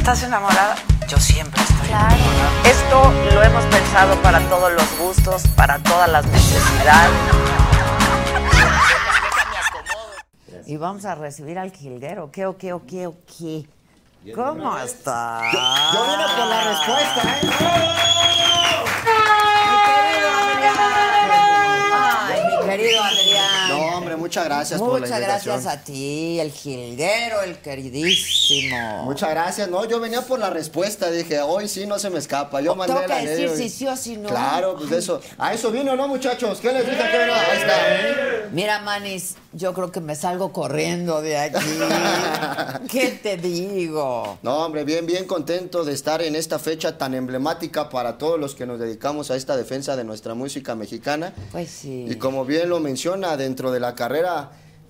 ¿Estás enamorada? Yo siempre estoy Claro. enamorada. Esto lo hemos pensado para todos los gustos, para todas las necesidades. Y vamos a recibir al jilguero. ¿Qué, o qué, o qué, o qué? ¿Cómo está? Yo vine por la respuesta, ¿eh? Ay, mi querido Adrián. No, hombre, muchas gracias por la Muchas invitación. gracias a ti, el jilguero, el queridísimo. Muchas gracias. No, yo venía por la respuesta. Dije, hoy sí no se me escapa. Yo mandé Tengo que la decir si sí o si no. Claro, pues de eso. A eso vino, ¿no, muchachos? ¿Qué les dije que? Ahí está. Mira, Manis, yo creo que me salgo corriendo de aquí. ¿Qué te digo? No, hombre, bien, bien contento de estar en esta fecha tan emblemática para todos los que nos dedicamos a esta defensa de nuestra música mexicana. Pues sí. Y como bien lo menciona, dentro de la carrera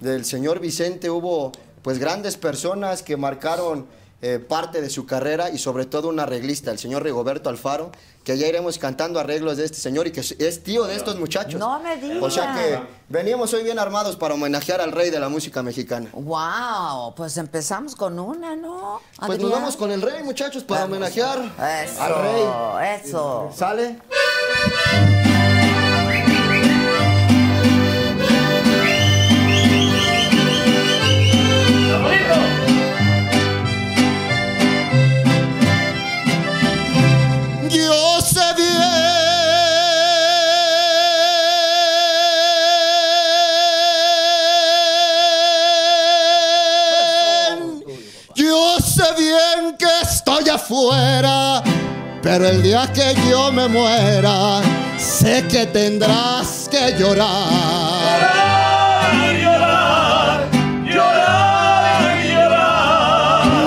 del señor Vicente hubo pues grandes personas que marcaron eh, parte de su carrera y sobre todo un arreglista, el señor Rigoberto Alfaro, que ya iremos cantando arreglos de este señor y que es- tío de estos muchachos. No me digas. O sea que veníamos hoy bien armados para homenajear al rey de la música mexicana. Wow, pues empezamos con una, ¿no? Pues nos Adrián? vamos con el rey, muchachos, para Vamos. homenajear Eso, al rey. eso. ¿Sale? Pero el día que yo me muera, sé que tendrás que llorar.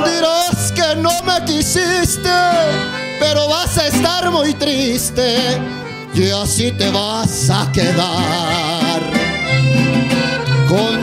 Dirás que no me quisiste, pero vas a estar muy triste y así te vas a quedar. Con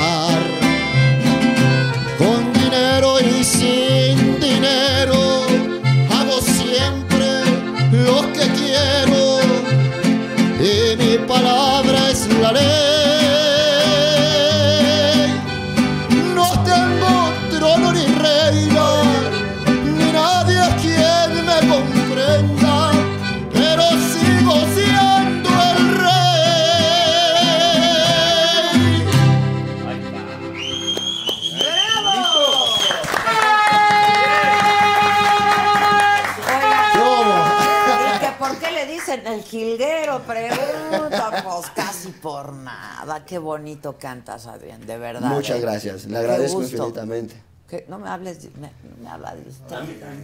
Jilguero? Pregunta, pues casi por nada. Qué bonito cantas, Adrián, de verdad. Muchas ¿eh? gracias, le agradezco infinitamente. Que no me hables, de- me, me habla de usted.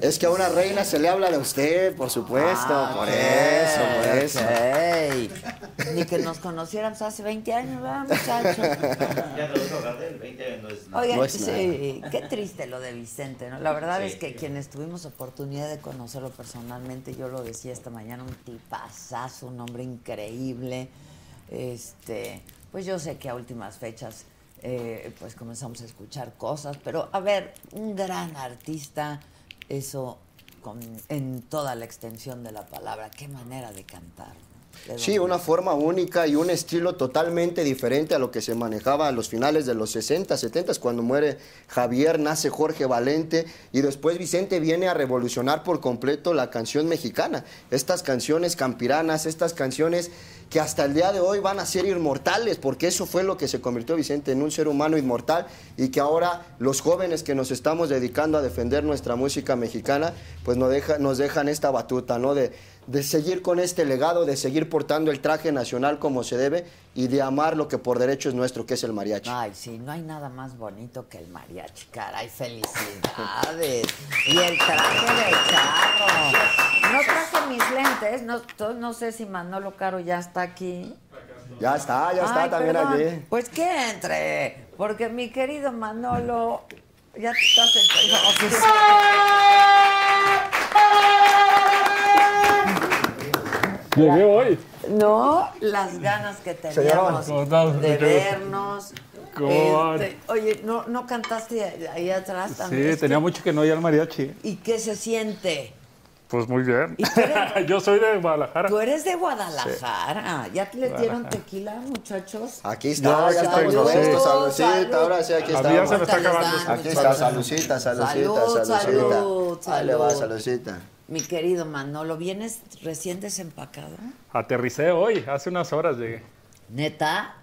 Es que a una reina se le habla de usted, por supuesto, Ah, por eso, por eso. ok. Ni que nos conociéramos hace 20 años, ¿verdad, muchachos? Ya te lo hablar del 20 no es nada. Oigan, No es sí, qué triste lo de Vicente, ¿no? La verdad es que quienes tuvimos oportunidad de conocerlo personalmente, yo lo decía esta mañana, un tipazazo, un hombre increíble. Este, pues yo sé que a últimas fechas eh, pues comenzamos a escuchar cosas, pero a ver, un gran artista, eso con, en toda la extensión de la palabra, qué manera de cantar. Sí, una forma única y un estilo totalmente diferente a lo que se manejaba a los finales de los 60, 70, cuando muere Javier, nace Jorge Valente y después Vicente viene a revolucionar por completo la canción mexicana. Estas canciones campiranas, estas canciones que hasta el día de hoy van a ser inmortales, porque eso fue lo que se convirtió Vicente en un ser humano inmortal y que ahora los jóvenes que nos estamos dedicando a defender nuestra música mexicana, pues nos, deja, nos dejan esta batuta, ¿no? De, de seguir con este legado, de seguir portando el traje nacional como se debe y de amar lo que por derecho es nuestro, que es el mariachi. Ay, sí, no hay nada más bonito que el mariachi, caray, felicidades. y el traje de charro. No traje mis lentes, no, no sé si Manolo Caro ya está aquí. Ya está, ya está también aquí. Pues que entre, porque mi querido Manolo, ya estás Llegué hoy. No, las ganas que teníamos de vernos. Este, oye, ¿no, ¿no cantaste ahí atrás también? Sí, tenía mucho que no ir al mariachi. ¿Y qué se siente? Pues muy bien. Yo soy de Guadalajara. Tú eres de Guadalajara. ¿Ya les dieron tequila, muchachos? Aquí está, ya, estamos puestos. Saludcita, ahora sí, aquí está. se me está acabando. Aquí está, saludcita, saludcita, saludcita. Salud, Ahí le va, saludcita. Mi querido Manolo, ¿vienes recién desempacado? Aterricé hoy, hace unas horas llegué. ¿Neta?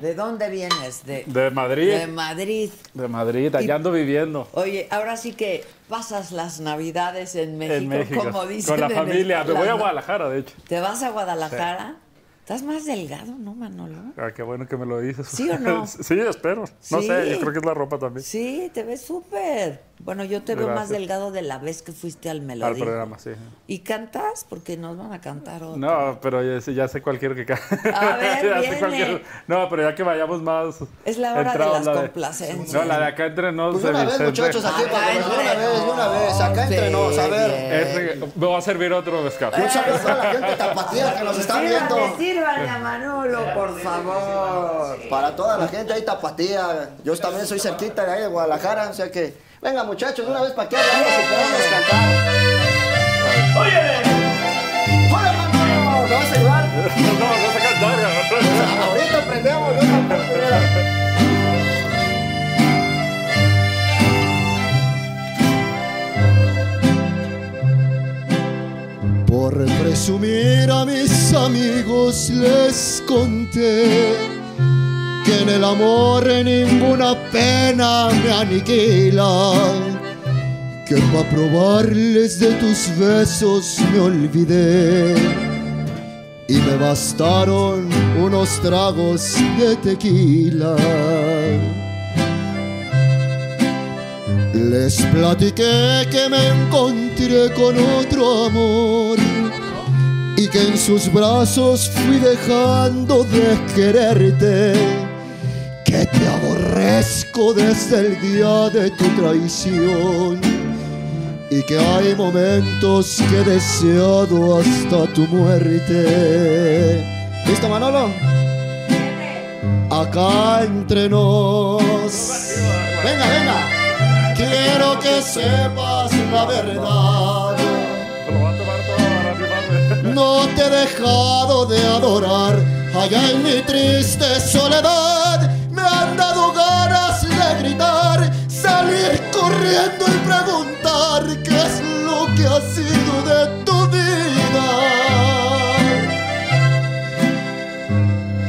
¿De dónde vienes? De, de Madrid. De Madrid. De Madrid, allá ando viviendo. Oye, ahora sí que pasas las navidades en México, en México. como dicen. Con la familia, me voy a Guadalajara, de hecho. ¿Te vas a Guadalajara? Estás más delgado, ¿no, Manolo? Ah, qué bueno que me lo dices. ¿Sí o no? sí, espero. No sé, yo creo que es la ropa también. Sí, te ves súper. Bueno, yo te veo más delgado de la vez que fuiste al Melodía. Al programa, sí. ¿Y cantas? Porque nos van a cantar otro. No, pero ya, ya sé cualquier que cante. A ver, No, pero ya que vayamos más... Es la hora de las complacencias. No, la de acá entre nos. Pues una vez, muchachos, aquí para una vez, una vez. Acá entre nos, a ver. me voy a servir otro escape. Un saludo a la gente tapatía que nos está viendo. Sírvanle a Manolo, por favor. Para toda la gente ahí tapatía. Yo también soy cerquita de ahí de Guadalajara, o sea que... Venga, muchachos, una vez para que hablamos y podamos cantar. ¡Oye! ¡Hola, Manolo! ¿Me vas a ayudar? No, no, vas a cantar. Ahorita aprendemos, ¿no? Por presumir a mis amigos les conté que en el amor ninguna pena me aniquila, que para probarles de tus besos me olvidé. Y me bastaron unos tragos de tequila. Les platiqué que me encontré con otro amor y que en sus brazos fui dejando de quererte que te aborrezco desde el día de tu traición y que hay momentos que he deseado hasta tu muerte. ¿Listo, Manolo? Acá entre nos. Venga, venga. Quiero que sepas la verdad. No te he dejado de adorar allá en mi triste soledad corriendo y preguntar qué es lo que ha sido de tu vida.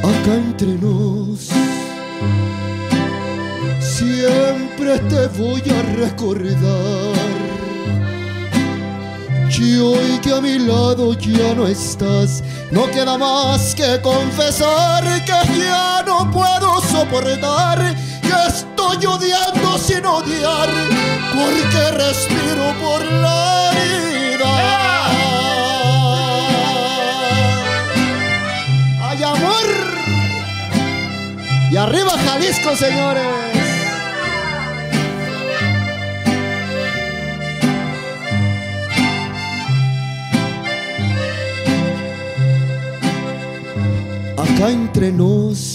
Acá entre nos, siempre te voy a recordar. Y hoy que a mi lado ya no estás, no queda más que confesar que ya no puedo soportar, estoy odiando sin odiar, porque respiro por la vida. ¡Ay, amor! Y arriba Jalisco, señores. acá entre nos.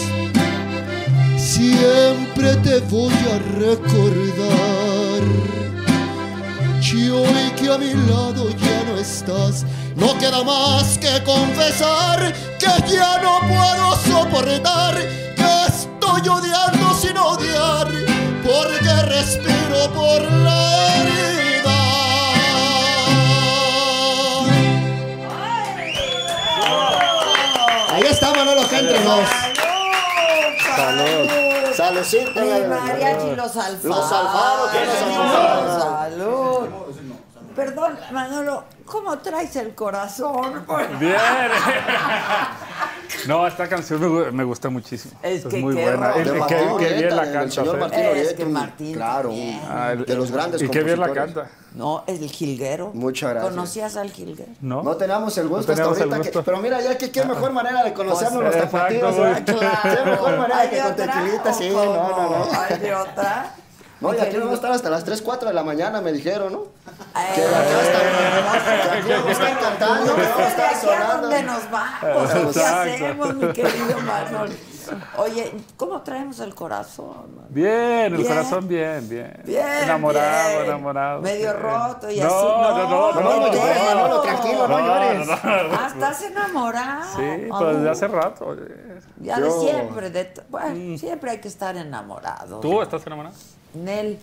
siempre te voy a recordar. Y hoy que a mi lado ya no estás, no queda más que confesar que ya no puedo soportar, que estoy odiando sin odiar, porque respiro por la herida. Ahí está Manolo acá entre nos. Salud. Saludcita. El mariachi los alfaros. Los alfaros, ¿qué los alfaros? Salud. Perdón, Manolo, ¿cómo traes el corazón? Bien. No, esta canción me, gu- me gusta muchísimo. Es que muy qué buena. De qué bien la canta. señor Fer. Martín Es que Martín Claro, Ah, el- de los grandes Y qué bien la canta. No, es el jilguero. Muchas gracias. ¿Conocías al jilguero? ¿No? No teníamos el gusto No teníamos hasta el ahorita. que- gusto. pero mira, ya que qué mejor manera de conocernos Pues, los exacto, tapatíos. ¿eh? Qué mejor manera ¿Hay que con tequilita, sí. No, no, no. ¿Hay de otra? No, y aquí vamos a estar hasta las 3, 4 de la mañana, me dijeron, ¿no? Eh, Que está- que aquí vamos a estar cantando, que vamos a ¿De estar aquí a sonando. dónde nos vamos? ¿Qué Exacto. hacemos, mi querido Manuel? Oye, ¿cómo traemos el corazón? man? Bien, el Bien. corazón bien, bien. Bien, Enamorado, bien. enamorado. Medio roto y no, así. No, no, no, No, no. no llores. Manolo, tranquilo, no llores. no, no. Ah, estás enamorado. Sí, pues de hace rato. oye. Ya de siempre. De bueno, siempre hay que estar enamorado. ¿Tú estás enamorado? Nel.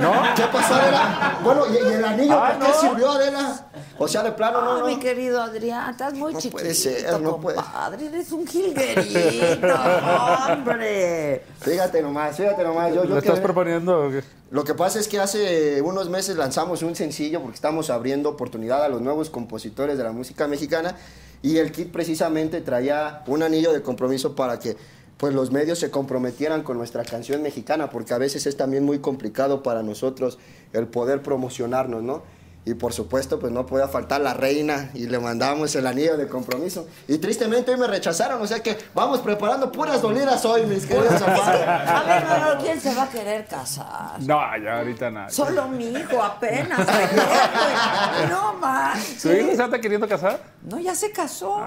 ¿No? ¿Qué pasó, Adela? Bueno, ¿y, y el anillo Ah, por qué no. sirvió, Adela? O sea, de plano, no, Ah, no. mi querido Adrián, estás muy No chiquito, puede ser, no puede. compadre. Eres un jilguerito, hombre. Fíjate nomás, fíjate nomás. Yo, yo ¿Le estás que- proponiendo? qué? Lo que pasa es que hace unos meses lanzamos un sencillo porque estamos abriendo oportunidad a los nuevos compositores de la música mexicana y el kit precisamente traía un anillo de compromiso para que pues los medios se comprometieran con nuestra canción mexicana porque a veces es también muy complicado para nosotros el poder promocionarnos, ¿no? Y por supuesto, pues no podía faltar la reina y le mandamos el anillo de compromiso. Y tristemente hoy me rechazaron, o sea que vamos preparando puras dolidas hoy, mis queridos. A ver, Manolo, ¿quién se va a querer casar? No, ya ahorita nada. Solo mi hijo apenas. No manches. ¿Tu hijo se está queriendo casar? No, ya se casó.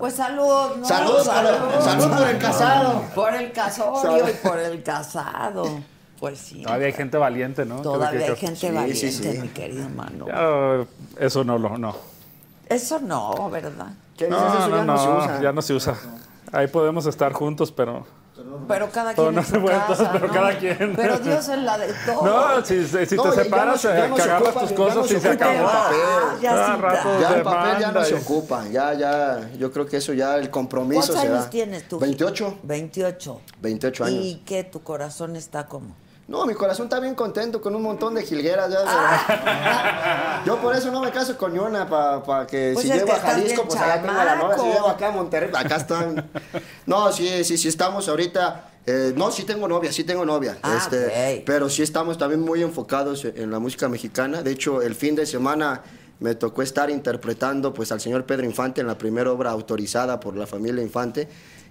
Pues salud, ¿no? Salud, por- salud por el casado. Por el casorio Salud. y por el casado. Pues sí. Todavía hay gente valiente, ¿no? Todavía Que- hay gente Sí, valiente, sí, sí. mi querido mano. Ya, eso no lo, no. Eso no, ¿verdad? ¿Qué dices? No, Eso no, ya no, se no, usa. ya no se usa. Ahí podemos estar juntos, pero... Pero cada quien no en su casa, todos, pero ¿no? cada quien. Pero Dios es la de todos. No, si, si si No, te ya- ya separas, no se- ya eh, no que se ocupa, tus ya cosas y se acabó. papel. ya. Ya el papel ya no se ocupa, ya, ya, yo creo que eso ya, el compromiso ¿Cuántos se años da. tienes tú? 28, 28. 28 años. ¿Y qué? ¿Tu corazón está como? No, mi corazón está bien contento con un montón de jilgueras. Ya, Ah. Yo por eso no me caso con una, para que Pues si llego que a Jalisco, pues allá tengo la novia. Si llego acá a Monterrey, acá están. No, sí, sí, sí estamos ahorita. eh, no, sí tengo novia, sí tengo novia. Ah, este, ok. Pero sí estamos también muy enfocados en la música mexicana. De hecho, el fin de semana me tocó estar interpretando pues al señor Pedro Infante en la primera obra autorizada por la familia Infante.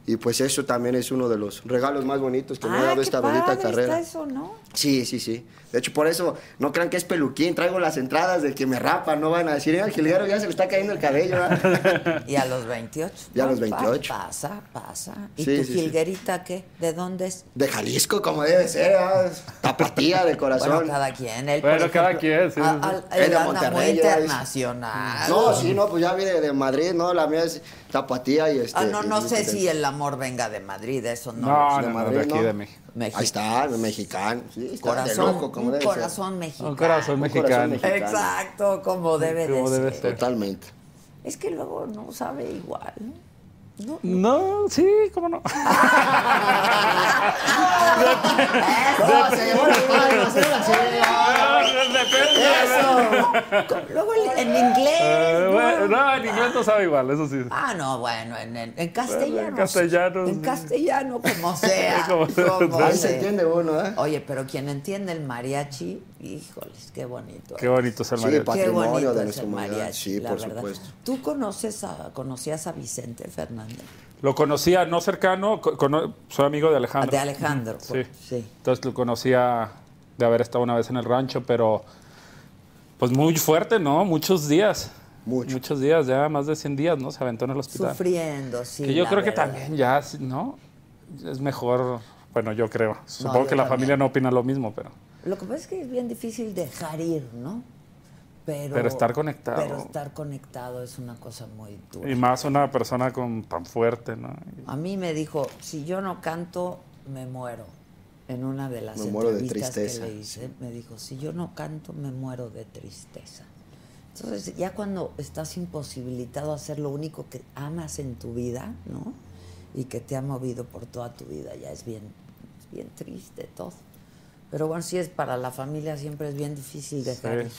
Y pues eso también es uno de los regalos más bonitos que me ha ah, dado esta bendita carrera. está eso, ¿no? Sí, sí, sí. De hecho, por eso no crean que es peluquín. Traigo las entradas de que me rapan. No van a decir, "Eh, al jilguero ya se le está cayendo el cabello. ¿verdad?" Y a los 28. Y a los pa- 28. Pasa, pasa. ¿Y Sí, tu sí, sí. jilguerita qué? ¿De dónde es? De Jalisco, como debe ser. Tapatía de corazón. Bueno, cada quien. Él, Bueno, cada quien, sí, a- él de muy Monterrey, internacional. No, sí, no, pues ya viene de Madrid, ¿no? La mía es Tapatía y este. Ah, no, no sé si el amor venga de Madrid, eso no. No, no, no, Madrid, de aquí ¿no? de México. México. Ahí está, mexicano. Sí, está de Corazón, loco, como un debe ser. corazón mexicano. Un corazón Un mexicano. corazón mexicano. Exacto, como debe Como de debe ser. ser. Totalmente. Es que luego no sabe igual. ¿no? No, sí, cómo no. No. Luego en, inglés. Eh, ¿no? bueno, no, en inglés no sabe igual, eso sí. Ah, no, bueno, en, en, en castellano. en castellano, En castellano, como sea. Como sea, Ahí se entiende uno, ¿eh? Oye, pero quien entiende el mariachi, Híjoles, qué bonito. Qué bonito es el Sí, patrimonio de es nuestra el humanidad. mariachi, Sí, la por verdad. supuesto. ¿Tú conoces a, conocías a Vicente Fernández? Lo conocía, no cercano, co- cono- soy amigo de Alejandro. De Alejandro, Sí. pues, sí. Entonces lo conocía de haber estado una vez en el rancho, pero pues muy fuerte, ¿no? Muchos días. Mucho. Muchos días, ya más de 100 días, ¿no? Se aventó en el hospital. Sufriendo, sí. que yo la creo que también ya, ¿no? Es mejor, bueno, yo creo. Supongo yo que la también. familia no opina lo mismo, pero... Lo que pasa es que es bien difícil dejar ir, ¿no? Pero, Pero estar conectado. Pero estar conectado es una cosa muy dura. Y más una persona con tan fuerte, ¿no? A mí me dijo, si yo no canto, me muero. En una de las Me muero de entrevistas tristeza, que le hice, me dijo, si yo no canto, me muero de tristeza. Entonces, ya cuando estás imposibilitado a hacer lo único que amas en tu vida, ¿no? Y que te ha movido por toda tu vida, ya es bien, es bien triste todo. Pero bueno, si es para la familia, siempre es bien difícil dejar Sí.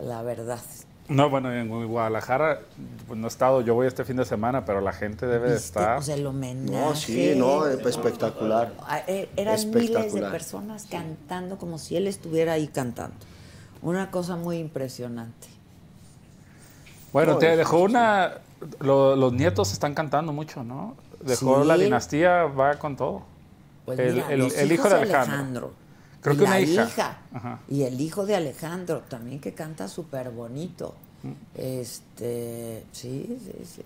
La verdad. No, bueno, en Guadalajara pues, no he estado, yo voy este fin de semana, pero la gente debe de estar... O sea, el homenaje. No, sí, no, espectacular. Eh, Eran miles de Espectacular. personas cantando como si él estuviera ahí cantando. Una cosa muy impresionante. Bueno, No, te dejó una... lo- los nietos están cantando mucho, ¿no? Dejó Sí. la dinastía, va con todo. Pues El- mira, el- los el hijo de Alejandro. Creo y que la una hija. Ajá. Y el hijo de Alejandro también que canta súper bonito. Este, sí, sí, sí.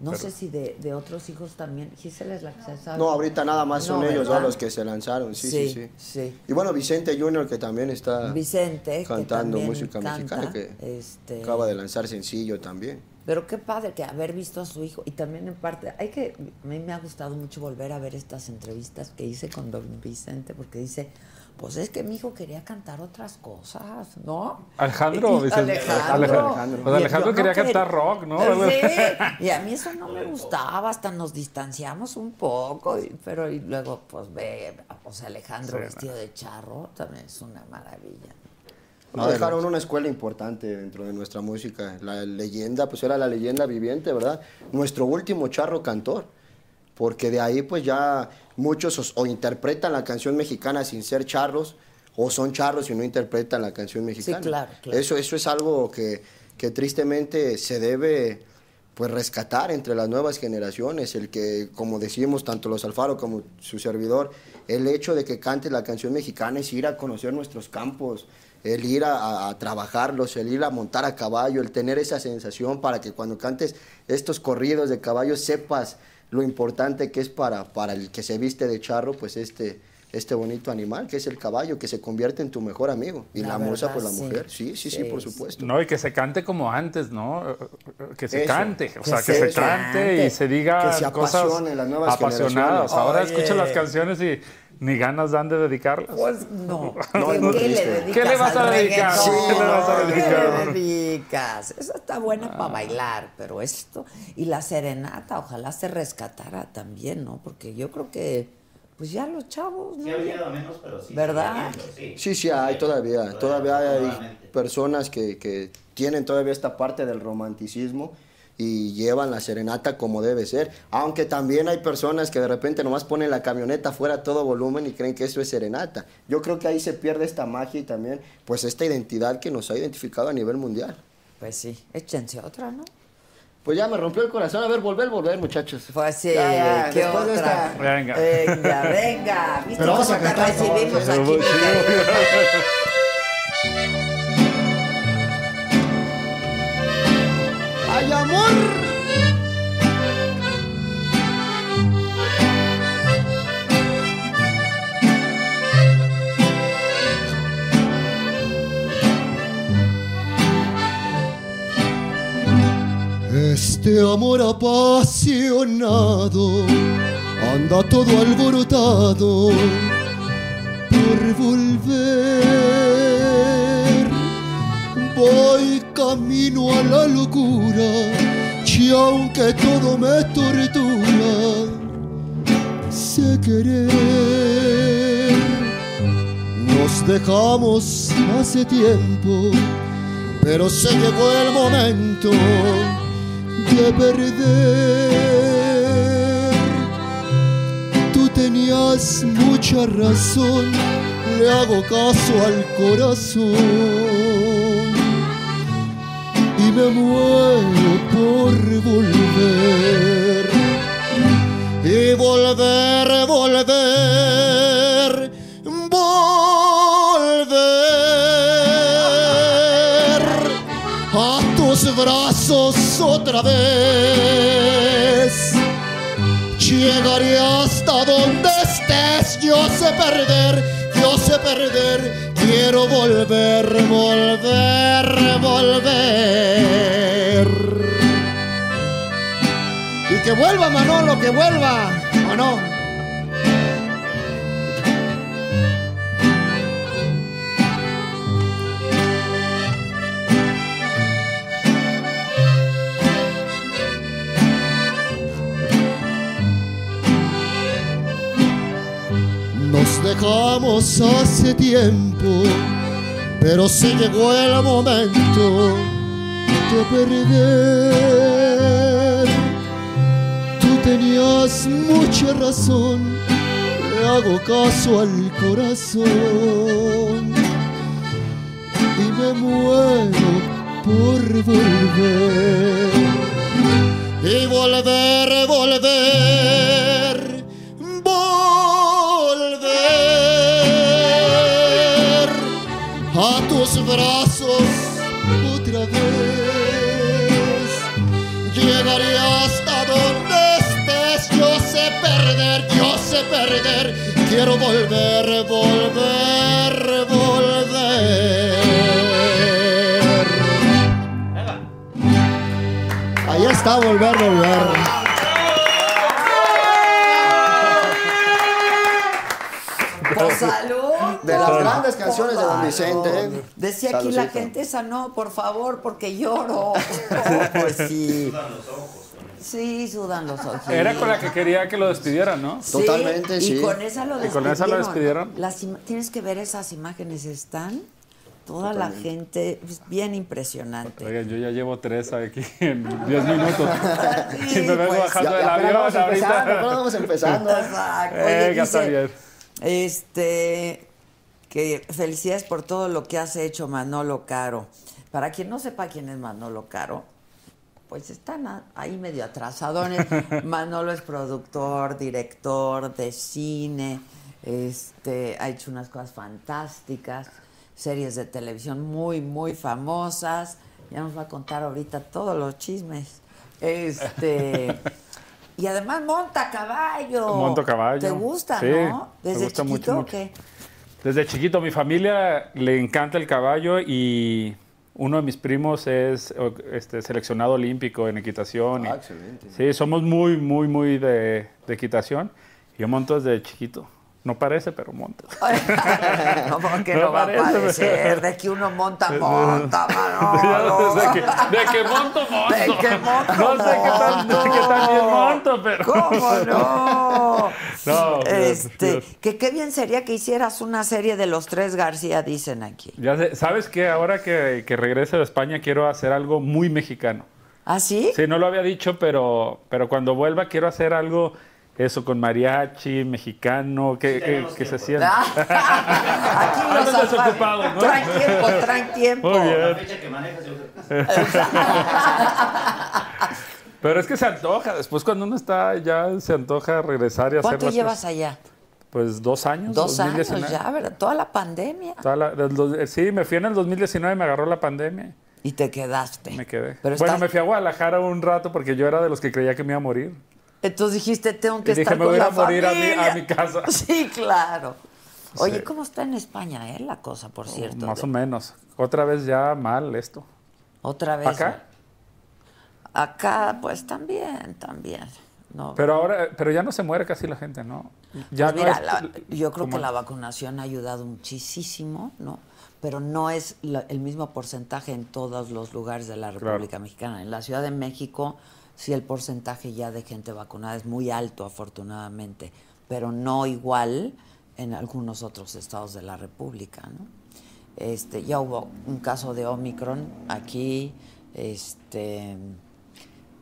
No Pero- sé si de, de otros hijos también. Gisela es la que se sabe. No, ahorita nada más son No, ellos ¿verdad? dos los que se lanzaron, sí, sí, sí. sí. Y bueno, Vicente Junior que también está Vicente, que cantando también música canta, mexicana, que este, acaba de lanzar sencillo también. Pero qué padre que haber visto a su hijo y también en parte, hay que, a mí me ha gustado mucho volver a ver estas entrevistas que hice con don Vicente porque dice, pues es que mi hijo quería cantar otras cosas, ¿no? Alejandro, Vicente. Alejandro. Alejandro. Pues Alejandro yo quería quer- cantar rock, ¿no? Sí, y a mí eso no me gustaba, hasta nos distanciamos un poco, y- pero y luego pues ve, o sea, Alejandro Sí, vestido de charro también es una maravilla. No, dejaron una escuela importante dentro de nuestra música. La leyenda, pues era la leyenda viviente, ¿verdad? Nuestro último charro cantor. Porque de ahí pues ya muchos os- o, interpretan la canción mexicana sin ser charros, o son charros y no interpretan la canción mexicana. claro, claro. Eso, eso es algo que, que tristemente se debe pues rescatar entre las nuevas generaciones, el que, como decimos, tanto los Alfaro como su servidor, el hecho de que cantes la canción mexicana es ir a conocer nuestros campos, el ir a, a- trabajarlos, el ir a montar a caballo, el tener esa sensación para que cuando cantes estos corridos de caballo sepas lo importante que es para, para el que se viste de charro, pues este, este bonito animal, que es el caballo, que se convierte en tu mejor amigo. Y La la, musa, verdad, pues la sí. mujer. Sí, sí, sí, Sí, por supuesto. No, y que se cante como antes, ¿no? Que se Eso. cante, o Que sea, que se se cante cante. y se diga Que se cosas apasionen las nuevas apasionadas. Ahora Oye. escuchan las canciones y ni ganas dan de dedicarlas. Pues no. No, ¿Qué, qué le triste. dedicas ¿Qué le vas a dedicar? Sí, ¿qué le vas a ¿Qué dedicar? le dedicas? Eso está buena para bailar, pero esto... Y la serenata, ojalá se rescatara también, ¿no? Porque yo creo que, pues ya los chavos, ¿no? Sí ha llegado menos, pero sí. ¿Verdad? sí. Sí, sí, hay todavía. Todavía hay afortunadamente. personas que, que tienen todavía esta parte del romanticismo y llevan la serenata como debe ser. Aunque también hay personas que de repente nomás ponen la camioneta fuera a todo volumen y creen que eso es serenata. Yo creo que ahí se pierde esta magia y también pues esta identidad que nos ha identificado a nivel mundial. Pues sí, échense otra, ¿no? Pues ya me rompió el corazón. A ver, volver, volver, muchachos. Pues sí, Ya, ya, ¿qué después de otra? esta- Venga. Venga, venga. ¿Viste Pero vamos cómo a te recibimos aquí? Este amor apasionado anda todo alborotado por volver. Voy camino a la locura y aunque todo me tortura, sé querer. Nos dejamos hace tiempo, pero se llegó el momento de perder. Tú tenías mucha razón le hago caso al corazón me muero por volver y volver, volver, volver a tus brazos otra vez. Llegaré hasta donde estés, yo sé perder, yo sé perder, quiero volver, volver, volver. Y que vuelva Manolo, que vuelva, Manolo. Dejamos hace tiempo, pero se llegó el momento de perder. Tú tenías mucha razón, le hago caso al corazón y me muero por volver. Y volver, perder. Quiero volver, volver, volver. Ahí está, volver, volver. Por salud. De las grandes canciones de Don Vicente. Decía aquí la gente esa, no, por favor, porque lloro. Oh, pues sí. Sí, sudan los ojos. Era con la que quería que lo despidieran, ¿no? Totalmente, sí. Y con esa lo Y despidieron. con esa lo despidieron. Las tienes que ver esas imágenes, están toda la gente, es bien impresionante. Oigan, yo ya llevo tres aquí en 10 minutos. Sí, y me vengo pues, bajando Ya, del ya, avión vamos empezando, ahorita. vamos empezando. Exacto. Oye, está dice, bien. Este, que felicidades por todo lo que has hecho, Manolo Caro. Para quien no sepa quién es Manolo Caro, pues están ahí medio atrasadones. Manolo es productor, director de cine, este, ha hecho unas cosas fantásticas, series de televisión muy, muy famosas. Ya nos va a contar ahorita todos los chismes. Este. Y además monta caballo. Monto caballo. ¿Te gusta, Sí, no? me Desde gusta chiquito mucho, o qué? Desde chiquito, mi familia le encanta el caballo y uno de mis primos es este, seleccionado olímpico en equitación. y- Ah, excelente. Sí, somos muy, muy, muy de, de equitación. Yo monto desde chiquito. No parece, pero monto. no, porque No no, va a parece, parecer. De que uno monta, monta, Manolo. de, que, de que monto, monto. De que monto, No sé qué tan, monto. qué tan bien monto, pero... ¿Cómo no? No, Dios, este, Dios. que qué bien sería que hicieras una serie de los tres García, dicen aquí. Ya sé, ¿Sabes qué? Ahora que, que regrese de España quiero hacer algo muy mexicano. ¿Ah, sí? Sí, no lo había dicho, pero, pero cuando vuelva quiero hacer algo, eso, con mariachi, mexicano, que, que, tenemos que se tiempo. sienta. Aquí los Andan desocupados, ¿no? Traen tiempo, traen tiempo. Muy La bien. fecha que manejas, yo Pero es que se antoja. Después cuando uno está ya se antoja regresar y hacer ¿Cuánto las llevas cosas. allá? Pues dos años. Dos años 2019. ya, ¿verdad? Toda la pandemia. Toda la- del dos- eh, sí, me fui en el 2019 y me agarró la pandemia. Y te quedaste. Me quedé. Pero bueno, estás- me fui a Guadalajara un rato porque yo era de los que creía que me iba a morir. Entonces dijiste, tengo que Y dije, estar me con voy a morir a mi- familia. a mi casa. Sí, claro. Oye, Sí. ¿cómo está en España, eh, la cosa, por cierto? Más de- o menos. Otra vez ya mal esto. Otra vez. ¿Acá? Acá, pues también, también. No. Pero ahora, pero ya no se muere casi la gente, ¿no? Ya Pues no mira, es la- yo creo que la vacunación ha ayudado muchísimo, ¿no? Pero no es la- el mismo porcentaje en todos los lugares de la República Mexicana. En la Ciudad de México, sí el porcentaje ya de gente vacunada es muy alto, afortunadamente, pero no igual en algunos otros estados de la República, ¿no? Este, ya hubo un caso de Omicron aquí, este,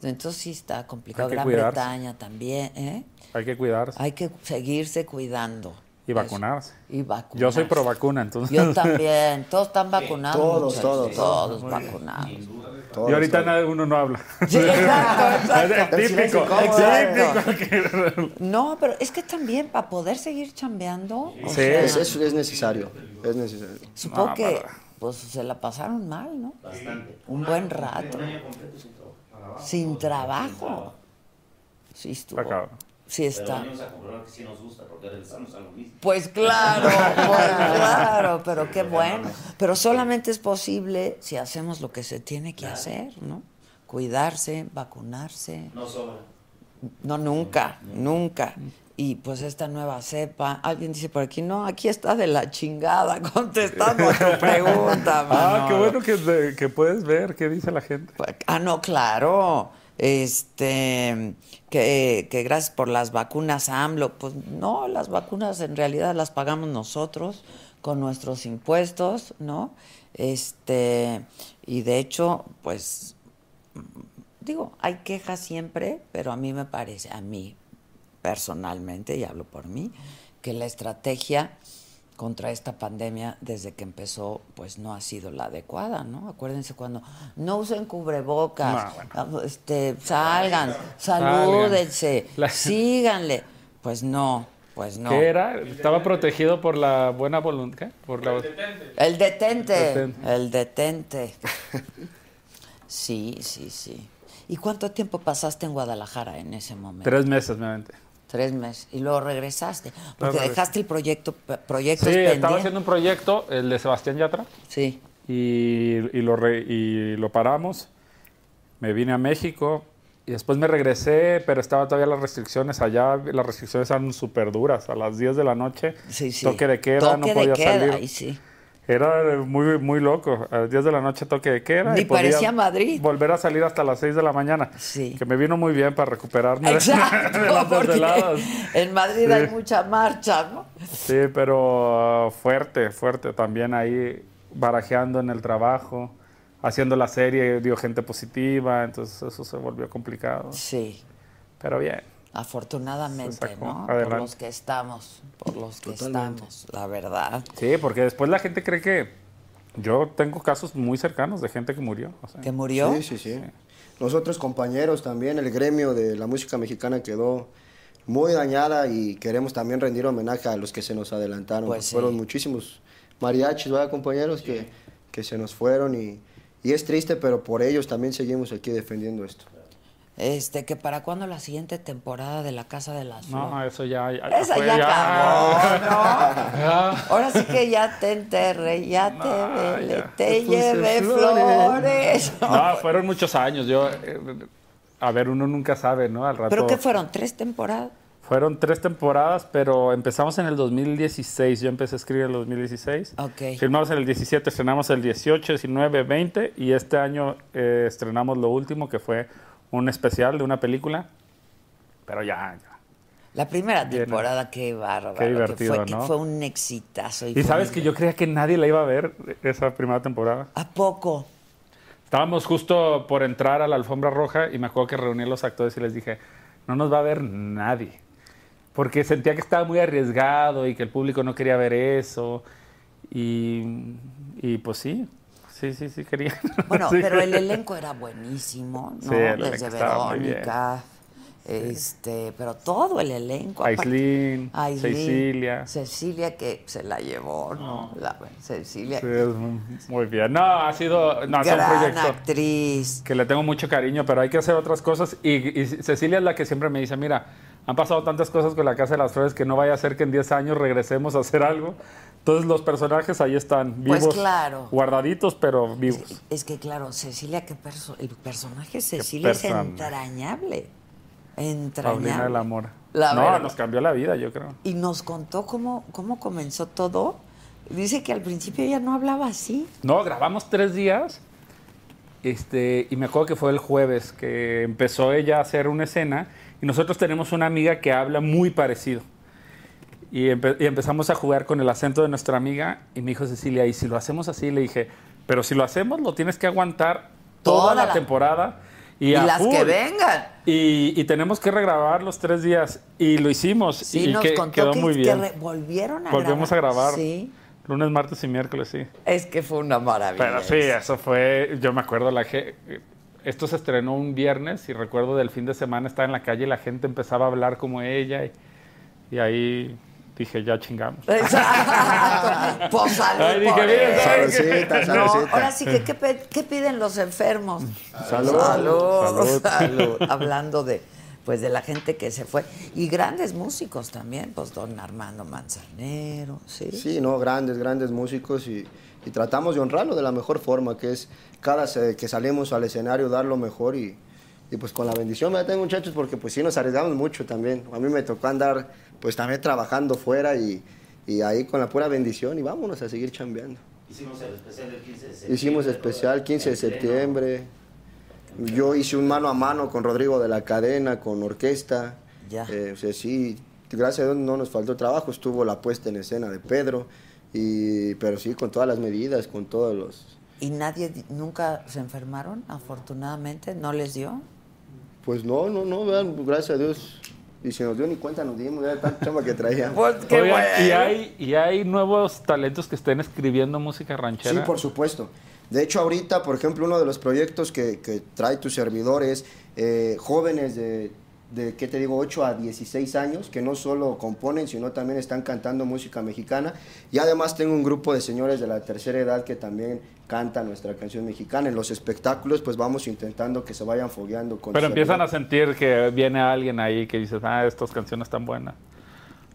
entonces sí está complicado. Gran cuidarse. Bretaña también, ¿eh? Hay que cuidarse. Hay que seguirse cuidando. Y vacunarse. Y vacunarse. Yo soy pro vacuna, entonces. Yo también. Todos están vacunados. Todos, muchachos, todos. Todos vacunados. Todos, y ahorita todos. nadie, uno no habla. Sí, exacto, exacto. Es típico. Exacto. típico. No, pero es que también para poder seguir chambeando, o Sí. sea, Es, es- es necesario, es necesario. supongo No, que pues se la pasaron mal, ¿no? Bastante. Un buen rato. Un año completo sin trabajo. Sin trabajo. Sí. Está cabrón. Sí Pero está. venimos a comprobar que sí nos gusta, porque regresamos a lo mismo. Pues claro, pues claro, pero qué bueno. Pero solamente es posible si hacemos lo que se tiene que hacer, ¿no? Cuidarse, vacunarse. No sobra. No, nunca, nunca. Y pues esta nueva cepa, alguien dice por aquí, no, aquí está de la chingada contestando a tu pregunta. Ah, qué Manolo. bueno que, de- que puedes ver qué dice la gente. Ah, no, claro. Este, que, que gracias por las vacunas AMLO. Pues no, las vacunas en realidad las pagamos nosotros con nuestros impuestos, ¿no? Este, y de hecho, pues, digo, hay quejas siempre, pero a mí me parece, a mí personalmente, y hablo por mí, que la estrategia contra esta pandemia desde que empezó pues no ha sido la adecuada, ¿no? Acuérdense cuando no usen cubrebocas, No, bueno. ah, este, salgan, salúdense, La- síganle. Pues no, pues no. ¿Qué era? Estaba protegido por la buena voluntad. ¿qué? Por la... El detente, Detente. el detente. Sí, sí, sí. ¿Y cuánto tiempo pasaste en Guadalajara en ese momento? Tres meses, me aventé. Tres meses. Y luego regresaste. Porque dejaste el proyecto, Sí, proyectos estaba pendientes. haciendo un proyecto, el de Sebastián Yatra, Sí. y, y lo, re- y lo paramos. Me vine a México y después me regresé, pero estaba todavía las restricciones allá. Las restricciones eran súper duras. A las 10 de la noche, Sí, sí. toque de queda, Toque no de podía queda, salir. ahí sí. Era muy, muy loco. A las 10 de la noche toque de queda. Ni y podía parecía Madrid. Volver a salir hasta las 6 de la mañana. Sí. Que me vino muy bien para recuperarme de Exacto, las porque desveladas. en Madrid Sí. hay mucha marcha, ¿no? Sí, pero uh, fuerte, fuerte. También ahí barajeando en el trabajo, haciendo la serie, dio gente positiva, entonces eso se volvió complicado. Sí, Pero bien. Afortunadamente. ¿no? Adelante. Por los que estamos, por los que estamos, la verdad. Sí, porque después la gente cree que yo tengo casos muy cercanos de gente que murió. o sea, ¿Que murió? Sí, sí, sí. Nosotros compañeros también, el gremio de la música mexicana quedó muy dañada y queremos también rendir homenaje a los que se nos adelantaron. Pues sí. Fueron muchísimos mariachis, ¿verdad, compañeros? Que, que se nos fueron y, y es triste, pero por ellos también seguimos aquí defendiendo esto. Este, que para cuándo la siguiente temporada de La Casa de las Flores. no, eso ya, ya Esa fue, ya, acabó. Ahora sí que ya te enterré, ya te No, puse llevé flores. flores. No, fueron muchos años. Yo, eh, a ver, uno nunca sabe, ¿no? Al rato. ¿Pero qué fueron? ¿Tres temporadas? Fueron tres temporadas, pero empezamos en el 2016. Yo empecé a escribir en el 2016. Ok. Filmamos en el 17, estrenamos el 18, 19, 20 y este año eh, estrenamos lo último que fue un especial de una película. Pero ya, ya. La primera temporada, qué bárbaro. Qué divertido, que fue, ¿no? fue un exitazo. Y fue sabes un- que yo creía que nadie la iba a ver esa primera temporada. ¿A poco? Estábamos justo por entrar a la alfombra roja y me acuerdo que reuní a los actores y les dije, no nos va a ver nadie. Porque sentía que estaba muy arriesgado y que el público no quería ver eso. Y, y pues sí, sí, sí, sí quería. Bueno, Sí pero el elenco era buenísimo, ¿no? Sí, Desde. Verónica, este, pero todo el elenco. Aislinn, Cecilia. Cecilia que se la llevó, ¿no? La, Cecilia, Sí, es muy, bien. No, ha sido no, sido un gran proyecto actriz. que le tengo mucho cariño, pero hay que hacer otras cosas. Y, y Cecilia es la que siempre me dice, mira, han pasado tantas cosas con la Casa de las Flores que no vaya a ser que en 10 años regresemos a hacer algo. Entonces los personajes ahí están Pues vivos, claro. guardaditos, pero vivos. Es que claro, Cecilia, qué perso el personaje Cecilia es entrañable. Entrañable. Paulina del Amor. La no, verdad. nos cambió la vida, yo creo. Y nos contó cómo, cómo comenzó todo. Dice que al principio ella no hablaba así. No, grabamos tres días. Este, y me acuerdo que fue el jueves que empezó ella a hacer una escena. Y nosotros tenemos una amiga que habla muy parecido. Y, empe- y empezamos a jugar con el acento de nuestra amiga. Y me dijo Cecilia, ¿y si lo hacemos así? Le dije, pero si lo hacemos, lo tienes que aguantar toda, Toda la, la- temporada. Y, Y a las que vengan. Y, y tenemos que regrabar los tres días. Y lo hicimos. Sí, y nos que- contó quedó que, muy que bien. re- volvieron a Volvemos grabar. a grabar. Sí. Lunes, martes y miércoles, sí. Es que fue una maravilla. Pero sí, eso fue, yo me acuerdo, la esto se estrenó un viernes y recuerdo del fin de semana estaba en la calle y la gente empezaba a hablar como ella y ahí dije, ya chingamos. Exacto. Pues salud Ay, dije, por No, ahora sí que, ¿qué, piden los enfermos? Salud. Salud. Salud. salud. Hablando de, pues, de la gente que se fue. Y grandes músicos también, pues, don Armando Manzanero, ¿sí? Sí, no, grandes, grandes músicos y, y tratamos de honrarlo de la mejor forma, que es cada que salimos al escenario dar lo mejor y, y pues con la bendición me tengo muchachos porque pues sí nos arriesgamos mucho también. A mí me tocó andar pues también trabajando fuera y, y ahí con la pura bendición y vámonos a seguir chambeando. Hicimos el especial del 15 de septiembre. Hicimos especial 15 de septiembre. Yo hice un mano a mano con Rodrigo de la Cadena, con orquesta. Ya. Eh, o sea, sí, gracias a Dios no nos faltó trabajo. Estuvo la puesta en escena de Pedro. Y, pero sí, con todas las medidas, con todos los... ¿Y nadie, di- nunca se enfermaron, afortunadamente? ¿No les dio? Pues no, no, no, vean, gracias a Dios. Y si nos dio ni cuenta, nos dimos, ya tanta chamba que traíamos. Pues qué Oigan, bueno. y, hay, y hay nuevos talentos que estén escribiendo música ranchera. Sí, por supuesto. De hecho, ahorita, por ejemplo, uno de los proyectos que, que trae tu servidor es eh, jóvenes de, de, ¿qué te digo?, 8 a 16 años, que no solo componen, sino también están cantando música mexicana. Y además tengo un grupo de señores de la tercera edad que también cantan nuestra canción mexicana. En los espectáculos, pues vamos intentando que se vayan fogueando con Pero empiezan a sentir que viene alguien ahí que dices, ah, estas canciones están buenas.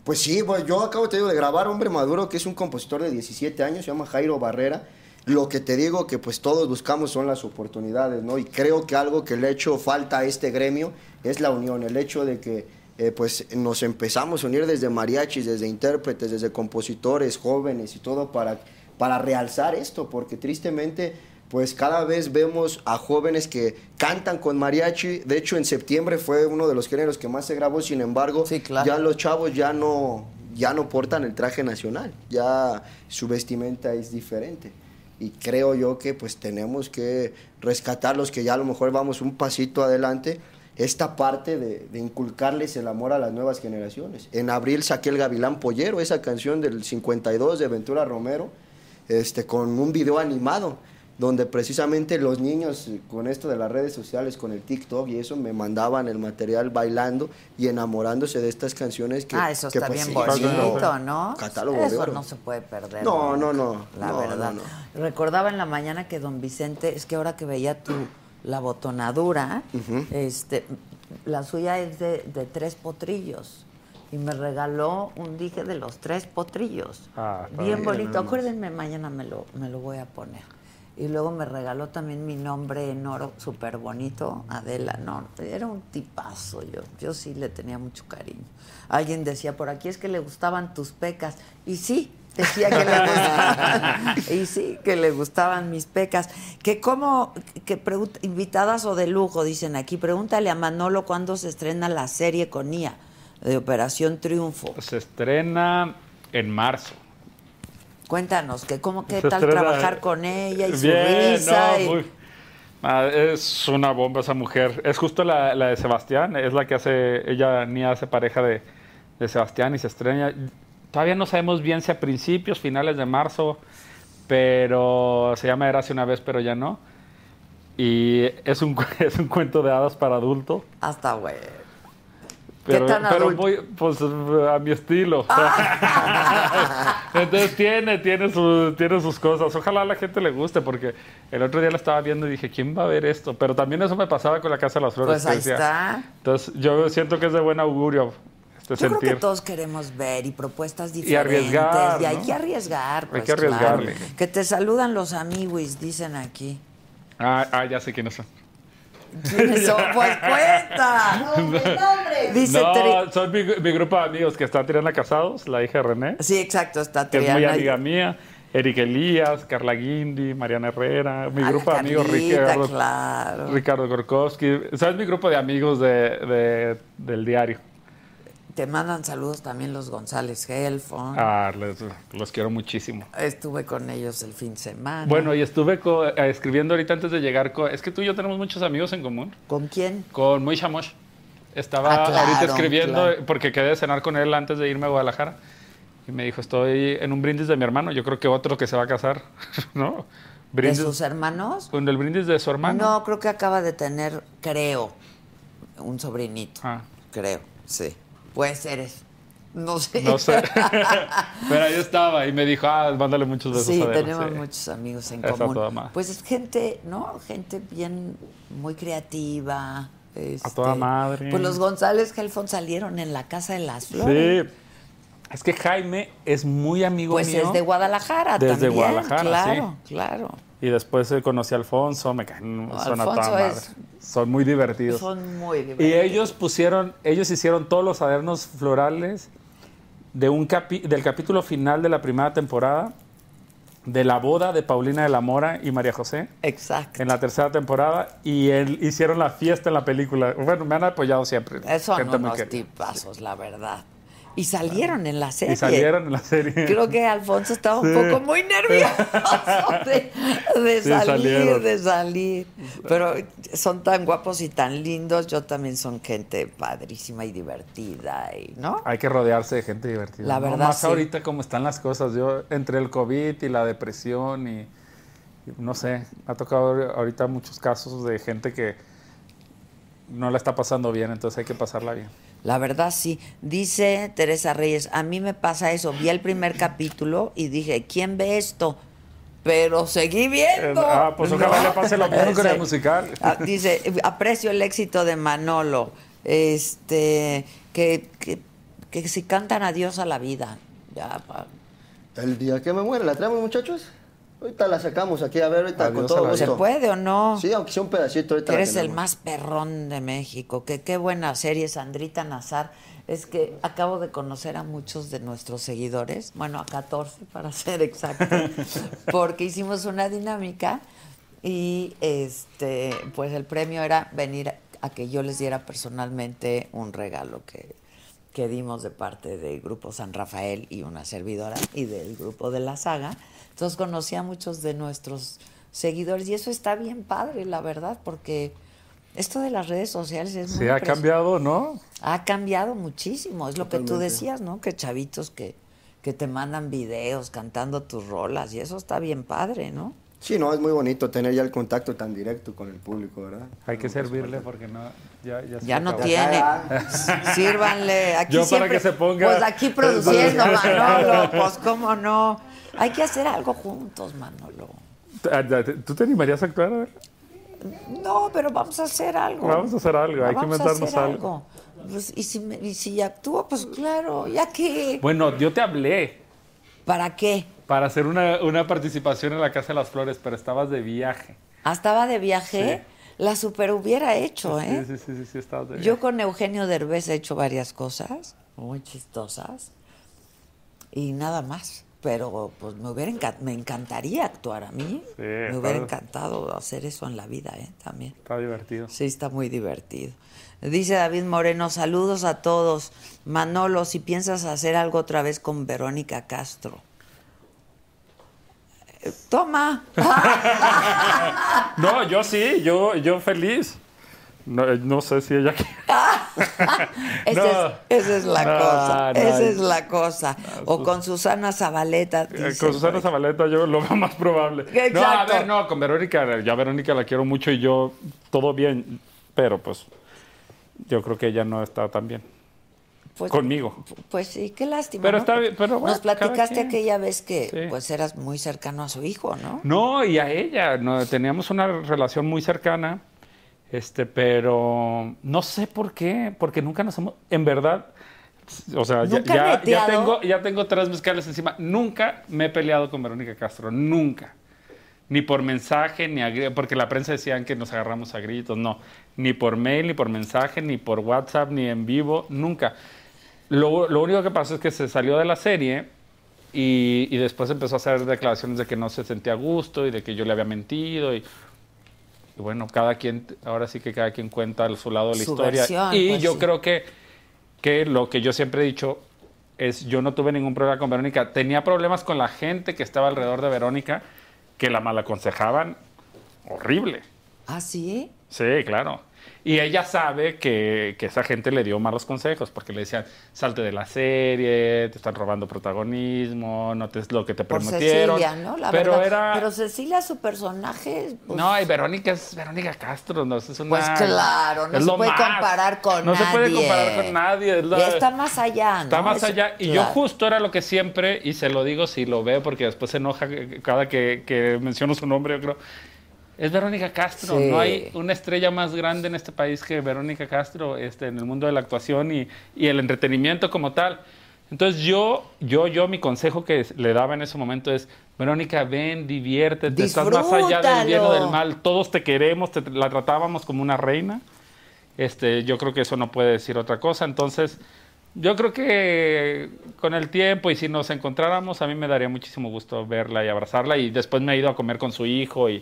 Pues sí, pues yo acabo te digo, de grabar Hombre Maduro, que es un compositor de 17 años, se llama Jairo Barrera. Lo que te digo que pues todos buscamos son las oportunidades, ¿no? Y creo que algo que le ha hecho falta a este gremio es la unión, el hecho de que eh, pues nos empezamos a unir desde mariachis, desde intérpretes, desde compositores, jóvenes y todo para, para realzar esto, porque tristemente pues cada vez vemos a jóvenes que cantan con mariachi. De hecho, en septiembre fue uno de los géneros que más se grabó, sin embargo, Sí, claro. ya los chavos ya no, ya no portan el traje nacional, ya su vestimenta es diferente. Y creo yo que pues tenemos que rescatar los que ya a lo mejor vamos un pasito adelante, esta parte de, inculcarles el amor a las nuevas generaciones. En abril saqué el Gavilán Pollero, esa canción del 52 de Ventura Romero, este, con un video animado donde precisamente los niños con esto de las redes sociales, con el TikTok y eso, me mandaban el material bailando y enamorándose de estas canciones que... ah, eso que, está pues, bien sí, bonito, ¿no? Catálogo de eso oro. no se puede perder. No, nunca, no, no, La no, verdad. no, Recordaba en la mañana que don Vicente, es que ahora que veía tu la botonadura, este, la suya es de, de tres potrillos. Y me regaló un dije de los tres potrillos. Ah, bien. bonito. Acuérdenme, mañana me lo, me lo voy a poner. Y luego me regaló también mi nombre en oro, súper bonito, Adela. No, era un tipazo yo. Yo sí le tenía mucho cariño. Alguien decía, por aquí es que le gustaban tus pecas. Y sí, decía que le gustaban. y sí, que le gustaban mis pecas. Que como, que pregunta, invitadas o de lujo, dicen aquí, pregúntale a Manolo cuándo se estrena la serie con IA de Operación Triunfo. Se estrena en marzo. Cuéntanos, que cómo, qué Se tal estrena- trabajar con ella y su risa. no, y- muy- es una bomba esa mujer. Es justo la, la de Sebastián, es la que hace, ella ni hace pareja de, de Sebastián y se estrena. Todavía no sabemos bien si a principios, finales de marzo, pero se llama Era hace una vez, pero ya no. Y es un, es un cuento de hadas para adulto. Hasta güey. Pero, tan pero muy, pues a mi estilo. Entonces tiene, tiene, su- tiene sus cosas. Ojalá a la gente le guste, porque el otro día la estaba viendo y dije, ¿quién va a ver esto? Pero también eso me pasaba con la Casa de las Flores. Pues ahí decía. está. Entonces yo siento que es de buen augurio este Yo creo que todos queremos ver y propuestas Y diferentes. arriesgar, Y hay ¿no? que arriesgar. Hay Pues, que arriesgarle. claro. Que te saludan los amigos, dicen aquí. Ah, ah, ya sé quiénes son. ¿Quiénes son? Pues cuenta. Dice Tri- no, son mi, mi grupo de amigos que están Triana Casados, la hija de René, Sí, exacto, está que es muy Triana. amiga mía. Eric Elías, Carla Guindi, Mariana Herrera, mi Ah, grupo de amigos Ricardo, claro. Ricardo Gorkowski. ¿Sabes mi grupo de amigos de, de- del diario? Te mandan saludos también los González Helfon. Ah, los quiero muchísimo. Estuve con ellos el fin de semana. Bueno, y estuve eh, escribiendo ahorita antes de llegar. es que tú y yo tenemos muchos amigos en común. ¿Con quién? Con Moisha Mosh. Estaba ah, ahorita escribiendo porque quedé de cenar con él antes de irme a Guadalajara. Y me dijo, estoy en un brindis de mi hermano. Yo creo que otro que se va a casar, ¿no? ¿De sus hermanos? ¿Con el brindis de su hermano? No, creo que acaba de tener, creo, un sobrinito. Ah. Creo, sí. Puede ser eso. No sé. No sé. Pero ahí estaba y me dijo, ah, mándale muchos besos sí, tenemos muchos amigos en común. Pues es gente, ¿no? Gente bien, muy creativa. a toda este, madre. Pues los González Gelfon salieron en la Casa de las Flores. Sí. Es que Jaime es muy amigo pues mío. Pues es de Guadalajara Desde Guadalajara, claro, Claro, Y después conocí a Alfonso, me caen, son a toda madre. Son muy divertidos. Son muy divertidos. Y ellos pusieron, ellos hicieron todos los adornos florales de un del capítulo final de la primera temporada de la boda de Paulina de la Mora y María José. Exacto. En la tercera temporada y él, hicieron la fiesta en la película. Bueno, me han apoyado siempre. Son unos tipazos, la verdad. Y salieron en la serie. Y salieron en la serie. Creo que Alfonso estaba un poco muy nervioso de, salir, de salir. Pero son tan guapos y tan lindos. Yo también son gente padrísima y divertida, y, ¿no? Hay que rodearse de gente divertida. La verdad. Más ahorita como están las cosas. Yo, entre el COVID y la depresión y, y no sé, ha tocado ahorita muchos casos de gente que no la está pasando bien, entonces hay que pasarla bien. La verdad sí. Dice Teresa Reyes, a mí me pasa eso. Vi el primer capítulo y dije, ¿quién ve esto? Pero seguí viendo. Ah, pues ojalá le pase lo mismo el musical. Ah, dice, aprecio el éxito de Manolo. Este, que, que, que si cantan adiós a la vida. Ya, El día que me muere, ¿la traemos, muchachos? Ahorita la sacamos aquí, a ver, ahorita con todo gusto. ¿Se puede o no? Sí, aunque sea un pedacito. Ahorita Eres el más perrón de México. Que qué buena serie, Sandrita Nazar. Es que acabo de conocer a muchos de nuestros seguidores, bueno, a 14 para ser exacto, porque hicimos una dinámica y este, pues el premio era venir a que yo les diera personalmente un regalo que, que dimos de parte del grupo San Rafael y una servidora y del grupo de la saga entonces conocí a muchos de nuestros seguidores y eso está bien padre, la verdad, porque esto de las redes sociales es muy... Sí, ha cambiado, ¿no? Ha cambiado muchísimo, es lo que tú decías, ¿no? Que chavitos que, que te mandan videos cantando tus rolas y eso está bien padre, ¿no? Sí, no, es muy bonito tener ya el contacto tan directo con el público, ¿verdad? Hay que servirle porque no, ya, ya, ya no tiene. Sírvanle. Aquí Yo para que se ponga. Pues aquí produciendo, Manolo, pues cómo no. Hay que hacer algo juntos, Manolo. ¿Tú te animarías a actuar? No, pero vamos a hacer algo. Vamos a hacer algo, hay que inventarnos algo. Pues, y, si y si actúo, pues claro, ya que... Bueno, yo te hablé. ¿Para qué? Para hacer una, una participación en la Casa de las Flores, pero estabas de viaje. ¿Ah, estaba de viaje? La super hubiera hecho, ¿eh? Sí, sí, sí, sí, estabas de viaje. Yo con Eugenio Derbez he hecho varias cosas muy chistosas y nada más pero pues me hubiera me encantaría actuar a mí. me hubiera encantado hacer eso en la vida, ¿eh? También. Está divertido. Sí, está muy divertido. Dice David Moreno, saludos a todos. Manolo, si piensas hacer algo otra vez con Verónica Castro. Toma. no, yo sí, yo, yo feliz. No, eh, no sé si ella esa, es, la cosa. esa es la cosa. O con Susana Zabaleta. Eh, con Susana Zabaleta yo lo veo más probable. No, a ver, no, con Verónica, ya Verónica la quiero mucho y yo todo bien, pero pues yo creo que ella no está tan bien. Pues, conmigo. Pues sí, qué lástima. Pero está bien, pero Nos platicaste aquella vez que pues eras muy cercano a su hijo, ¿no? No, y a ella. No, teníamos una relación muy cercana este, pero no sé por qué, porque nunca nos hemos, en verdad, o sea, ya, ya, tengo, ya tengo tres mezcales encima. Nunca me he peleado con Verónica Castro, nunca. Ni por mensaje, ni a, porque la prensa decían que nos agarramos a gritos, no. Ni por mail, ni por mensaje, ni por WhatsApp, ni en vivo, nunca. Lo, lo único que pasó es que se salió de la serie y, y, después empezó a hacer declaraciones de que no se sentía a gusto y de que yo le había mentido y y bueno, cada quien, ahora sí que cada quien cuenta su lado de la historia. y pues yo creo que, que lo que yo siempre he dicho es, yo no tuve ningún problema con Verónica. Tenía problemas con la gente que estaba alrededor de Verónica, que la mal aconsejaban horrible. ¿Ah, sí? Sí, claro. Y ella sabe que, que, esa gente le dio malos consejos, porque le decían, salte de la serie, te están robando protagonismo, no te es lo que te Por prometieron. Cecilia, ¿no? La pero verdad. era... Pero Cecilia, su personaje... pues, No, y Verónica es Verónica Castro, ¿no? Es una, Pues claro, no se puede más. comparar con No se puede nadie. comparar con nadie. es Está más allá, ¿no? Está más Es- allá. Y yo justo era lo que siempre, y se lo digo si lo veo, porque después se enoja cada que, que menciono su nombre, yo creo. Es Verónica Castro. Sí. No hay una estrella más grande en este país que Verónica Castro este, en el mundo de la actuación y, y el entretenimiento como tal. Entonces yo, yo, yo, mi consejo que le daba en ese momento es, Verónica, ven, diviértete, estás más allá del bien o del mal, todos te queremos, te, la tratábamos como una reina. Este, yo creo que eso no puede decir otra cosa. Entonces, yo creo que con el tiempo y si nos encontráramos, a mí me daría muchísimo gusto verla y abrazarla. Y después me he ido a comer con su hijo y,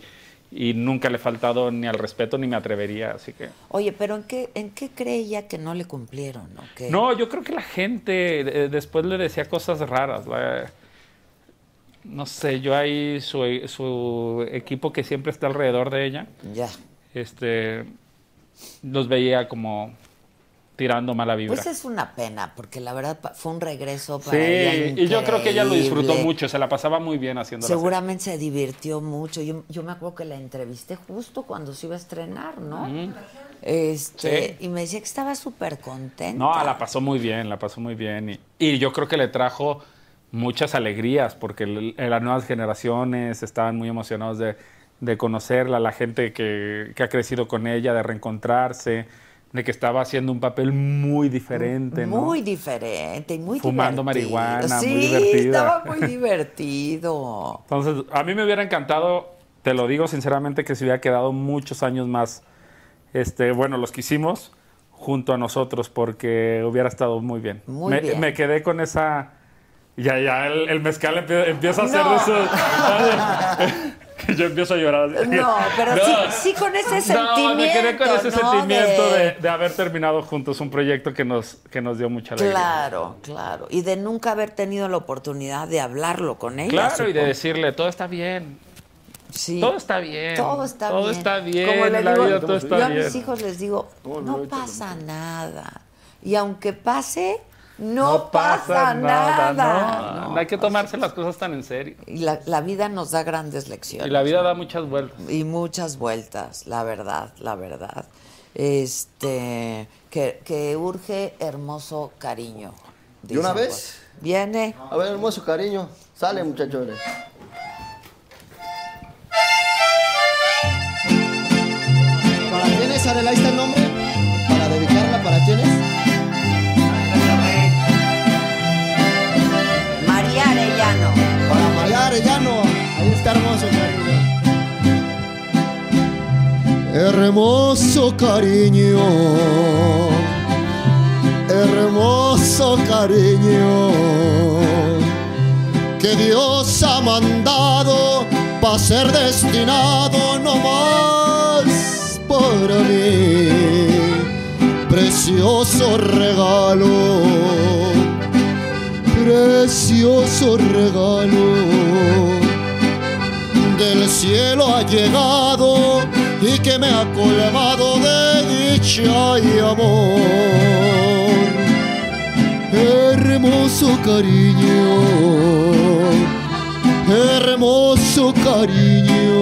y nunca le he faltado ni al respeto ni me atrevería. Así que. Oye, pero ¿en qué, ¿en qué creía que no le cumplieron? ¿o qué? No, yo creo que la gente eh, después le decía cosas raras. la- no sé, yo ahí su, su equipo que siempre está alrededor de ella, Ya. este, los veía como tirando mala vibra. Pues es una pena, porque la verdad fue un regreso para Sí, ella y yo creo que ella lo disfrutó increíble. mucho, se la pasaba muy bien haciendo Seguramente se divirtió mucho. Yo, yo me acuerdo que la entrevisté justo cuando se iba a estrenar, ¿no? Este, Sí. Y me decía que estaba súper contenta. No, la pasó muy bien, la pasó muy bien. Y, y yo creo que le trajo muchas alegrías, porque las nuevas generaciones estaban muy emocionados de, de conocerla, la gente que, que ha crecido con ella, de reencontrarse, de que estaba haciendo un papel muy diferente, ¿no? Muy diferente y muy Fumando divertido. marihuana, sí, muy divertida. estaba muy divertido. Entonces, a mí me hubiera encantado, te lo digo sinceramente, que se hubiera quedado muchos años más, este, bueno, los que hicimos junto a nosotros, porque hubiera estado muy bien. Muy me, bien. me quedé con esa... Ya, ya, el, el mezcal empie- empieza a hacer No. de eso. que yo empiezo a llorar. No, pero No. sí, sí con ese sentimiento. No, me quedé con ese ¿no? sentimiento De- de, de haber terminado juntos un proyecto que nos, que nos dio mucha alegría. Claro, claro. Y de nunca haber tenido la oportunidad de hablarlo con ella. Claro, y de decirle, todo está bien. Sí. Todo está bien. Todo está Todo bien. está bien. Como le digo, vida todo está yo a mis hijos les digo, No, pasa nada. Y aunque pase, no, pasa, nada. no. No. No hay que tomarse las cosas tan en serio. Y la, la vida nos da grandes lecciones. Y la vida da muchas vueltas. y muchas vueltas, la verdad, la verdad. Este, que, que urge hermoso cariño. ¿De una vez? pues. Viene. A ver, hermoso cariño. Sale, muchachos. ¿Para quiénes, Adela? Ahí está el nombre. Para dedicarla, ¿para quiénes? Arellano. Para María Arellano. Ahí está hermoso cariño. Hermoso cariño. Hermoso cariño. Que Dios ha mandado para ser destinado no más para mí. Precioso regalo precioso regalo del cielo ha llegado y que me ha colmado de dicha y amor. Hermoso cariño, hermoso cariño,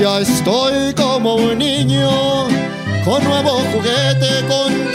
ya estoy como un niño con nuevo juguete contento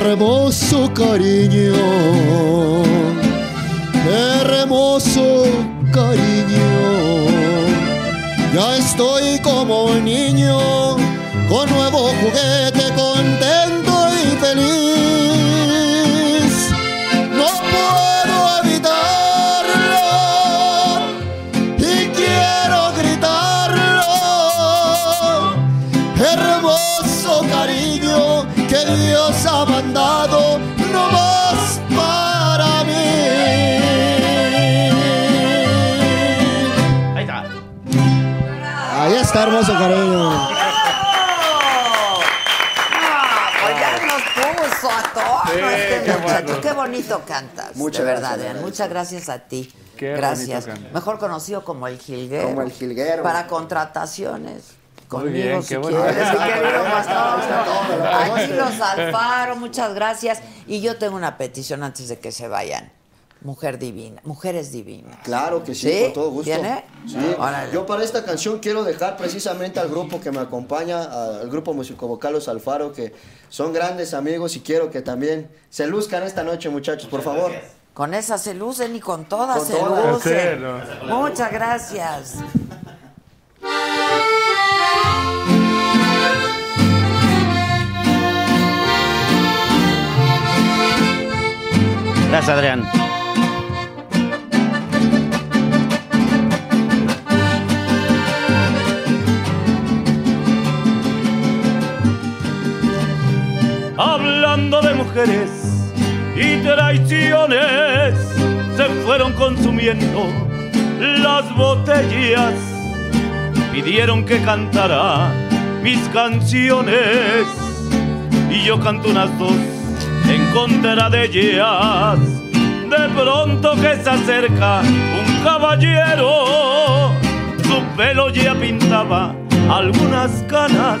Hermoso cariño, hermoso cariño. Ya estoy como un niño con nuevo juguete está hermoso cariño. Pues ya nos puso a todos Sí, este qué muchacho. bueno. Qué bonito cantas. Muchas de verdad, gracias, Adrián. Muchas gracias a ti. Qué gracias. Mejor conocido como el Gilguero. Como el Jilguero. Para contrataciones. Muy Conmigo, bien, si qué bueno. quieres, mi Ah, querido pastor. Aquí los Alfaro, muchas gracias. Y yo tengo una petición antes de que se vayan. Mujer divina, mujeres divinas. Claro que sí, ¿Sí? con todo gusto. Sí. Órale. Yo para esta canción quiero dejar precisamente al grupo que me acompaña, al grupo musicovocal Los Alfaro, que son grandes amigos y quiero que también se luzcan esta noche, muchachos, por favor. Con esa se lucen y con todas Con se todas. lucen. Sí, Muchas gracias. Gracias, Adrián. Hablando de mujeres y traiciones, se fueron consumiendo las botellas. Pidieron que cantara mis canciones y yo canto unas dos en contra de ellas. De pronto que se acerca un caballero, su pelo ya pintaba algunas canas.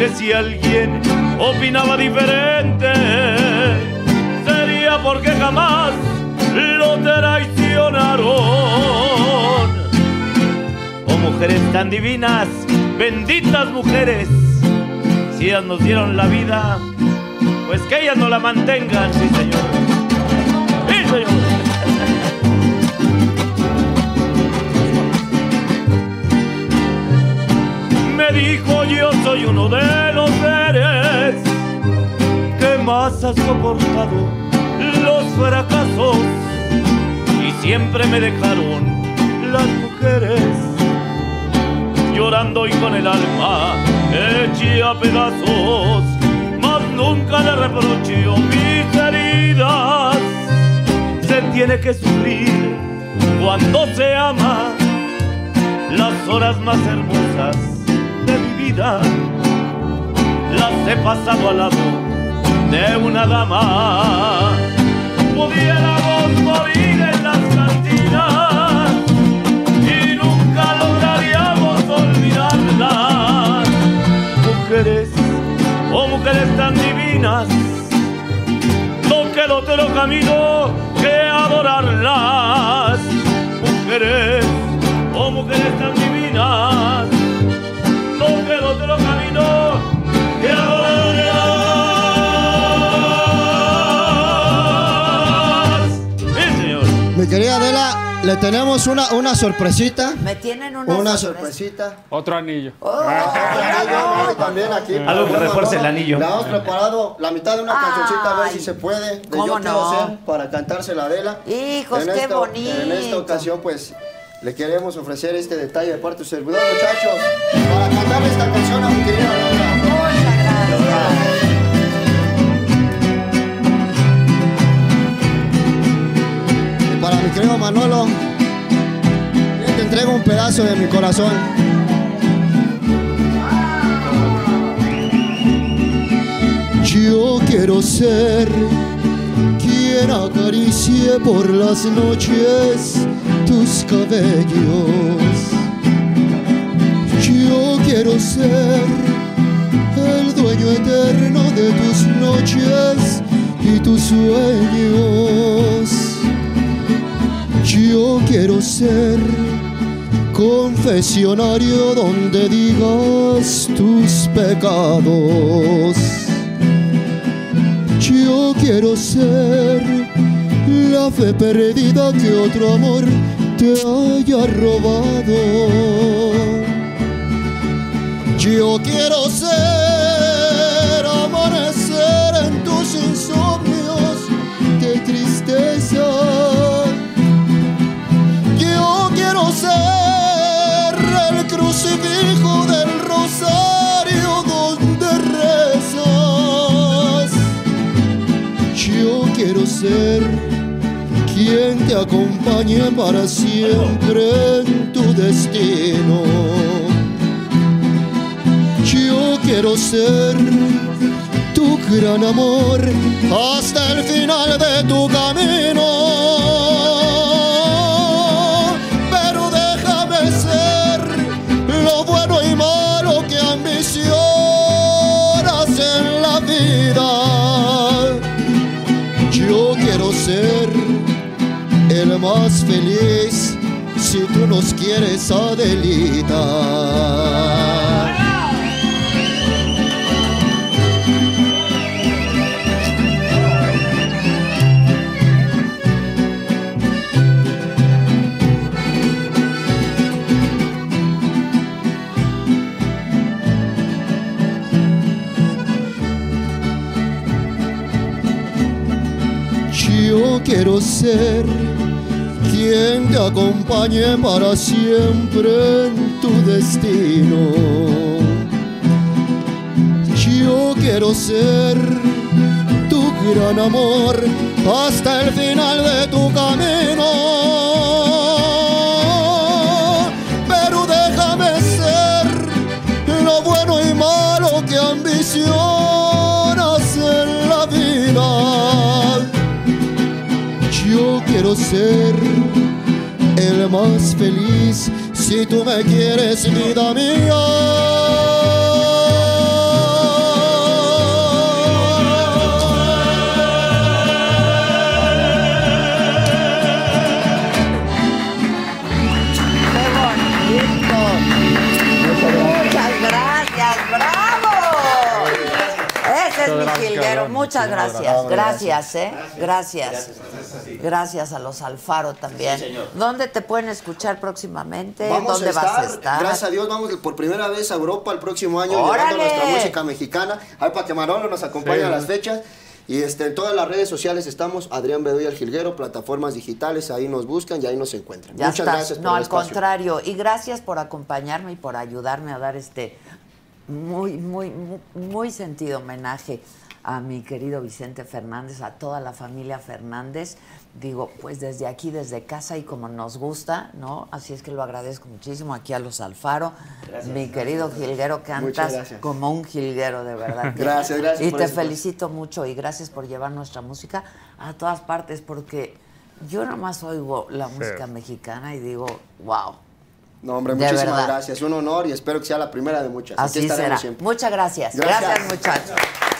Que si alguien opinaba diferente, sería porque jamás lo traicionaron. Oh mujeres tan divinas, benditas mujeres, si ellas nos dieron la vida, pues que ellas no la mantengan, sí señor. Dijo yo soy uno de los seres que más ha soportado los fracasos y siempre me dejaron las mujeres llorando y con el alma hecha pedazos, mas nunca le reproché mis heridas. Se tiene que sufrir cuando se ama las horas más hermosas Las he pasado al lado de una dama. Pudiéramos morir en las cantinas y nunca lograríamos olvidarlas. Mujeres, oh mujeres tan divinas, no queda otro camino que adorarlas. Mujeres, oh mujeres tan Mi querida Adela, le tenemos una, una sorpresita. Me tienen una, Una sorpresita. Otro anillo. Oh, Y también aquí. Algo que refuerce el anillo. Le hemos preparado la mitad de una Ay. cancioncita, a ver si se puede. De ¿Cómo Yo no? quiero ser para cantársela a Adela. Hijos, En qué esta- bonito. En esta ocasión, pues, le queremos ofrecer este detalle de parte de su servidor, muchachos, para cantarle esta canción a mi querida Adela. Muchas gracias. Para mi querido Manolo, te entrego un pedazo de mi corazón. Yo quiero ser quien acaricie por las noches tus cabellos quiero ser el dueño eterno de tus noches y tus sueños. Yo quiero ser confesionario donde digas tus pecados. Yo quiero ser la fe perdida que otro amor te haya robado. Yo quiero ser amanecer en tus insomnios de tristeza. Yo quiero ser el crucifijo del rosario donde rezas. Yo quiero ser quien te acompañe para siempre en tu destino. Yo quiero ser tu gran amor hasta el final de tu camino. Más feliz si tú nos quieres, Adelita. Yo quiero ser quien te acompañe para siempre en tu destino. Yo quiero ser tu gran amor hasta el final de tu camino. Pero déjame ser lo bueno y malo que ambicionas en la vida. Yo quiero ser el más feliz si tú me quieres, vida mía. ¡Qué bonito! Muchas gracias, bravo. Ese es mi gracias, cabrón. Muchas Sí, gracias. Gracias, a los Alfaro también. ¿Dónde te pueden escuchar próximamente? Vamos ¿Dónde a estar, vas a estar? gracias a Dios, vamos por primera vez a Europa el próximo año ¡Órale! llevando nuestra música mexicana. Ahí para que Manolo nos acompañe Sí. a las fechas. Y este, en todas las redes sociales estamos, Adrián Bedoya el Jilguero, plataformas digitales, ahí nos buscan y ahí nos encuentran. Ya Muchas estás. gracias por no, el al espacio. contrario. Y gracias por acompañarme y por ayudarme a dar este muy, muy, muy, muy sentido homenaje a mi querido Vicente Fernández, a toda la familia Fernández. Digo, pues desde aquí, desde casa y como nos gusta, ¿no? Así es que lo agradezco muchísimo aquí a los Alfaro. Mi querido Jilguero, cantas gracias. como un jilguero, de verdad. Gracias, gracias Y por te eso, pues. felicito mucho y gracias por llevar nuestra música a todas partes porque yo nomás oigo la música mexicana y digo, wow. No, hombre, De muchísimas verdad. gracias. Un honor y espero que sea la primera de muchas. Aquí Así estaremos será. siempre. Muchas gracias. Gracias. Gracias, muchachos.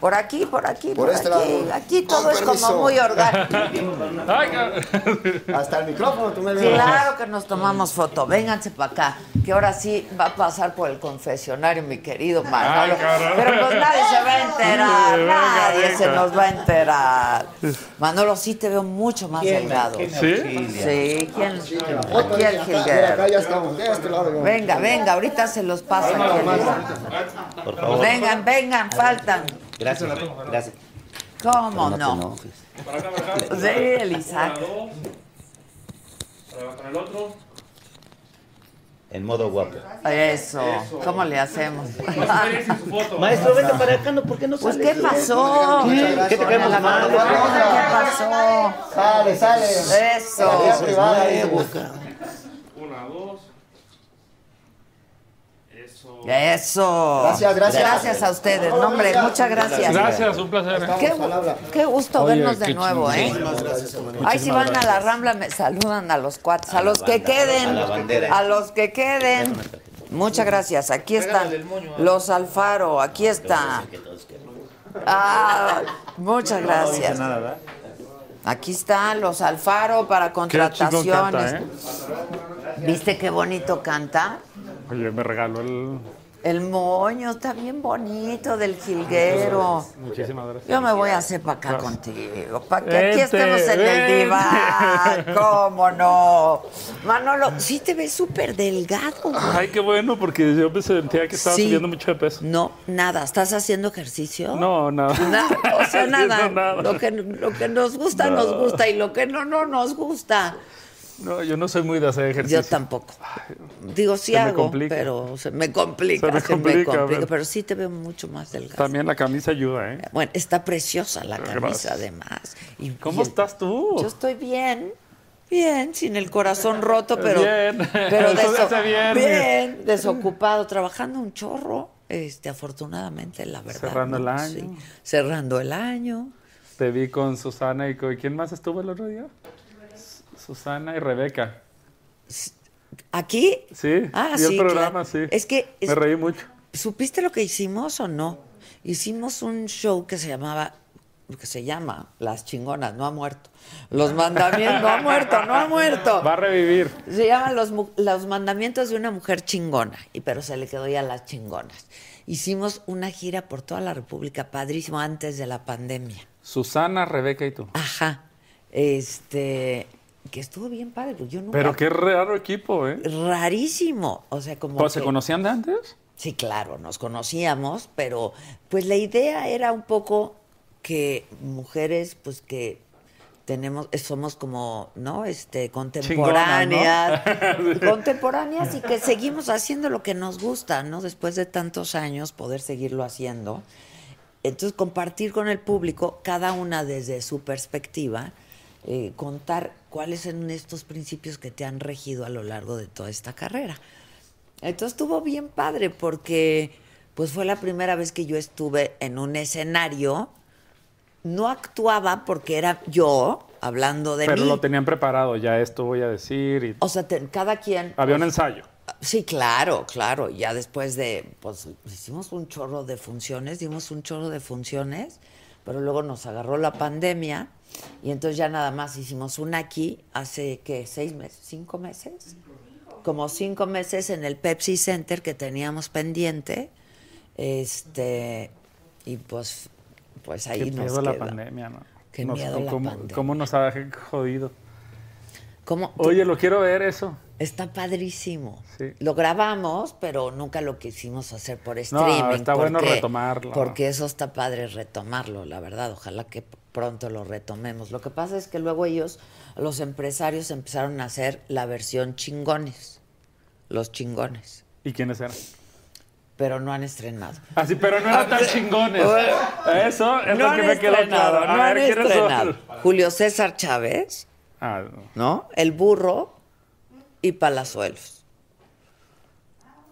Por aquí, por aquí, por, Por este aquí. lado. Aquí todo Con es permiso. como muy orgánico. Hasta el micrófono, tú me ves. Claro que nos tomamos foto. Vénganse para acá, que ahora sí va a pasar por el confesionario, mi querido Manolo. Ay. Pero pues nadie se va a enterar, nadie venga. se nos va a enterar. Manolo, sí te veo mucho más delgado. ¿Sí? Sí, ¿quién? Aquí el acá, jilguero. acá ya estamos. De este lado. Venga, venga, ahorita se los paso aquí. Por favor. Vengan, vengan, faltan. Gracias. Gracias. ¿Cómo te no? enojes. Sí, el Isaac. Con el otro. En modo guapo. Eso, ¿cómo le hacemos? Maestro, vete para acá, ¿no? ¿Por qué no Pues, sales? ¿qué pasó? ¿Qué? ¿Qué te caemos mal? ¿Qué pasó? Sale, sale. Eso. Cara. Una, dos. Eso. Gracias, gracias. Gracias a ustedes. No, hombre, muchas gracias. Gracias, un placer. Qué, gusto Oye, vernos de nuevo, ¿eh? Muchísimas gracias, hermano. Ay, si van a la Rambla, me saludan a los cuates, a, los que queden, a la bandera. a los que queden. Muchas gracias. Aquí están los Alfaro, aquí está. Ah, muchas gracias. Aquí están los Alfaro para contrataciones. ¿Viste qué bonito canta? Oye, me regaló el... El moño está bien bonito del jilguero. Muchísimas gracias. Yo me voy a hacer para acá contigo, para que aquí estemos en el diván. ¿Cómo no? Manolo, sí te ves súper delgado. Ay, qué bueno, porque yo me sentía que estaba Sí. subiendo mucho de peso. No, nada. ¿Estás haciendo ejercicio? No, nada. Na- o sea, nada. nada. Lo, que, lo que nos gusta, No. nos gusta. Y lo que no, no nos gusta. No, yo no soy muy de hacer ejercicio. Yo tampoco. Digo, sí se me hago, complica. pero se me complica. Se me complica, pero- pero sí te veo mucho más delgado. También la camisa ayuda, ¿eh? Bueno, está preciosa la camisa Gracias. además. Y- ¿Cómo el- estás tú? Yo estoy bien, bien, sin el corazón roto, pero, Bien. pero deso- bien. bien, desocupado, trabajando un chorro, este, afortunadamente, la verdad. Cerrando el ¿no? año. Sí, cerrando el año. Te vi con Susana y con... ¿Quién más estuvo el otro día? Susana y Rebeca. ¿Aquí? Sí, Ah, vi el sí, programa, claro. sí. Es que es- Me reí mucho. ¿Supiste lo que hicimos o no? Hicimos un show que se llamaba, que se llama Las Chingonas, no ha muerto. Los mandamientos, no ha muerto, no ha muerto. Va a revivir. Se llama los, los mandamientos de una mujer chingona, y pero se le quedó ya las chingonas. Hicimos una gira por toda la República, padrísimo, antes de la pandemia. Susana, Rebeca y tú. Ajá. Este, que estuvo bien padre, pues yo nunca... Pero qué raro equipo, ¿eh? Rarísimo. O sea, como... ¿Pues ¿Se que- conocían de antes? Sí, claro, nos conocíamos, pero pues la idea era un poco que mujeres, pues que tenemos, eh, somos como, ¿no? Este, contemporáneas, contemporáneas y que seguimos haciendo lo que nos gusta, ¿no? Después de tantos años poder seguirlo haciendo. Entonces, compartir con el público, cada una desde su perspectiva, eh, contar cuáles son estos principios que te han regido a lo largo de toda esta carrera. Entonces estuvo bien padre porque pues fue la primera vez que yo estuve en un escenario. No actuaba porque era yo hablando de Pero mí. lo tenían preparado, ya esto voy a decir. Y... O sea, te- cada quien Había un ensayo. Sí, claro, claro. Ya después de, pues hicimos un chorro de funciones, dimos un chorro de funciones, pero luego nos agarró la pandemia y entonces ya nada más hicimos una aquí hace, ¿qué? ¿Seis meses? ¿Cinco meses? Como cinco meses en el Pepsi Center que teníamos pendiente. Este, y pues, pues ahí Qué nos miedo la pandemia, ¿no? Qué Nos- miedo la cómo, pandemia. cómo nos ha jodido? ¿Cómo? Oye, lo quiero ver eso. Está padrísimo. Sí. Lo grabamos, pero nunca lo quisimos hacer por No, streaming. está bueno porque- retomarlo. Porque eso está padre retomarlo, la verdad. Ojalá que pronto lo retomemos. Lo que pasa es que luego ellos, los empresarios, empezaron a hacer la versión chingones. Los chingones. ¿Y quiénes eran? Pero no han estrenado. Ah, sí, pero no eran tan chingones. Eso es no lo que me quedó claro. A no han estrenado. Julio César Chávez, Ah, no. ¿no? El burro y Palazuelos.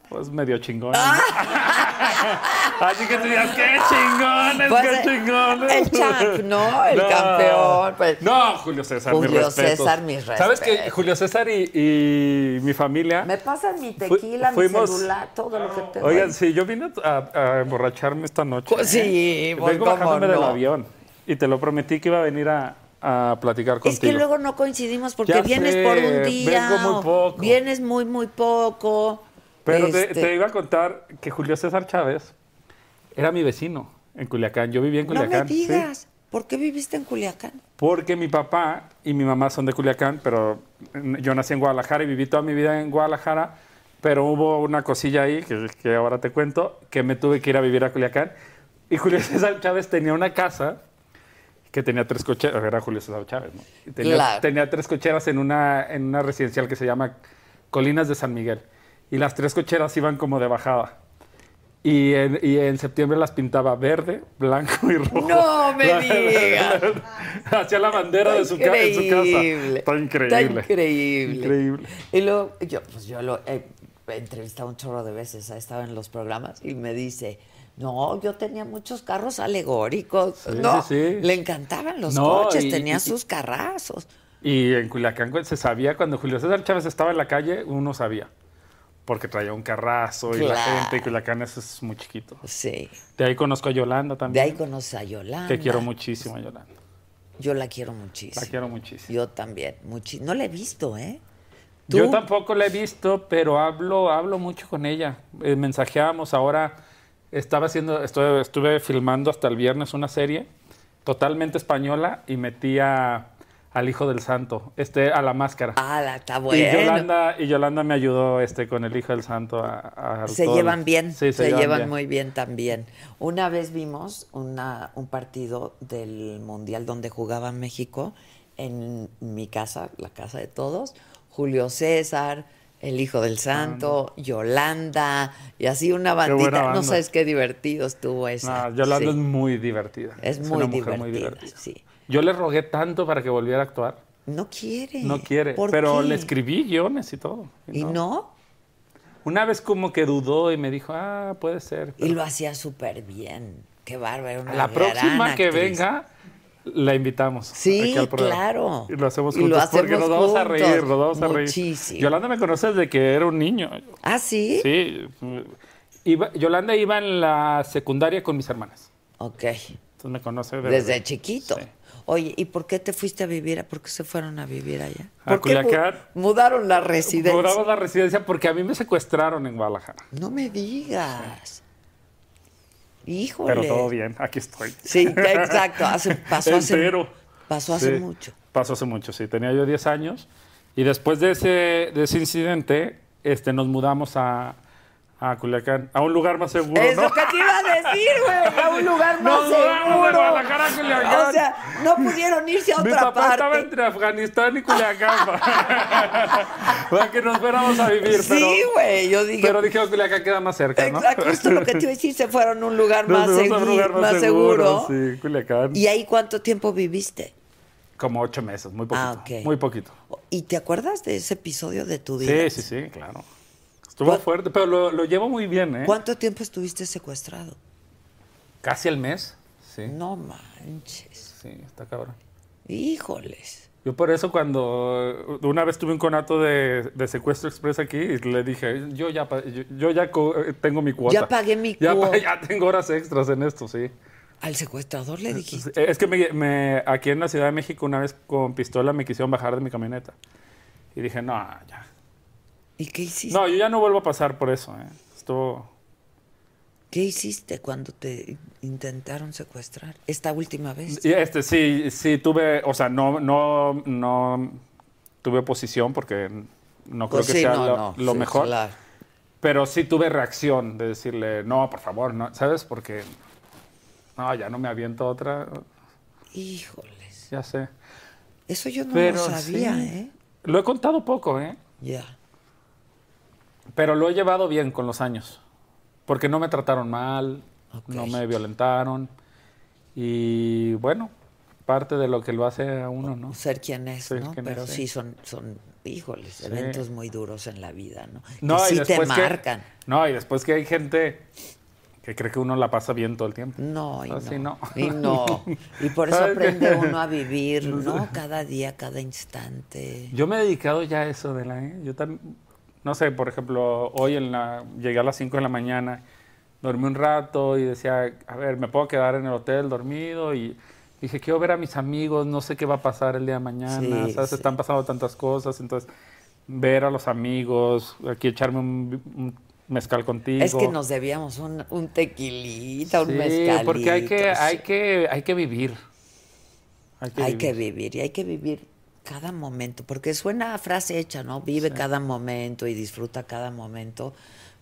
Pues medio chingones. Así que digas, ¡qué chingones, Pues, qué eh, chingones! el champ, ¿no? El campeón, pues. No, Julio César, mis Julio respetos. César, mis ¿Sabes que respetos. Julio César y, y mi familia... Me pasan mi Fu- tequila, fuimos- mi celular, todo lo que tengo. Oigan, sí, yo vine a, a emborracharme esta noche. Pues sí, ¿eh? pues, Vengo ¿cómo bajándome del avión. Y te lo prometí que iba a venir a, a platicar contigo. Es que luego no coincidimos porque Ya vienes sé, por un día. vengo muy o poco. Vienes muy, muy poco. Pero te, Este, te iba a contar que Julio César Chávez era mi vecino en Culiacán. Yo vivía en No me Culiacán. sí. digas. ¿Por qué viviste en Culiacán? Porque mi papá y mi mamá son de Culiacán, pero mm, yo nací en Guadalajara y viví toda mi vida en Guadalajara, pero hubo una cosilla ahí, que, que ahora te cuento, que me tuve que ir a vivir a Culiacán. Y Julio César Chávez tenía una casa que tenía tres cocheras, era Julio César Chávez, ¿no? Tenía, Claro. tenía tres cocheras en una, en una residencial que se llama Colinas de San Miguel. Y las tres cocheras iban como de bajada. Y en, y en septiembre las pintaba verde, blanco y rojo. No me digas. Hacía la bandera de su, ca- en su casa. Increíble. Está increíble. Está increíble. Increíble. Y luego, yo, pues yo lo, he entrevistado un chorro de veces, ha estado en los programas y me dice, no, yo tenía muchos carros alegóricos. Sí, no, sí, le encantaban los No, coches, y- tenía y- sus carrazos. Y en Culiacán se sabía, cuando Julio César Chávez estaba en la calle, uno sabía. Porque traía un carrazo y la gente, y Culiacán eso es muy chiquito. Sí, De ahí conozco a Yolanda de también. ahí conoce a Yolanda. Que quiero muchísimo a Yolanda. Yo la quiero muchísimo. La quiero muchísimo. Yo también, muchi- No la he visto, ¿eh? Yo tampoco la he visto, pero hablo, hablo mucho con ella. Eh, mensajeamos. Ahora estaba haciendo, estuve, estuve filmando hasta el viernes una serie totalmente española y metía al Hijo del Santo, este, a la máscara. Ah, la- está Y bueno. Yolanda, y Yolanda me ayudó este, con el Hijo del Santo a, a Se llevan bien, Sí, se, llevan, bien. muy bien también. Una vez vimos una, un partido del Mundial donde jugaba México en mi casa, la casa de todos, Julio César, el Hijo del Santo, Yolanda, y así una buena bandita. No sabes qué divertido estuvo esa. No, Yolanda Sí. es muy divertida. Es una muy mujer divertida, sí. Yo le rogué tanto para que volviera a actuar. No quiere. No quiere, ¿Por pero qué? le escribí guiones y todo. ¿Y no? Una vez como que dudó y me dijo, ah, puede ser. Y lo hacía súper bien. Qué bárbaro. una la próxima que venga, la invitamos. Sí, claro. Y lo hacemos Y lo juntos porque hacemos nos vamos a juntos. reír, nos vamos a reír. Muchísimo. Yolanda me conoce desde que era un niño. ¿Ah, sí? Sí. Iba- Yolanda iba en la secundaria con mis hermanas. Ok. Entonces me conoce de- Desde chiquito. Sí. Oye, ¿y por qué te fuiste a vivir? a- ¿Por qué se fueron a vivir allá? A ¿Por qué mu- Culiacán. mudaron la residencia? Mudamos la residencia porque a mí me secuestraron en Guadalajara. No me digas. Híjole. Pero todo bien, aquí estoy. Sí, exacto. Hace, pasó hace, Entero. pasó hace Sí, mucho. Pasó hace mucho, sí. Tenía yo 10 años. Y después de ese, de ese incidente, este, nos mudamos a, a Culiacán, a un lugar más seguro, Es ¿no? lo que te iba a decir, güey. A un lugar más Nos mudamos de seguro. Guadalajara a Culiacán. O sea, no pudieron irse a Mi otra estaba parte. entre Afganistán y Culiacán para, que nos fuéramos a vivir. Sí, güey. Yo dije, pero dije que Culiacán queda más cerca, ¿no? Exacto, justo lo que te iba a decir, se fueron a un lugar Nos más, fuimos a un segui- lugar más seguro. Sí, Culiacán. ¿Y ahí cuánto tiempo viviste? Como ocho meses, muy poquito. Ah, ok. Muy poquito. ¿Y te acuerdas de ese episodio de tu vida? Sí, sí, sí, claro. Estuvo ¿Cuál- fuerte, pero lo, lo llevo muy bien, ¿eh? ¿Cuánto tiempo estuviste secuestrado? Casi el mes. Sí. No manches. Sí, está cabrón. Híjoles. Yo por eso cuando una vez tuve un conato de, de secuestro express aquí y le dije, yo ya, yo, yo ya eh, tengo mi cuota. Ya pagué mi Ya, cuota. ya tengo horas extras en esto, sí. Al secuestrador le dijiste. Eh, Es que me, me- aquí en la Ciudad de México una vez con pistola me quisieron bajar de mi camioneta. Y dije, no, ya. ¿Y qué hiciste? No, yo ya no vuelvo a pasar por eso. ¿eh? Estuvo... ¿Qué hiciste cuando te intentaron secuestrar? Esta última vez. Y este, sí, sí tuve, o sea, no, no, no tuve oposición porque no creo Pues que sí, sea no, lo, no, lo sí, mejor. claro. Pero sí tuve reacción de decirle, no, por favor, no, ¿sabes? Porque, no, ya no me aviento otra, Híjoles. ya sé. Eso yo no Pero lo sabía, sí. ¿eh? Lo he contado poco, ¿eh? Ya. Pero lo he llevado bien con los años. Porque no me trataron mal, no me violentaron. Y bueno, parte de lo que lo hace a uno, ¿no? Ser quien es, Ser ¿no? quien Pero es, sí sí. son, son, híjoles, Sí. eventos muy duros en la vida, ¿no? No, que y sí te que- marcan. no, y después que hay gente que cree que uno la pasa bien todo el tiempo. No, y Así no. no. Y no. Y por eso aprende uno a vivir, ¿no? Cada día, cada instante. Yo me he dedicado ya a eso de la... ¿eh? Yo también, no sé, por ejemplo, hoy en la, llegué a las 5 de la mañana, dormí un rato y decía, a ver, me puedo quedar en el hotel dormido y dije, quiero ver a mis amigos, no sé qué va a pasar el día de mañana, Sí, ¿sabes? sí. Están pasando tantas cosas, entonces ver a los amigos, aquí echarme un, un mezcal contigo. Es que nos debíamos un, un tequilita, un Sí, mezcalito. porque hay que, hay que, hay que vivir. Hay que Hay vivir. que vivir y hay que vivir cada momento, porque suena a frase hecha, ¿no? Vive cada momento y disfruta cada momento,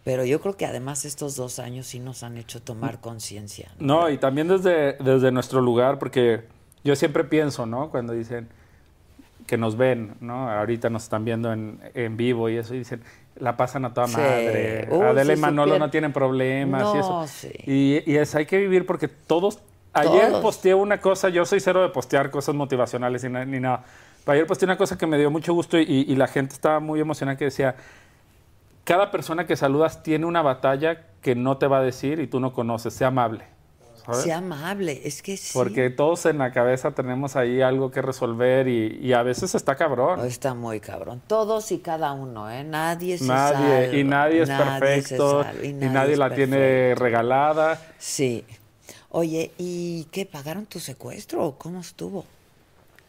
pero yo creo que además estos dos años sí nos han hecho tomar conciencia. ¿no? No, y también desde, desde nuestro lugar, porque yo siempre pienso, ¿no? Cuando dicen que nos ven, ¿no? Ahorita nos están viendo en, en vivo y eso, y dicen, la pasan a toda Sí. madre. Uy, Adela y Manolo no tienen problemas y eso. sí. Y, y es, hay que vivir porque todos... Ayer Todos. posteé una cosa, yo soy cero de postear cosas motivacionales na- ni nada. Pero ayer posteé una cosa que me dio mucho gusto y, y la gente estaba muy emocionada que decía, cada persona que saludas tiene una batalla que no te va a decir y tú no conoces. Sea amable. ¿sabes? Sea amable, es que sí. Porque todos en la cabeza tenemos ahí algo que resolver y, y a veces está cabrón. Está muy cabrón. Todos y cada uno, ¿eh? Nadie se Nadie, salva. y nadie es perfecto, salva, y nadie, la tiene regalada. Sí. Oye, ¿y qué? ¿Pagaron tu secuestro o cómo estuvo?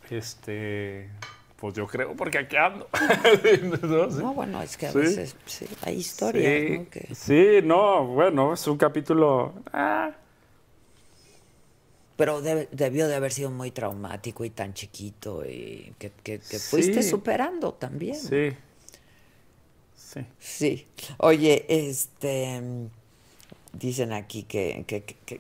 Este, pues yo creo, porque aquí ando. no, sí. No, bueno, es que a Sí. veces sí, hay historias, sí, ¿no? Que- sí, no, bueno, es un capítulo. ah, Pero debió de haber sido muy traumático y tan chiquito y que, que- que fuiste superando también. sí. Sí. Sí. Oye, este dicen aquí que-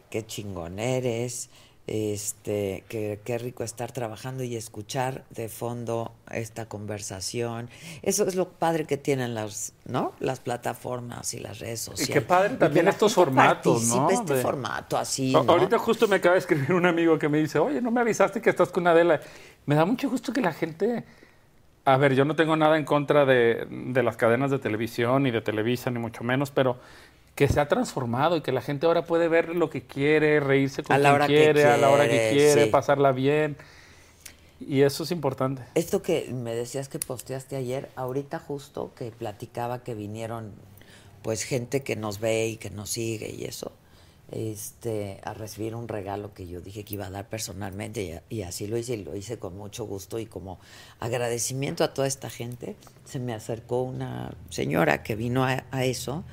que chingón eres, este, que qué rico estar trabajando y escuchar de fondo esta conversación. Eso es lo padre que tienen las, ¿no? Las plataformas y las redes sociales. qué padre también estos formatos, ¿no? Este De- formato así. Ahorita justo me acaba de escribir un amigo que me dice, oye, no me avisaste que estás con Adela. Me da mucho gusto que la gente... A ver, yo no tengo nada en contra de, de las cadenas de televisión, ni de Televisa, ni mucho menos, pero que se ha transformado y que la gente ahora puede ver lo que quiere, reírse con A la quien hora que quiere, a la hora que quiere, quiere, sí. pasarla bien. Y eso es importante. Esto que me decías que posteaste ayer, ahorita justo que platicaba que vinieron pues gente que nos ve y que nos sigue y eso, este, a recibir un regalo que yo dije que iba a dar personalmente y, y así lo hice y lo hice con mucho gusto y como agradecimiento a toda esta gente, se me acercó una señora que vino a, a eso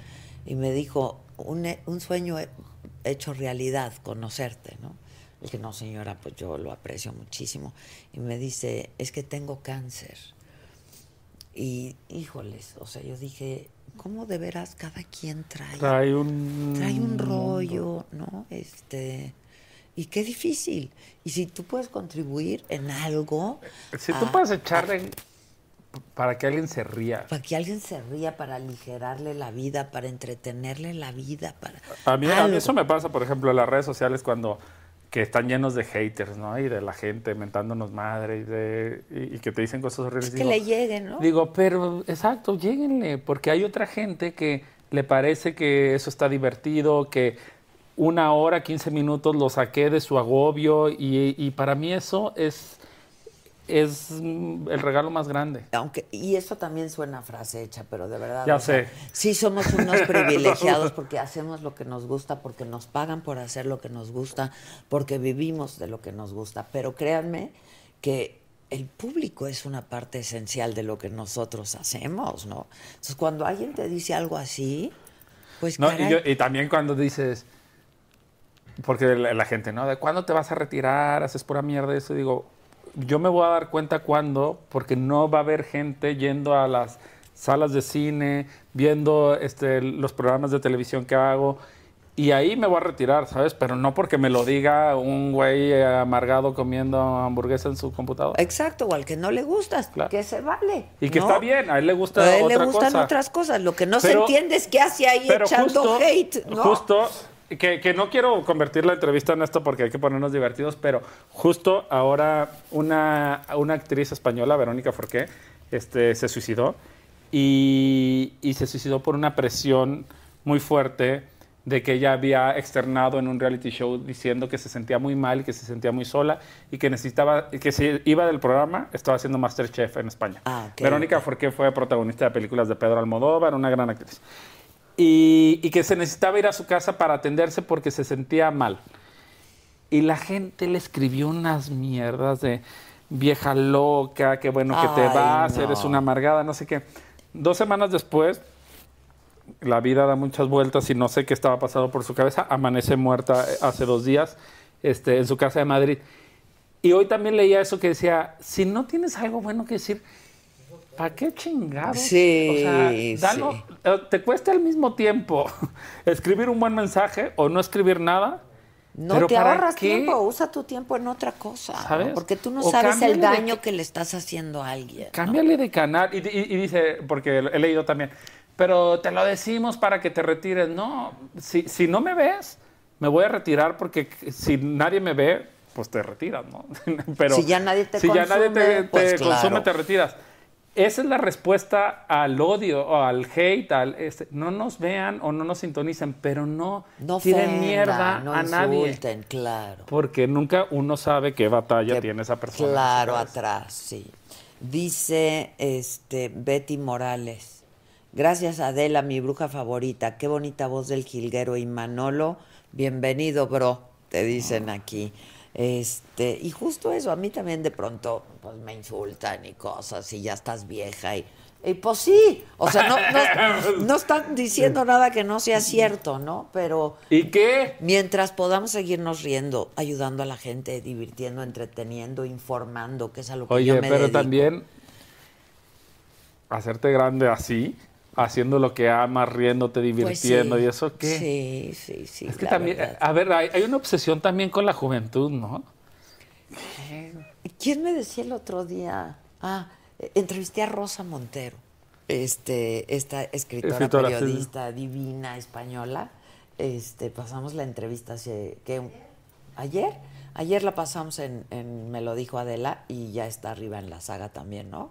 y me dijo, un, un sueño he- hecho realidad, conocerte, ¿no? Le dije, no señora, pues yo lo aprecio muchísimo. Y me dice, es que tengo cáncer. Y híjoles, o sea, yo dije, ¿cómo de veras cada quien trae? Trae un... trae un rollo, ¿no? Este, y qué difícil. Y si tú puedes contribuir en algo. Si tú a- puedes echarle para que alguien se ría. Para que alguien se ría, para aligerarle la vida, para entretenerle la vida, para. A mí, a mí algo. eso me pasa, por ejemplo, en las redes sociales cuando que están llenos de haters, ¿no? Y de la gente mentándonos madre y, de, y, y que te dicen cosas horribles. Es que Digo, le lleguen, ¿no? Digo, pero exacto, lléguenle, porque hay otra gente que le parece que eso está divertido, que una hora, 15 minutos lo saqué de su agobio y, y para mí eso es, es mm, el regalo más grande. Aunque, y eso también suena frase hecha, pero de verdad. Ya sea, sé. sí somos unos privilegiados porque hacemos lo que nos gusta, porque nos pagan por hacer lo que nos gusta, porque vivimos de lo que nos gusta. Pero créanme que el público es una parte esencial de lo que nosotros hacemos, ¿no? Entonces, cuando alguien te dice algo así, pues No, y, yo- y también cuando dices, porque la, la gente, ¿no? ¿De cuándo te vas a retirar? Haces pura mierda eso. Digo, yo me voy a dar cuenta cuándo, porque no va a haber gente yendo a las salas de cine, viendo este, los programas de televisión que hago. Y ahí me voy a retirar, ¿sabes? Pero no porque me lo diga un güey amargado comiendo hamburguesa en su computadora. Exacto, o al que no le gustas, Claro. que se vale. Y que ¿no? está bien, a él le gusta A él otra le gustan cosa. otras cosas. Lo que no Pero- se entiende es qué hace ahí echando justo, hate, ¿no? justo que, que no quiero convertir la entrevista en esto porque hay que ponernos divertidos, pero justo ahora una, una actriz española, Verónica Forqué, este, se suicidó y, y se suicidó por una presión muy fuerte de que ella había externado en un reality show diciendo que se sentía muy mal, que se sentía muy sola y que necesitaba, que se iba del programa, estaba haciendo Masterchef en España. Ah, ok. Verónica Forqué fue protagonista de películas de Pedro Almodóvar, una gran actriz y, y que se necesitaba ir a su casa para atenderse porque se sentía mal. Y la gente le escribió unas mierdas de vieja loca, que bueno que te Ay, vas, no. eres una amargada, no sé qué. Dos semanas después, la vida da muchas vueltas y no sé qué estaba pasando por su cabeza. Amanece muerta eh, hace dos días este, en su casa de Madrid. Y hoy también leía eso que decía, si no tienes algo bueno que decir, ¿para qué chingados? Sí, o sea, sí. eh, te cuesta al mismo tiempo escribir un buen mensaje o no escribir nada. No pero te ¿para ahorras qué? tiempo, usa tu tiempo en otra cosa, ¿no? ¿Sabes? porque tú no O sabes el de daño ca- que le estás haciendo a alguien. ¿no? Cámbiale de canal. Y, y- y dice, porque he leído también, pero te lo decimos para que te retires. No, si, si no me ves, me voy a retirar porque si nadie me ve, pues te retiras, ¿no? pero Si ya nadie te si ya nadie te, consume, pues te consume, claro. te retiras. Esa es la respuesta al odio o al hate, al este, no nos vean o no nos sintonicen, pero no, No tiren ofendan, mierda no a nadie. insulten, claro. Porque nunca uno sabe qué batalla Que- tiene esa persona. Claro, atrás, sí. Dice este Betty Morales. Gracias Adela, mi bruja favorita. Qué bonita voz del jilguero y Manolo. Bienvenido, bro, te dicen aquí. Este, y justo eso, a mí también de pronto pues me insultan y cosas y ya estás vieja y, y pues sí, o sea, no, no, no están diciendo nada que no sea cierto, ¿no? Pero ¿Y qué? Mientras podamos seguirnos riendo, ayudando a la gente, divirtiendo, entreteniendo, informando, que es a lo que Oye, yo me pero dedico. también hacerte grande así, haciendo lo que amas, riéndote, Pues divirtiendo sí. y eso qué. Sí, sí, sí. Es que también, verdad. a ver, hay, hay una obsesión también con la juventud, ¿no? ¿Quién me decía el otro día? Ah, eh, entrevisté a Rosa Montero, este, esta escritora, Escritora, sí, sí. periodista divina española. Este, pasamos la entrevista hace. ¿Ayer? Ayer la pasamos en, en Me lo dijo Adela y ya está arriba en la saga también, ¿no?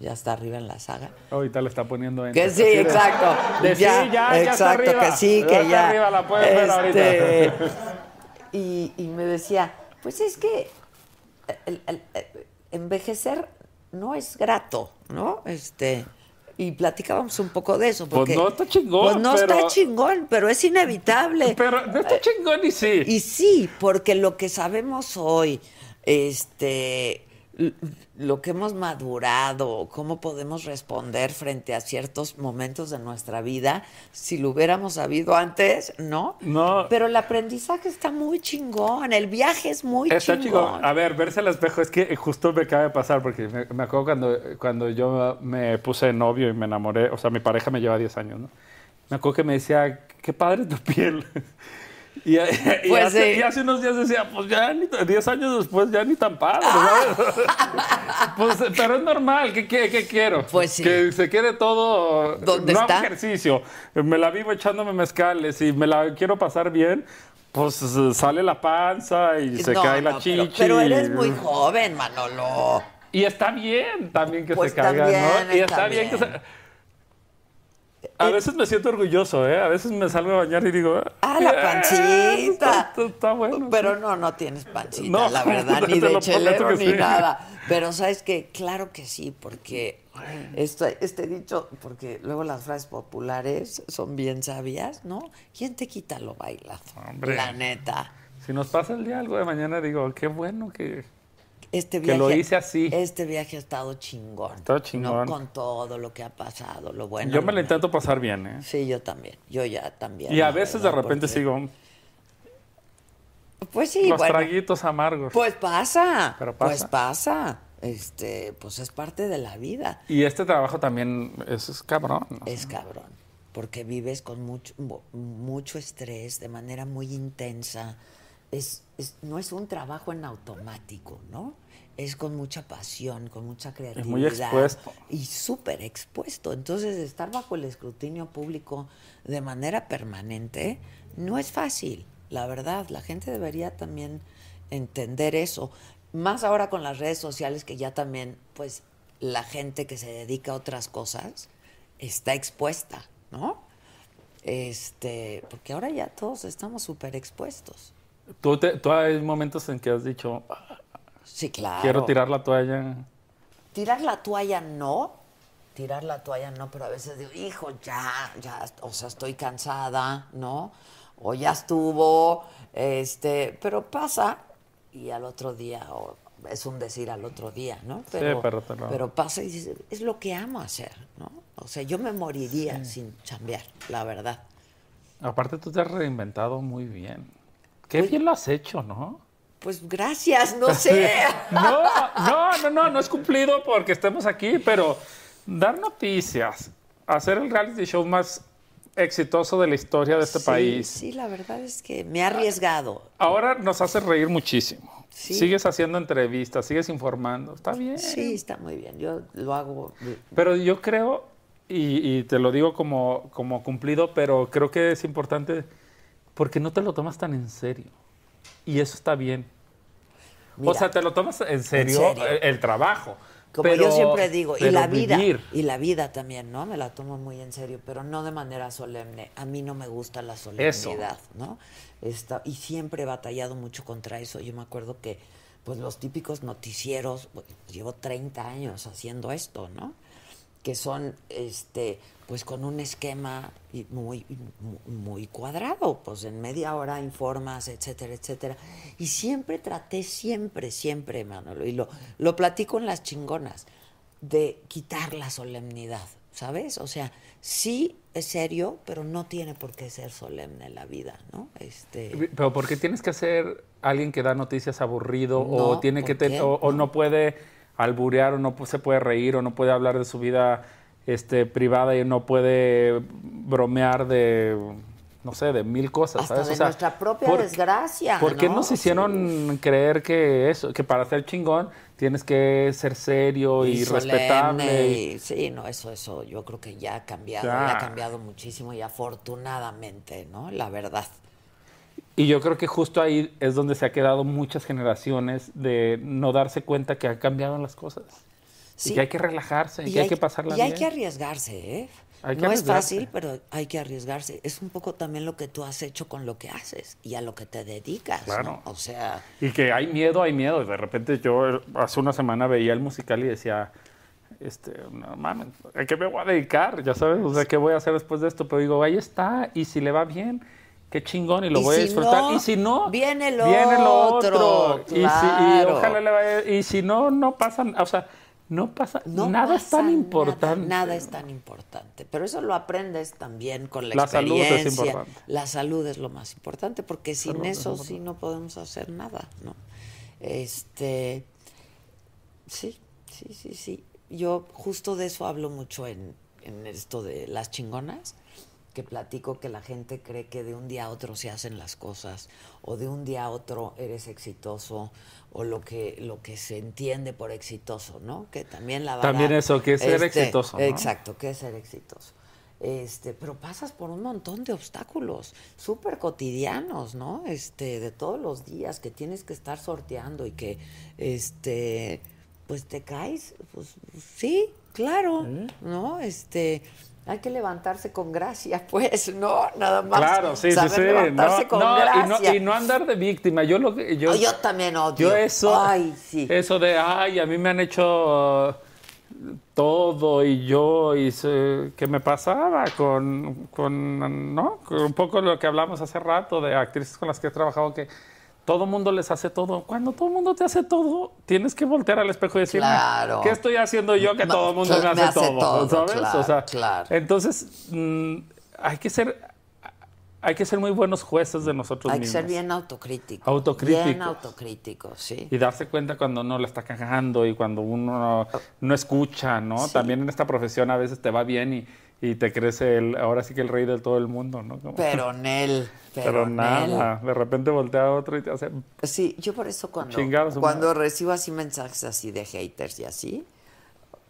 Ya está arriba en la saga. Ahorita le está poniendo en. Que sí, exacto. De sí, ya, ya está exacto, arriba. que sí, Ya que está ya. arriba, la puedes ver Este, ahorita. Y, y me decía, pues es que el- el- el- envejecer no es grato, ¿no? Este, y platicábamos un poco de eso. Pues Porque, no está chingón, Pues no pero- está chingón, pero es inevitable. Pero no está chingón y sí. Y sí, porque lo que sabemos hoy, este, lo que hemos madurado, cómo podemos responder frente a ciertos momentos de nuestra vida, si lo hubiéramos sabido antes, ¿no? No. Pero el aprendizaje está muy chingón, el viaje es muy Está chingón. chingón. A ver, verse al espejo, es que justo me acaba de pasar, porque me, me acuerdo cuando, cuando yo me puse novio y me enamoré, o sea, mi pareja me lleva 10 años, ¿no? Me acuerdo que me decía, qué padre tu piel. Y, y Pues hace, sí. y hace unos días decía, pues ya ni, 10 años después ya ni tan padre, ¿sabes? pues, pero es normal, ¿qué, qué, qué quiero? Pues sí. Que se quede todo... ¿Dónde no hago está? ejercicio, me la vivo echándome mezcales y me la quiero pasar bien, pues sale la panza y se No, cae la no, chichi. pero, pero eres muy joven, Manolo. Y está bien también que Pues se caiga, ¿no? Y está está bien, que bien. se... A veces me siento orgulloso, ¿eh? A veces me salgo a bañar y digo... Ah, la "Eh, pancita. Está, está bueno. Pero no, no tienes pancita, No, la verdad, ni de chelero ni sí. nada. Pero sabes que, claro que sí, porque esto, este dicho, porque luego las frases populares son bien sabias, ¿no? ¿Quién te quita lo bailado? Hombre. La neta. Si nos pasa el día algo de mañana, digo, qué bueno que... Este Que lo hice así. Este viaje ha estado chingón. ¿no? chingón. Con todo lo que ha pasado, lo bueno. yo me lo intento pasar bien, ¿eh? Sí, yo también. Yo ya también. Y a veces de repente porque- sigo Pues sí, los bueno. traguitos amargos. Pues pasa. Pero pasa. Pues pasa. Este, pues es parte de la vida. Y este trabajo también es, es cabrón. ¿no? Es cabrón. Porque vives con mucho, mu- mucho estrés, de manera muy intensa. Es, es- no es un trabajo en automático, ¿no? Es con mucha pasión, con mucha creatividad. muy expuesto. Y súper expuesto. Entonces, estar bajo el escrutinio público de manera permanente no es fácil, la verdad. La gente debería también entender eso. Más ahora con las redes sociales que ya también, pues, la gente que se dedica a otras cosas está expuesta, ¿no? Este, porque ahora ya todos estamos súper expuestos. ¿Tú, te- tú hay momentos en que has dicho, "Ah, Sí, claro. quiero tirar la toalla. Tirar la toalla no, tirar la toalla no, pero a veces digo, hijo, ya, ya, o sea, estoy cansada, ¿no? O ya estuvo, este, pero pasa y al otro día, o es un decir al otro día, ¿no? Pero, pero te lo- pero pasa y dices, es lo que amo hacer, ¿no? O sea, yo me moriría sin chambear, la verdad. Aparte tú te has reinventado muy bien. Qué bien lo has hecho, ¿no? Pues gracias, no sé. No, no, no, no, no es cumplido porque estemos aquí, pero dar noticias, hacer el reality show más exitoso de la historia de este Sí, país. Sí, la verdad es que me he arriesgado. Ahora nos hace reír muchísimo. Sí. Sigues haciendo entrevistas, sigues informando, está bien. Sí, está muy bien. Yo lo hago. Pero yo creo, y, y te lo digo como, como cumplido, pero creo que es importante porque no te lo tomas tan en serio. Y eso está bien. Mira, o sea, te lo tomas en serio, serio? El, el trabajo, Como Pero- yo siempre digo, y la vida, vivir. y la vida también, ¿no? Me la tomo muy en serio, pero no de manera solemne. A mí no me gusta la solemnidad, ¿no? Esta, y siempre he batallado mucho contra eso. Yo me acuerdo que, pues los típicos noticieros, pues, llevo 30 años haciendo esto, ¿no? Que son, este, pues con un esquema muy, muy- cuadrado, pues en media hora informas, etcétera, etcétera. Y siempre traté, siempre, siempre, Manolo, y lo, lo platico en las chingonas, de quitar la solemnidad, ¿sabes? O sea, sí es serio, pero no tiene por qué ser solemne la vida, ¿no? Este, Pero ¿por qué tienes que ser alguien que da noticias aburrido o tiene ¿por que te- o, o No. puede alburear o no se puede reír o no puede hablar de su vida este privada y no puede bromear de no sé, de mil cosas, Hasta ¿sabes? de O sea, nuestra propia ¿por- desgracia, ¿Por qué ¿no? nos hicieron creer que eso, que para ser chingón tienes que ser serio y, respetable? y- sí, no, eso, eso, yo creo que ya ha cambiado, ya ha cambiado muchísimo y afortunadamente, ¿no? La verdad. Y yo creo que justo ahí es donde se ha quedado muchas generaciones de no darse cuenta que han cambiado las cosas. Sí. Y que hay que relajarse, y, que hay, que pasarla y hay bien. que arriesgarse, ¿eh? Hay que no es arriesgarse. fácil, pero hay que arriesgarse. Es un poco también lo que tú has hecho con lo que haces y a lo que te dedicas, ¿no? Claro. O sea, Y que hay miedo, hay miedo. De repente yo eh, hace una semana veía el musical y decía, este, no mames, ¿a qué me voy a dedicar? Ya sabes, o sea, ¿qué voy a hacer después de esto? Pero digo, ahí está, y si le va bien, qué chingón, y lo Y voy a si disfrutar. no, y si no, viene lo lo otro, Y, si- y claro. ojalá le vaya, y si no, no pasa, o sea, no pasa, no nada es tan importante. Nada, es tan importante. Pero eso lo aprendes también con la, La salud es experiencia. importante. La salud es lo más importante, porque sin Salud eso sí no podemos hacer nada, ¿no? Este, sí, sí, sí, sí. Yo justo de eso hablo mucho en, en esto de las chingonas, que platico que la gente cree que de un día a otro se hacen las cosas, o de un día a otro eres exitoso, o lo que, lo que se entiende por exitoso, ¿no? Que también la vara- También eso, que es ser exitoso, ¿no? Exacto, que es ser exitoso. Este, pero pasas por un montón de obstáculos súper cotidianos, ¿no? Este, de todos los días que tienes que estar sorteando y que, este, pues te caes, pues sí, claro, ¿no? Este, hay que levantarse con gracia, pues, no, nada más. Claro, sí, sí, saber sí. levantarse No, con no, y, gracia. no, y no andar de víctima. Yo lo que yo, yo también odio. Yo eso, Ay, sí. eso de, ay, a mí me han hecho uh, todo y yo hice, ¿qué me pasaba con, con, no? Con un poco lo que hablamos hace rato de actrices con las que he trabajado que todo mundo les hace todo. Cuando todo mundo te hace todo, tienes que voltear al espejo y decir, Claro. ¿qué estoy haciendo yo que todo el mundo me me hace, hace todo? todo, ¿Sabes? claro, o sea, claro. entonces mm, hay que ser hay que ser muy buenos jueces de nosotros Hay que mismos. ser bien autocrítico. Autocríticos. Bien autocrítico, sí. Y darse cuenta cuando uno la está cagando y cuando uno no, no escucha, ¿no? Sí. También en esta profesión a veces te va bien y, y te crece el, ahora sí que el rey de todo el mundo, ¿no? Como- Pero Nel, pero, pero Nel. nada, de repente voltea a otro y te hace... Sí, yo por eso cuando, cuando madre. recibo así mensajes así de haters y así,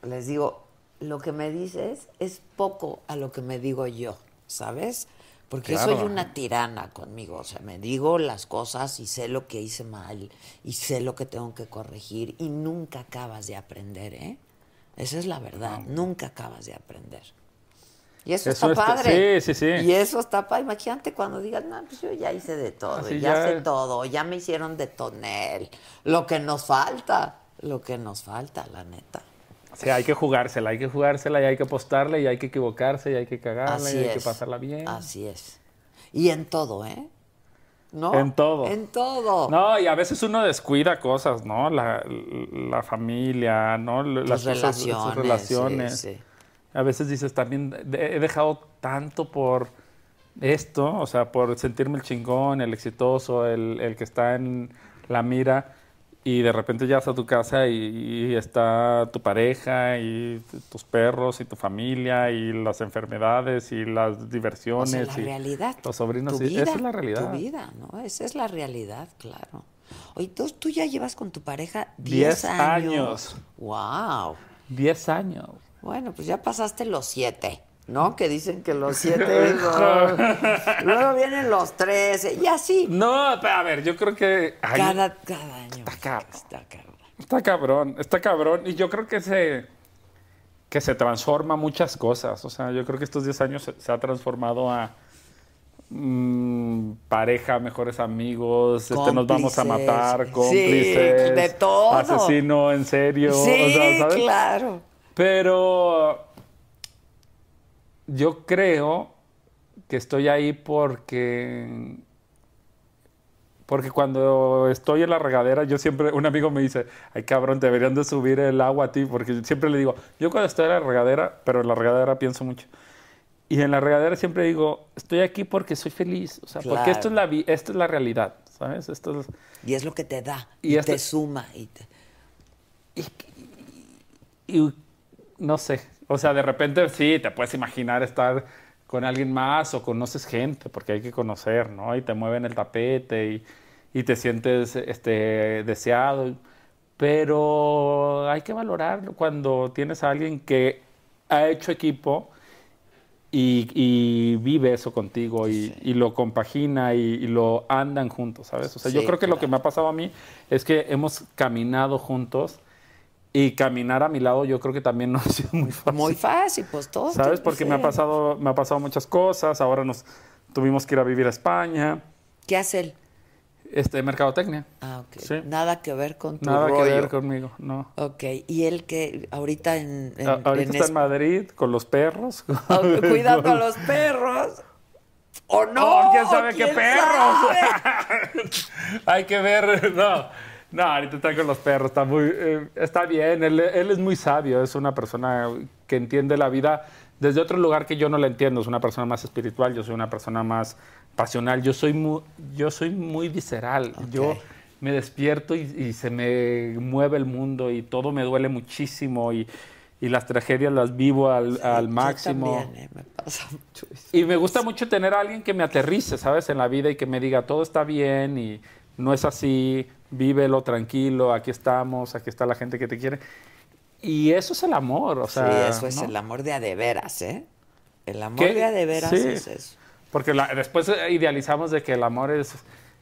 les digo, lo que me dices es poco a lo que me digo yo, ¿sabes? Porque Claro. soy una tirana conmigo, o sea, me digo las cosas y sé lo que hice mal y sé lo que tengo que corregir y nunca acabas de aprender, ¿eh? Esa es la verdad, nunca acabas de aprender. Y eso, Eso está está- padre. sí, sí, sí. Y eso está padre. Imagínate cuando digas, no, pues yo ya hice de todo, Así ya, ya- sé todo, ya me hicieron de tonel. Lo que nos falta, lo que nos falta, la neta. Sí, hay que jugársela, hay que jugársela y hay que apostarle y hay que equivocarse y hay que cagarle Así y hay es. que pasarla bien. Así es. Y en todo, ¿eh? ¿No? En todo. En todo. No, y a veces uno descuida cosas, ¿no? La, la familia, ¿no? Las Tus cosas- sus relaciones. sí, relaciones. sí. A veces dices también, he dejado tanto por esto, o sea, por sentirme el chingón, el exitoso, el, el que está en la mira, y de repente llegas a tu casa y, y está tu pareja y tus perros y tu familia y las enfermedades y las O sea, diversiones la y realidad. los sobrinos. tu y- vida, esa es la realidad. Tu vida, ¿no? Esa es la realidad, claro. Oye, tú, tú ya llevas con tu pareja 10 Diez años. años. ¡Wow! Diez años. Bueno, pues ya pasaste los siete, ¿no? Que dicen que los siete. Luego vienen los trece, y así. No, a ver, yo creo que... ay, Cada, cada año. Está caro. Está caro. Está cabrón, está cabrón. Y yo creo que se, que se transforma muchas cosas. O sea, yo creo que estos 10 años se, se ha transformado a mm, pareja, mejores amigos, este, nos vamos a matar, Sí, cómplices. de todo. Asesino en serio. Sí, o sea, ¿sabes? claro. Pero yo creo que estoy ahí porque porque cuando estoy en la regadera, yo siempre, un amigo me dice, ay cabrón, deberían de subir el agua a ti, porque siempre le digo, yo cuando estoy en la regadera, pero en la regadera pienso mucho. Y en la regadera siempre digo, estoy aquí porque soy feliz, o sea, porque esto es la vi- esto es la realidad, ¿sabes? Esto es, Y es lo que te da. Y Y, esto- te suma. Y te- y no sé, o sea, de repente sí, te puedes imaginar estar con alguien más o conoces gente, porque hay que conocer, ¿no? Y te mueven el tapete y, y te sientes este, deseado, pero hay que valorar cuando tienes a alguien que ha hecho equipo y, y vive eso contigo y, y lo compagina y, y lo andan juntos, ¿sabes? O sea, yo creo que lo que me ha pasado a mí es que hemos caminado juntos y caminar a mi lado yo creo que también no ha sido muy fácil. Muy fácil, pues todo. ¿Sabes? Porque me ha pasado, me ha pasado muchas cosas, ahora nos tuvimos que ir a vivir a España, ¿Qué hace él? este, mercadotecnia. Ah, ok. Sí. Nada que ver con tu Nada rollo. que ver conmigo, no. Ok. ¿Y él que ahorita en, en- ahorita en está es- en Madrid con los perros. Ah, Cuidando a los perros. ¿O no? ¡Oh, quién sabe qué ¿Quién perros! sabe? Hay que ver, no. No, ahorita está con los perros, está muy, eh, está bien, él, él es muy sabio, es una persona que entiende la vida desde otro lugar que yo no la entiendo, es una persona más espiritual, yo soy una persona más pasional, yo soy muy, yo soy muy visceral, yo me despierto y, y se me mueve el mundo y todo me duele muchísimo y, y las tragedias las vivo al, al Yo máximo. también, eh, me pasa mucho. Y me gusta mucho tener a alguien que me aterrice, ¿sabes? En la vida y que me diga, todo está bien y no es así, vívelo tranquilo, aquí estamos, aquí está la gente que te quiere. Y eso es el amor, o sea... sí, eso es ¿no? el amor de a de veras, ¿eh? El amor ¿Qué? de a de veras Sí. es eso. Porque la- después idealizamos de que el amor es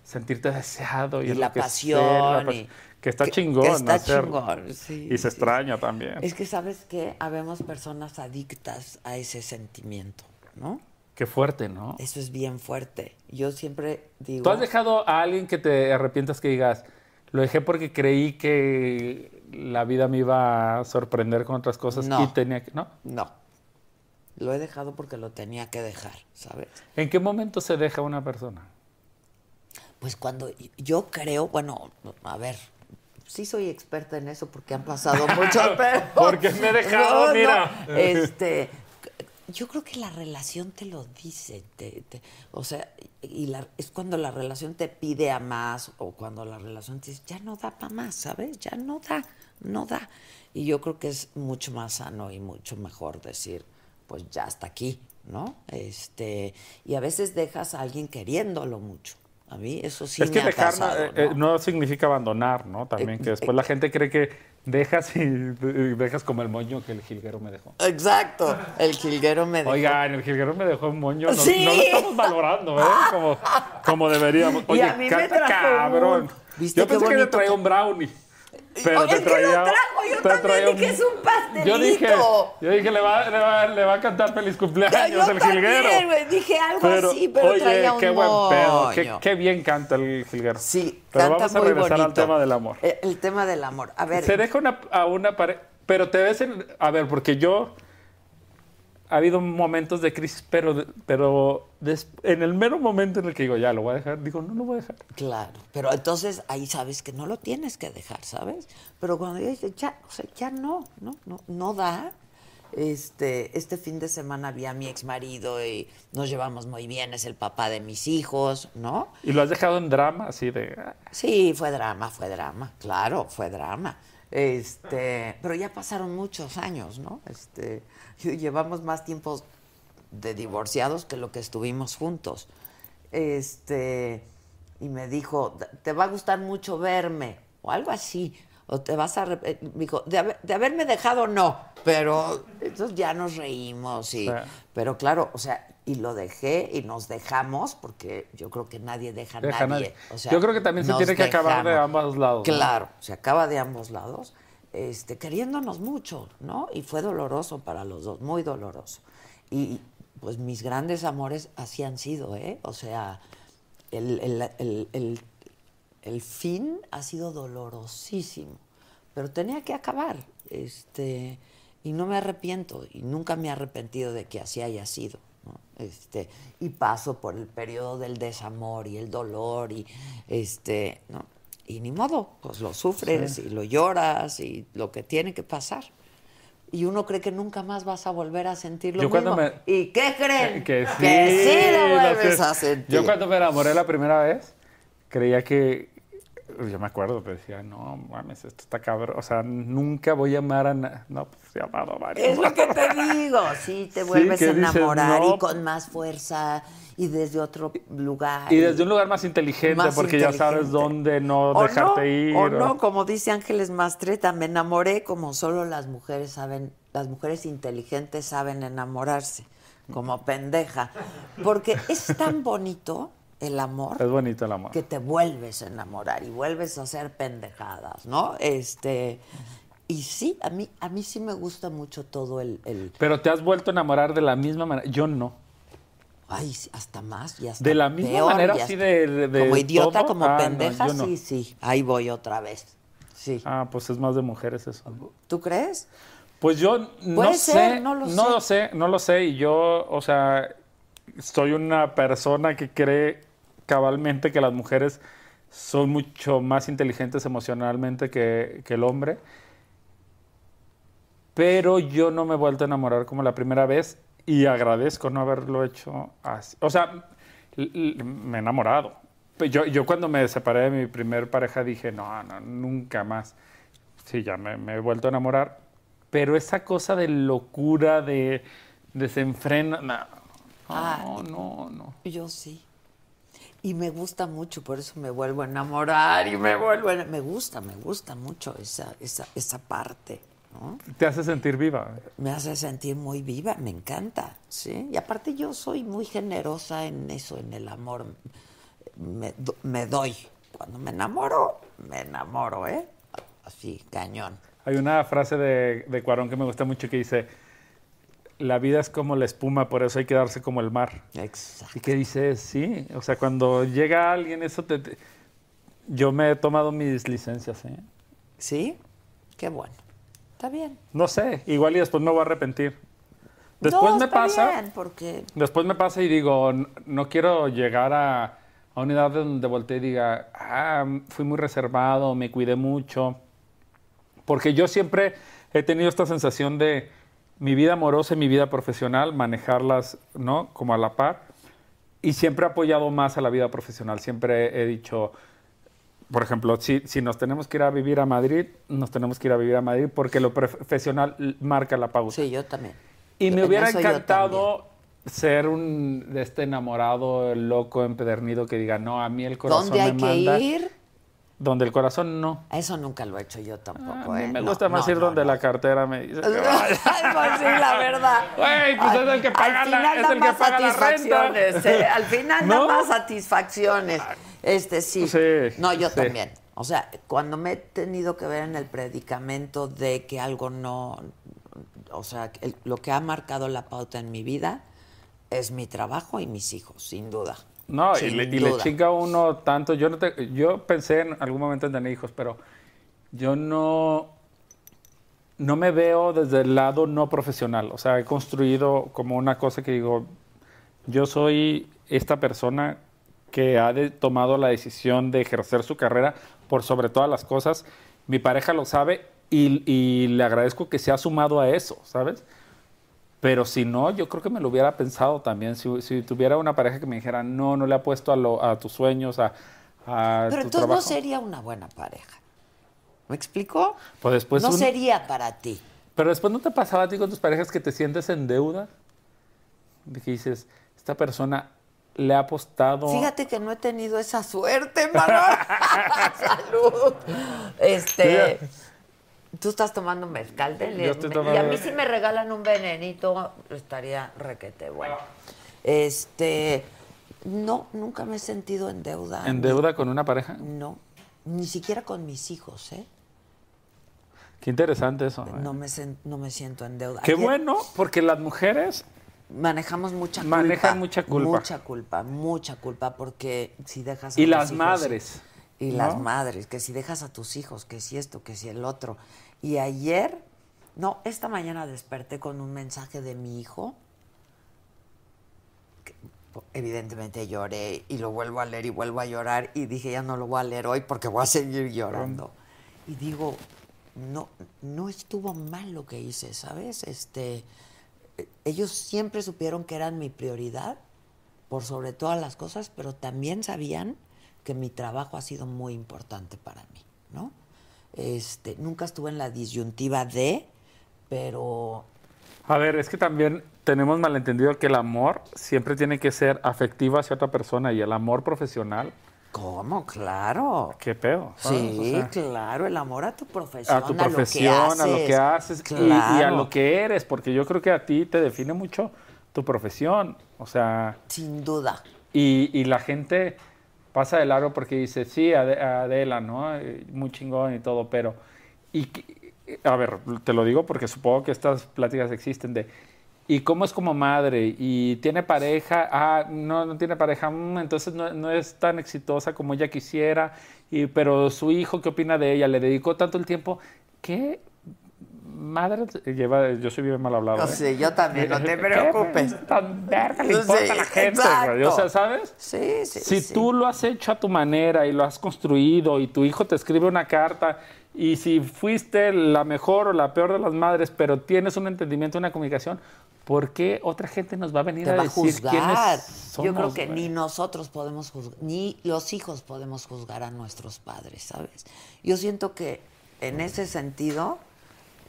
sentirte deseado y, Y la que pasión la pas- y- que está que- chingón. que está hacer- chingón, sí, y se sí. extraña también. Es que, ¿sabes qué? Habemos personas adictas a ese sentimiento, ¿no? Qué fuerte, ¿no? Eso es bien fuerte. Yo siempre digo... ¿Tú has dejado a alguien que te arrepientas que digas, lo dejé porque creí que la vida me iba a sorprender con otras cosas No. y tenía que... ¿No? No. Lo he dejado porque lo tenía que dejar, ¿sabes? ¿En qué momento se deja una persona? Pues cuando yo creo, bueno, a ver, sí soy experta en eso porque han pasado muchos, pero... Porque me he dejado, mira. Este, yo creo que la relación te lo dice, te- te- o sea, y la- es cuando la relación te pide a más o cuando la relación te dice, ya no da para más, ¿sabes? Ya no da, no da. Y yo creo que es mucho más sano y mucho mejor decir, pues ya hasta aquí, ¿no? Este, y a veces dejas a alguien queriéndolo mucho. A mí eso sí es que me ha dejar pasado, eh, eh, ¿no? no significa abandonar, ¿no? También Eh, que después eh, la gente cree que dejas y, y dejas como el moño que el jilguero me dejó. Exacto, el jilguero me dejó. Oigan, el jilguero me dejó un moño. No, Sí. no lo estamos valorando, ¿eh? Como, como deberíamos. Y Oye, a mí me canta trajo cabrón. un- ¿Viste Yo pensé que te bonito traía que- un brownie. Pero Oye, te es que traía, lo trajo, yo te también traía dije, es un pastelito. Yo dije, yo dije le, va, le, va, le va a cantar feliz cumpleaños yo el jilguero. dije algo así, pero oye, traía un qué buen pedo. Qué, bien canta el jilguero. Sí, Pero canta vamos a regresar al tema del amor. Eh, El, tema del amor. A ver, Se deja una, a una pareja, pero te ves en, a ver, porque yo ha habido momentos de crisis, pero, pero en el mero momento en el que digo, ya lo voy a dejar, digo, no lo voy a dejar. claro, pero entonces ahí sabes que no lo tienes que dejar, ¿sabes? Pero cuando dices, ya, o sea, ya no, no, no, no da. Este, este fin de semana vi a mi ex marido y nos llevamos muy bien, es el papá de mis hijos, ¿no? Y lo has dejado en drama, así de... ah, Sí, fue drama, fue drama, claro, fue drama. Este, pero ya pasaron muchos años, ¿no? Este, llevamos más tiempos de divorciados que lo que estuvimos juntos. Este, y me dijo, te va a gustar mucho verme, o algo así. O te vas a... eh, dijo, de, haber- de haberme dejado, no, pero entonces ya nos reímos y... Sí. Pero claro, o sea, y lo dejé y nos dejamos, porque yo creo que nadie deja a Deja a nadie. nadie. O sea, Yo creo que también se tiene que acabar de ambos lados. ¿no? Claro, se acaba de ambos lados, este, queriéndonos mucho, ¿no? Y fue doloroso para los dos, muy doloroso. Y pues mis grandes amores así han sido, ¿eh? O sea, el, el- el- el- el fin ha sido dolorosísimo, pero tenía que acabar, este, y no me arrepiento, y nunca me he arrepentido de que así haya sido. ¿no? Este, y paso por el periodo del desamor y el dolor, y este, ¿no? Y ni modo, pues lo sufres y lo lloras y lo que tiene que pasar. Y uno cree que nunca más vas a volver a sentir lo Yo mismo. me- ¿Y qué creen? Que sí, sí lo lo vuelves a sentir. Yo cuando me enamoré la primera vez, creía que. Yo me acuerdo, pero decía, no mames, esto está cabrón. O sea, nunca voy a amar a. No, pues he amado a varios. Es lo que te digo, sí, te vuelves a dices, enamorar no. y con más fuerza y desde otro lugar. Y desde un lugar más inteligente, más porque ya sabes dónde no O dejarte no, ir. O o- no, como dice Ángeles Mastreta, me enamoré como solo las mujeres saben, las mujeres inteligentes saben enamorarse, como pendeja. Porque es tan bonito el amor Es bonito el amor. que te vuelves a enamorar y vuelves a hacer pendejadas, ¿no? Este y sí, a mí a mí sí me gusta mucho todo el, el Pero te has vuelto a enamorar de la misma manera. Yo no. ay, hasta más y hasta De la misma peor, manera, así de- de- de como idiota, todo. como Ah, pendeja, no. sí, sí, ahí voy otra vez. Sí. Ah, pues es más de mujeres eso. ¿Tú crees? Pues yo no Puede sé, ser, no lo no lo sé, no lo sé. Y yo, o sea, soy una persona que cree cabalmente que las mujeres son mucho más inteligentes emocionalmente que, que el hombre. Pero yo no me he vuelto a enamorar como la primera vez y agradezco no haberlo hecho así. O sea, me he enamorado. Yo, yo cuando me separé de mi primer pareja dije, no, no, nunca más. Sí, ya me, me he vuelto a enamorar. Pero esa cosa de locura, de desenfreno, no, no, no, no. Yo sí. Y me gusta mucho, por eso me vuelvo a enamorar y me vuelvo a... Me gusta, me gusta mucho esa, esa, esa parte, ¿no? Te hace sentir viva. Me hace sentir muy viva, me encanta, ¿sí? Y aparte yo soy muy generosa en eso, en el amor. Me doy. Cuando me enamoro, me enamoro, ¿eh? Así, cañón. Hay una frase de, de Cuarón que me gusta mucho que dice, la vida es como la espuma, por eso hay que darse como el mar. Exacto. Y que dice, sí, o sea, cuando llega alguien, eso te... te- Yo me he tomado mis licencias, ¿eh? ¿Sí? Qué bueno. Está bien. No sé, igual y después me voy a arrepentir. Después No, me está pasa... bien, porque... Después me pasa y digo, "N- no quiero llegar a, a una edad donde voltee y diga, ah, fui muy reservado, me cuidé mucho. Porque yo siempre he tenido esta sensación de mi vida amorosa y mi vida profesional, manejarlas, ¿no? Como a la par. Y siempre he apoyado más a la vida profesional. Siempre he dicho, por ejemplo, si, si nos tenemos que ir a vivir a Madrid, nos tenemos que ir a vivir a Madrid porque lo profesional marca la pauta. Sí, yo también. Y me En hubiera encantado ser un de este enamorado, loco, empedernido que diga, no, a mí el corazón ¿Dónde hay me que ir? Donde el corazón no. Eso nunca lo he hecho yo tampoco, ¿eh? me No, gusta más no, ir no, donde la cartera me dice. que. Ay, pues sí, la verdad. Güey, pues es el que paga Al la- final es da el que más paga la renta. satisfacciones, ¿eh? Al final da más satisfacciones. Este sí. Sí, No, yo sí. también. O sea, cuando me he tenido que ver en el predicamento de que algo no, o sea, el- lo que ha marcado la pauta en mi vida es mi trabajo y mis hijos, sin duda. No, y le, y le uno tanto. Yo, no te- yo pensé en algún momento en tener hijos, pero yo no, no me veo desde el lado no profesional. O sea, he construido como una cosa que digo, yo soy esta persona que ha de- tomado la decisión de ejercer su carrera por sobre todas las cosas. Mi pareja lo sabe y, y le agradezco que se ha sumado a eso, ¿sabes? Pero si no, yo creo que me lo hubiera pensado también. Si, si tuviera una pareja que me dijera, no, no le apuesto a, lo- a tus sueños, a, a Pero tu entonces no sería una buena pareja. ¿Me explico? Pues después no un- sería para ti. Pero después no te pasaba a ti con tus parejas que te sientes en deuda. De que dices, esta persona le ha apostado. Fíjate que no he tenido esa suerte, Manolo. Salud. Este. Tú estás tomando mezcal de estoy Y tomando- a mí si me regalan un venenito, estaría requete bueno. Este. No, nunca me he sentido en deuda. ¿En deuda con una pareja? No, ni siquiera con mis hijos, ¿eh? Qué interesante eso. ¿eh? No me, sen- no me siento en deuda. Qué Ayer bueno, porque las mujeres Manejamos mucha culpa. Manejan mucha culpa. Mucha culpa, mucha culpa, porque si dejas a Y las hijos- madres, Y ¿no? las madres, que si dejas a tus hijos, que si esto, que si el otro. Y ayer, no, esta mañana desperté con un mensaje de mi hijo. que, evidentemente lloré y lo vuelvo a leer y vuelvo a llorar y dije ya no lo voy a leer hoy porque voy a seguir llorando. Y digo, no, no estuvo mal lo que hice, ¿sabes? Este, eh, ellos siempre supieron que eran mi prioridad por sobre todas las cosas, pero también sabían que mi trabajo ha sido muy importante para mí, ¿no? Este, nunca estuve en la disyuntiva de, pero A ver, es que también tenemos malentendido que el amor siempre tiene que ser afectivo hacia otra persona y el amor profesional, ¿cómo? Claro. qué pedo. Sí, O sea, claro, el amor a tu profesión, a tu profesión, a lo que haces y- y, a lo que eres, porque yo creo que a ti te define mucho tu profesión. O sea, Sin duda. y, y la gente pasa de largo porque dice, sí, Ade- Adela, ¿no? Muy chingón y todo, pero... Y, a ver, te lo digo porque supongo que estas pláticas existen de... ¿Y cómo es como madre? ¿Y tiene pareja? Ah, no, no tiene pareja. Mm, entonces no, no es tan exitosa como ella quisiera. Y, pero su hijo, ¿qué opina de ella? ¿Le dedicó tanto el tiempo? ¿Qué madre lleva? Yo soy bien mal hablado. ¿eh? Sí, yo también, no te ¿Qué preocupes. Tan verga le Sí, importa a la gente, güey? O sea. ¿sabes? Sí, sí, Si sí. tú lo has hecho a tu manera y lo has construido y tu hijo te escribe una carta y si fuiste la mejor o la peor de las madres, pero tienes un entendimiento, una comunicación, ¿por qué otra gente nos va a venir te a va decir juzgar. quiénes somos? Yo creo que güey? ni nosotros podemos juzgar, ni los hijos podemos juzgar a nuestros padres, ¿sabes? Yo siento que en ese sentido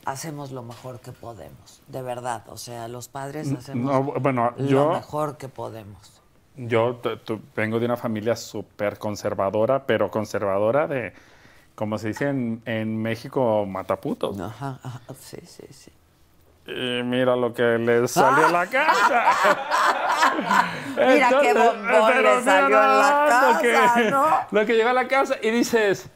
hacemos lo mejor que podemos, de verdad. O sea, los padres hacemos no, bueno, lo yo- mejor que podemos. Yo vengo de una familia súper conservadora, pero conservadora de, como se dice en, en México, mataputos. Ajá, ajá, sí, sí, sí. Y mira lo que le salió a la casa. Mira qué bombón le salió en la que- casa, ¿no? Lo que llegó a la casa y dices,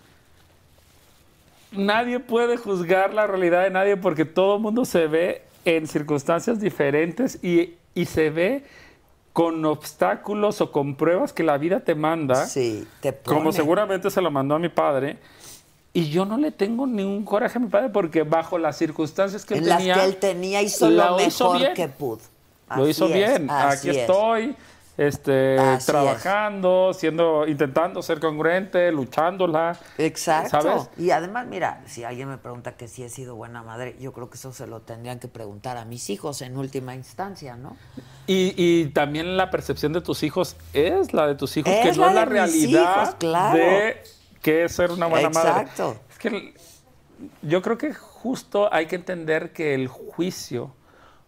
nadie puede juzgar la realidad de nadie porque todo el mundo se ve en circunstancias diferentes y, y se ve con obstáculos o con pruebas que la vida te manda. Sí, te Como pone. seguramente se lo mandó a mi padre. Y yo no le tengo ningún coraje a mi padre porque bajo las circunstancias que él en las tenía... que él tenía hizo lo mejor bien. que pudo. Lo hizo es, bien. Aquí es. estoy, este, Así trabajando, siendo, intentando ser congruente, luchándola. Exacto. ¿Sabes? Y además, mira, si alguien me pregunta que si he sido buena madre, yo creo que eso se lo tendrían que preguntar a mis hijos en última instancia, ¿no? Y, y también la percepción de tus hijos es la de tus hijos, Es que no la es la realidad hijos, claro. de qué es ser una buena Exacto. madre. Es que yo creo que justo hay que entender que el juicio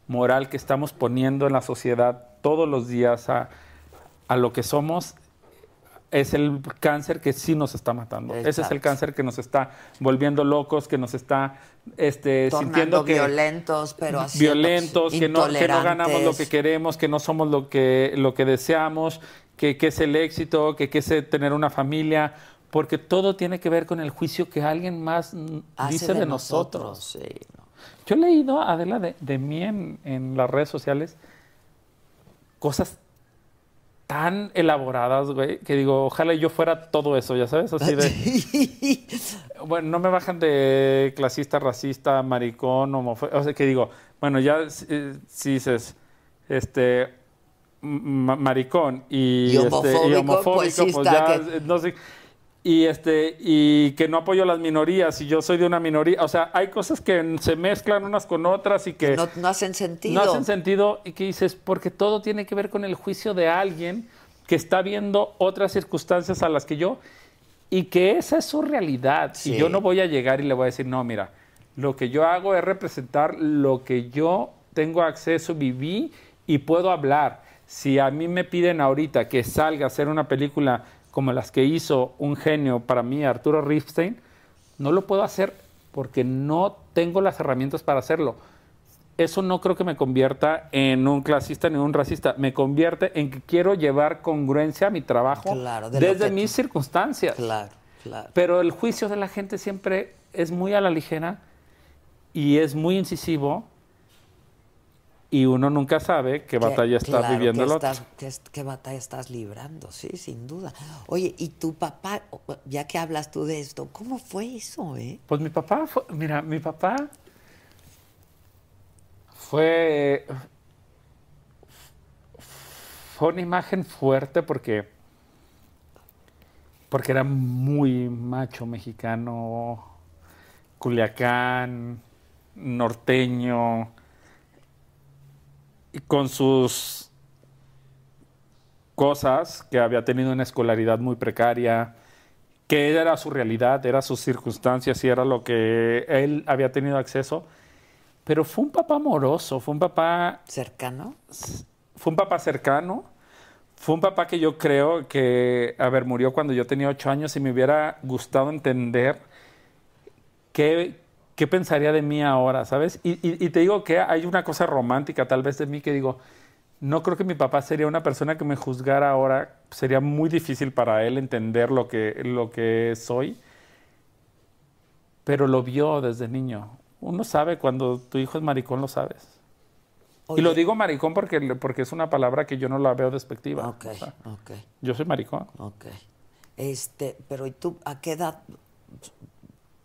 moral que estamos poniendo en la sociedad todos los días a, a lo que somos es el cáncer que sí nos está matando. Ese es el cáncer que nos está volviendo locos, que nos está este, Tornando sintiendo que violentos, pero haciendo violentos, que no, que no ganamos lo que queremos, que no somos lo que, lo que deseamos, que, que es el éxito, que, que es tener una familia, porque todo tiene que ver con el juicio que alguien más Hace dice de, nosotros. sí, no. Yo he leído, Adela, de, de mí en, en las redes sociales cosas tan elaboradas, güey, que digo, ojalá yo fuera todo eso, ya sabes, así de... Bueno, no me bajan de clasista, racista, maricón, homofóbico. O sea, que digo, bueno, ya eh, si dices, este, ma- maricón y, Y este, y homofóbico, pues pues, ya, que- no sé. Y, este, y que no apoyo a las minorías y yo soy de una minoría. O sea, hay cosas que se mezclan unas con otras y que no, no hacen sentido. no hacen sentido y que dices, porque todo tiene que ver con el juicio de alguien que está viendo otras circunstancias a las que yo y que esa es su realidad. Sí. Y yo no voy a llegar y le voy a decir, no, mira, lo que yo hago es representar lo que yo tengo acceso, viví y puedo hablar. Si a mí me piden ahorita que salga a hacer una película como las que hizo un genio para mí, Arturo Ripstein, no lo puedo hacer porque no tengo las herramientas para hacerlo. Eso no creo que me convierta en un clasista ni un racista. Me convierte en que quiero llevar congruencia a mi trabajo Claro, de lo desde tú- mis circunstancias. Claro, claro. Pero el juicio de la gente siempre es muy a la ligera y es muy incisivo y uno nunca sabe qué batalla está claro, viviendo el otro. ¿Qué batalla estás librando? Sí, sin duda. Oye, ¿y tu papá, ya que hablas tú de esto, cómo fue eso, eh? Pues mi papá, fue, mira, mi papá fue, fue una imagen fuerte porque, porque era muy macho mexicano, culiacán, norteño, con sus cosas, que había tenido una escolaridad muy precaria, que era su realidad, era sus circunstancias y era lo que él había tenido acceso. Pero fue un papá amoroso, fue un papá, ¿Cercano? fue un papá cercano, fue un papá que yo creo que, a ver, murió cuando yo tenía ocho años y me hubiera gustado entender qué, qué pensaría de mí ahora, ¿sabes? Y, y- y te digo que hay una cosa romántica tal vez de mí que digo, no creo que mi papá sería una persona que me juzgara ahora, sería muy difícil para él entender lo que, lo que soy, pero lo vio desde niño. Uno sabe cuando tu hijo es maricón, lo sabes. Oye, Y lo digo maricón porque, porque es una palabra que yo no la veo despectiva. Ok, O sea, ok, yo soy maricón. ok. Este, pero ¿y tú a qué edad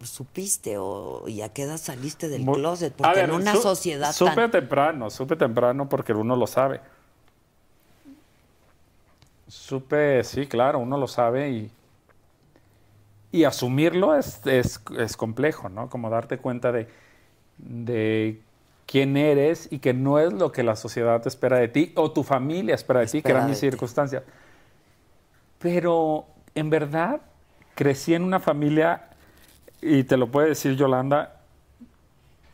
supiste o y a qué edad saliste del closet? Porque ver, en una su- sociedad Supe tan... temprano, supe temprano porque uno lo sabe. Supe, sí, claro, uno lo sabe y, y asumirlo es, es, es complejo, ¿no? Como darte cuenta de, de quién eres y que no es lo que la sociedad espera de ti o tu familia espera de ti, que eran mis ti. circunstancias. Pero en verdad crecí en una familia, y te lo puede decir Yolanda,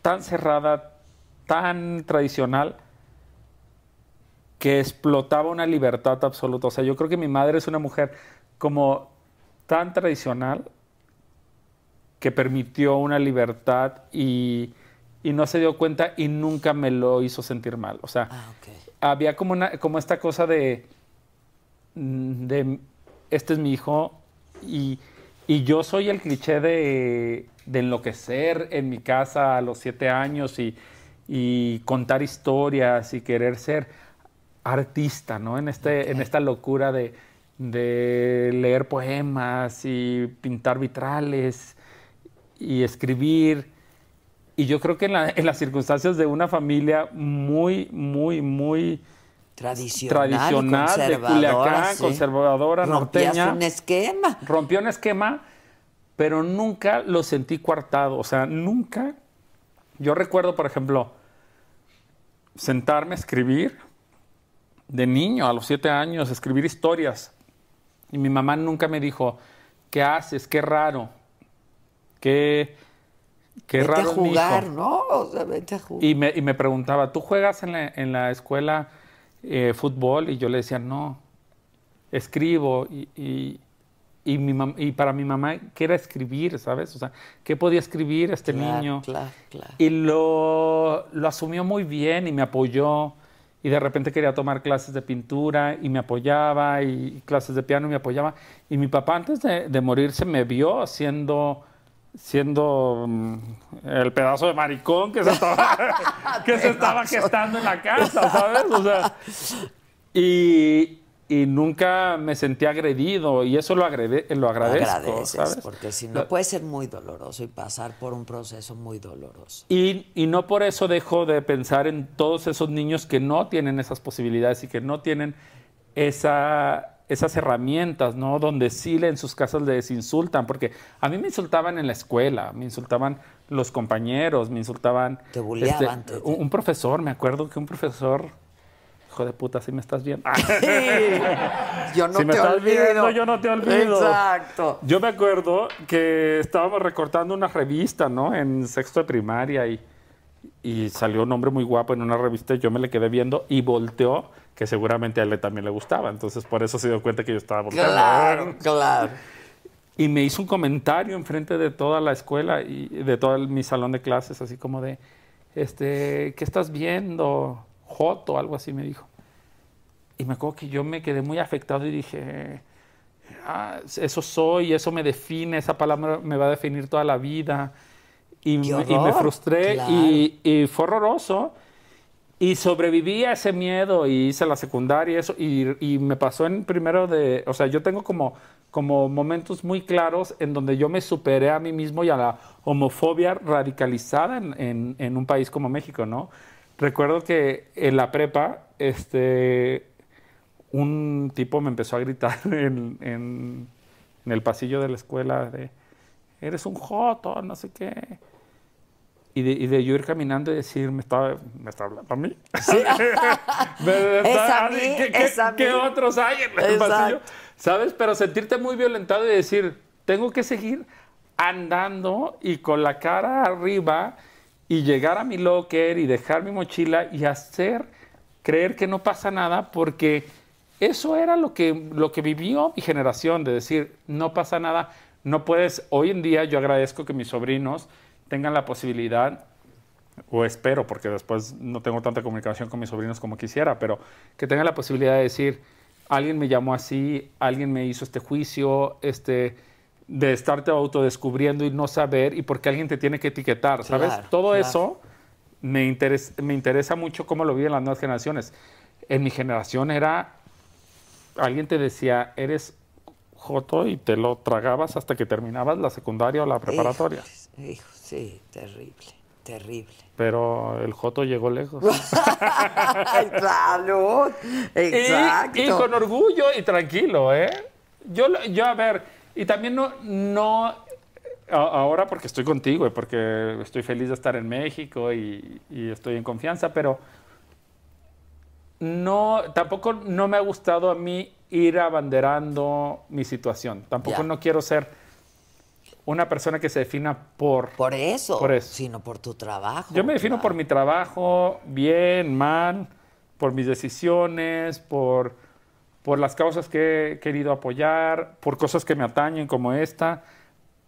tan cerrada, tan tradicional, que explotaba una libertad absoluta. O sea, yo creo que mi madre es una mujer como tan tradicional que permitió una libertad y, y no se dio cuenta y nunca me lo hizo sentir mal. O sea, Ah, había como, una, como esta cosa de, de, este es mi hijo y, y yo soy el cliché de, de enloquecer en mi casa a los siete años y, y contar historias y querer ser artista, ¿no? En, este, en esta locura de, de leer poemas y pintar vitrales y escribir. Y yo creo que en, la- en las circunstancias de una familia muy, muy, muy Tradicional, tradicional, de conservadora, Culiacán, sí. conservadora, Rompías norteña, un esquema. rompió un esquema, pero nunca lo sentí coartado. O sea, nunca. Yo recuerdo, por ejemplo, sentarme a escribir de niño, a los siete años, escribir historias. Y mi mamá nunca me dijo, ¿qué haces? Qué raro. Qué, qué Vete raro a es mi hijo". jugar, ¿no? O sea, vete a jugar. Y me, y me preguntaba, ¿tú juegas en la, en la escuela eh, fútbol? Y yo le decía, no, escribo. Y, y, y mi mam- y para mi mamá, ¿qué era escribir? ¿Sabes? O sea, ¿qué podía escribir este Claro, niño? Claro, claro. Y lo, lo asumió muy bien y me apoyó. Y de repente quería tomar clases de pintura y me apoyaba, y clases de piano y me apoyaba. Y mi papá antes de, de morirse me vio siendo, siendo mm, el pedazo de maricón que se estaba, que se estaba gestando en la casa, ¿sabes? O sea, y, y nunca me sentí agredido y eso lo, agrede, lo agradezco, Agradeces, ¿sabes? porque si no puede ser muy doloroso y pasar por un proceso muy doloroso. Y, y no por eso dejo de pensar en todos esos niños que no tienen esas posibilidades y que no tienen esa, esas herramientas, ¿no? Donde sí en sus casas les insultan, porque a mí me insultaban en la escuela, me insultaban los compañeros, me insultaban... Te bulleaban, te- un, un profesor, me acuerdo que un profesor... Hijo de puta, si me estás viendo. Yo no Si me te estás olvido. viendo, yo no te olvido. Exacto. Yo me acuerdo que estábamos recortando una revista, ¿no? En sexto de primaria y, y salió un hombre muy guapo en una revista, yo me le quedé viendo y volteó, que seguramente a él también le gustaba, entonces por eso se dio cuenta que yo estaba volteando. Claro, claro. Y me hizo un comentario enfrente de toda la escuela y de todo el- mi salón de clases, así como de, este, ¿qué estás viendo? Joto, algo así me dijo. Y me acuerdo que yo me quedé muy afectado y dije, "Ah, eso soy, eso me define, esa palabra me va a definir toda la vida. Y, ¡Qué me, y me horror! frustré Claro. y, y fue horroroso. Y sobreviví a ese miedo y hice la secundaria y eso. Y, y me pasó en primero de. O sea, yo tengo como, como momentos muy claros en donde yo me superé a mí mismo y a la homofobia radicalizada en, en- en un país como México, ¿no? Recuerdo que en la prepa, este. Un tipo me empezó a gritar en, en- el pasillo de la escuela de. Eres un joto, no sé qué. Y de, y de yo ir caminando y decir, me estaba, me está hablando a mí. Me- Es a mí, ¿Qué, qué- es a mí. qué otros hay en el Exacto. pasillo? ¿Sabes? Pero sentirte muy violentado y decir, tengo que seguir andando y con la cara arriba y llegar a mi locker y dejar mi mochila y hacer creer que no pasa nada porque eso era lo que, lo que vivió mi generación, de decir, no pasa nada, no puedes, hoy en día yo agradezco que mis sobrinos tengan la posibilidad, o espero, porque después no tengo tanta comunicación con mis sobrinos como quisiera, pero que tengan la posibilidad de decir, alguien me llamó así, alguien me hizo este juicio, este, de estarte autodescubriendo y no saber, y porque alguien te tiene que etiquetar, ¿sabes? Claro, Todo claro. eso me, interes- me interesa mucho cómo lo viven las nuevas generaciones. En mi generación era, alguien te decía, eres joto y te lo tragabas hasta que terminabas la secundaria o la preparatoria. Sí, terrible, terrible. Pero el joto llegó lejos. Ay, salud. Exacto. Y, y con orgullo y tranquilo, ¿eh? Yo, lo- yo a ver, y también no, no, a- ahora porque estoy contigo y porque estoy feliz de estar en México y, y estoy en confianza, pero no, tampoco no me ha gustado a mí ir abanderando mi situación. Tampoco no quiero ser una persona que se defina por... Por eso, Por eso. sino por tu trabajo. Yo me defino por mi trabajo, bien, mal, por mis decisiones, por, por las causas que he querido apoyar, por cosas que me atañen como esta,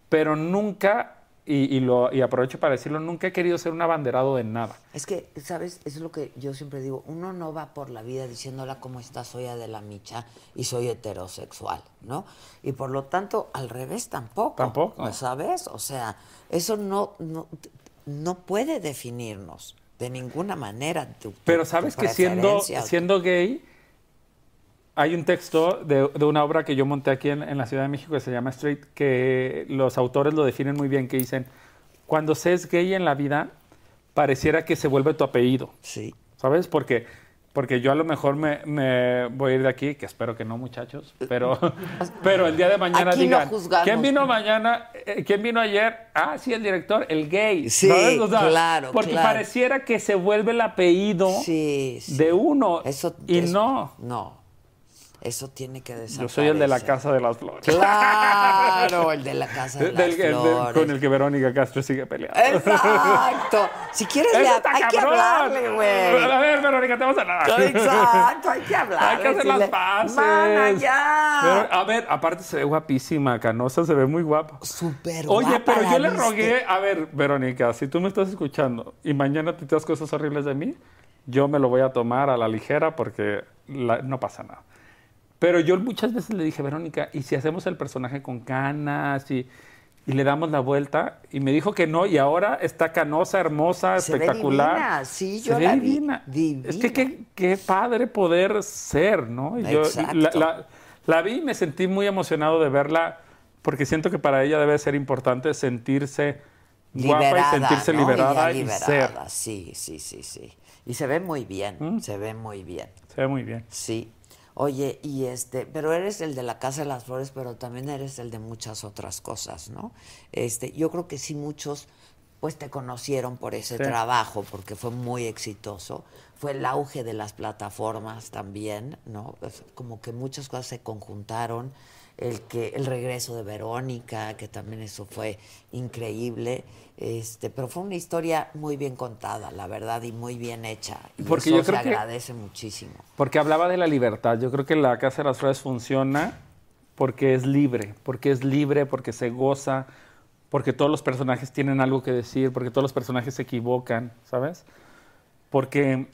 pero nunca, y, y lo, y aprovecho para decirlo, nunca he querido ser un abanderado de nada. Es que, ¿sabes? Es lo que yo siempre digo. Uno no va por la vida diciéndola cómo está, soy Adela Micha y soy heterosexual, ¿no? Y por lo tanto, al revés tampoco. Tampoco. ¿no ¿Sabes? O sea, eso no, no, no puede definirnos de ninguna manera. tu- tu- Pero tu sabes que siendo, siendo gay, hay un texto de, de una obra que yo monté aquí en, en la Ciudad de México que se llama Straight, que los autores lo definen muy bien, que dicen, cuando se es gay en la vida, pareciera que se vuelve tu apellido. Sí. ¿Sabes? Porque, porque yo a lo mejor me, me voy a ir de aquí, que espero que no, muchachos, pero, pero el día de mañana Aquí no digan, juzgamos. ¿quién vino mañana? Eh, ¿Quién vino ayer? Ah, sí, el director, el gay. Sí, ¿sabes? claro, Porque claro. pareciera que se vuelve el apellido Sí, sí. de uno. Eso, y eso- no. No. Eso tiene que desaparecer. Yo soy el de la Casa de las Flores. Claro, el de la casa de Del- las el flores. con el que Verónica Castro sigue peleando. Exacto. Si quieres, ¡Eso le- hay que hablarle, güey. A ver, Verónica, te vamos a hablar. Exacto, hay que hablarle. Hay que hacer las paces. Mana, ya. Pero, a ver, aparte se ve guapísima, Canosa se ve muy guapa. Súper Oye, guapa pero la yo le viste. rogué, a ver, Verónica, si tú me estás escuchando y mañana te das cosas horribles de mí, yo me lo voy a tomar a la ligera porque la- no pasa nada. Pero yo muchas veces le dije, Verónica, ¿y si hacemos el personaje con canas y, y le damos la vuelta? Y me dijo que no, y ahora está canosa, hermosa, Se ve espectacular. divina, sí, Se yo ve la vi, divina. Es que divina. qué, qué padre poder ser, ¿no? Y yo la, la- la vi y me sentí muy emocionado de verla porque siento que para ella debe ser importante sentirse guapa Liberada, y sentirse ¿no? liberada Ella y ser. liberada, Sí, sí, sí, sí. Y se ve muy bien, ¿Mm? se ve muy bien. Se ve muy bien. Sí. Oye, y este, pero eres el de la Casa de las Flores, pero también eres el de muchas otras cosas, ¿no? Este, yo creo que sí muchos pues te conocieron por ese trabajo, porque fue muy exitoso. Fue el auge de las plataformas también, ¿no? como que muchas cosas se conjuntaron. El, que, el regreso de Verónica, que también eso fue increíble. Este, pero fue una historia muy bien contada, la verdad, y muy bien hecha. Y porque eso yo creo se agradece muchísimo. Porque hablaba de la libertad. Yo creo que la Casa de las Flores funciona porque es libre, porque es libre, porque se goza, porque todos los personajes tienen algo que decir, porque todos los personajes se equivocan, ¿sabes? Porque,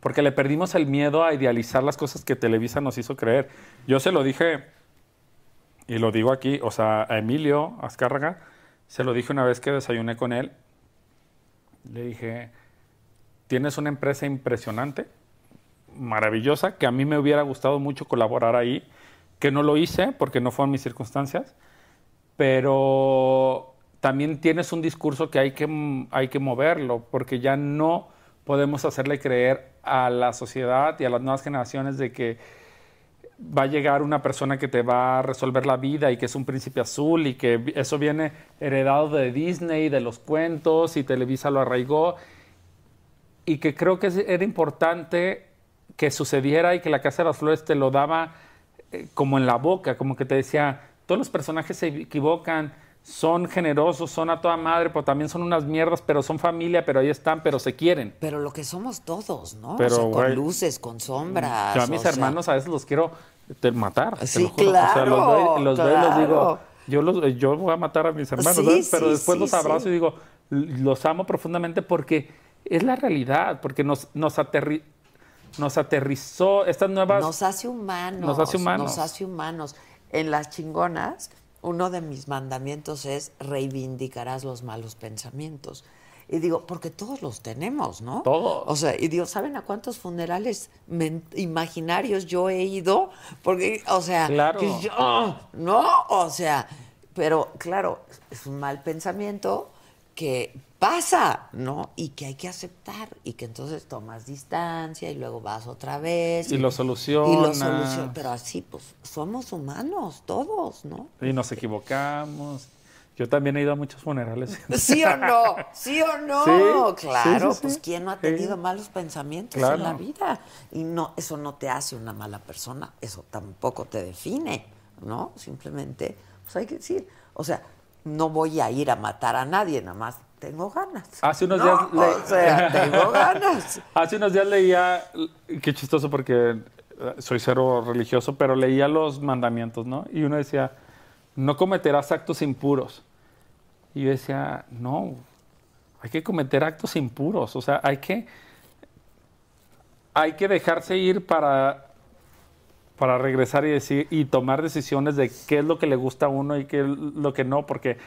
porque le perdimos el miedo a idealizar las cosas que Televisa nos hizo creer. Yo se lo dije, y lo digo aquí, o sea, a Emilio Azcárraga, se lo dije una vez que desayuné con él. Le dije, tienes una empresa impresionante, maravillosa, que a mí me hubiera gustado mucho colaborar ahí, que no lo hice porque no fueron mis circunstancias, pero también tienes un discurso que hay que, hay que moverlo, porque ya no podemos hacerle creer a la sociedad y a las nuevas generaciones de que va a llegar una persona que te va a resolver la vida y que es un príncipe azul y que eso viene heredado de Disney, de los cuentos y Televisa lo arraigó. Y que creo que era importante que sucediera y que la Casa de las Flores te lo daba eh, como en la boca, como que te decía, todos los personajes se equivocan, son generosos, son a toda madre, pero también son unas mierdas, pero son familia, pero ahí están, pero se quieren. Pero lo que somos todos, ¿no? Pero, con luces, con sombras. Yo a mis hermanos a veces los quiero matar. Sí, claro. los veo, los y les digo, yo, los, yo voy a matar a mis hermanos, pero después los abrazo y digo, los amo profundamente porque es la realidad, porque nos, nos, nos aterrizó estas nuevas... Nos hace humanos. Nos hace humanos. Nos hace humanos. En las chingonas uno de mis mandamientos es reivindicarás los malos pensamientos. Y digo, porque todos los tenemos, ¿no? Todos. O sea, y digo, ¿saben a cuántos funerales imaginarios yo he ido? Porque, o sea, claro. yo, no, o sea, pero claro, es un mal pensamiento que pasa, ¿no? Y que hay que aceptar y que entonces tomas distancia y luego vas otra vez. Y, lo solucionas. Y lo solucionas. Pero así, pues, somos humanos todos, ¿no? Y nos equivocamos. Yo también he ido a muchos funerales. ¿Sí o no? ¿Sí o no? claro, pues ¿quién no ha tenido malos pensamientos en la vida? Y no, eso no te hace una mala persona, eso tampoco te define, ¿no? Simplemente, pues hay que decir, o sea, no voy a ir a matar a nadie, nada más tengo ganas. Hace unos días o sea, tengo ganas. Hace unos días leía, qué chistoso porque eh, soy cero religioso, pero leía los mandamientos, ¿no? Y uno decía, no cometerás actos impuros. Y yo decía, no, hay que cometer actos impuros, o sea, hay que, hay que dejarse ir para, para regresar y decir y tomar decisiones de qué es lo que le gusta a uno y qué es lo que no, porque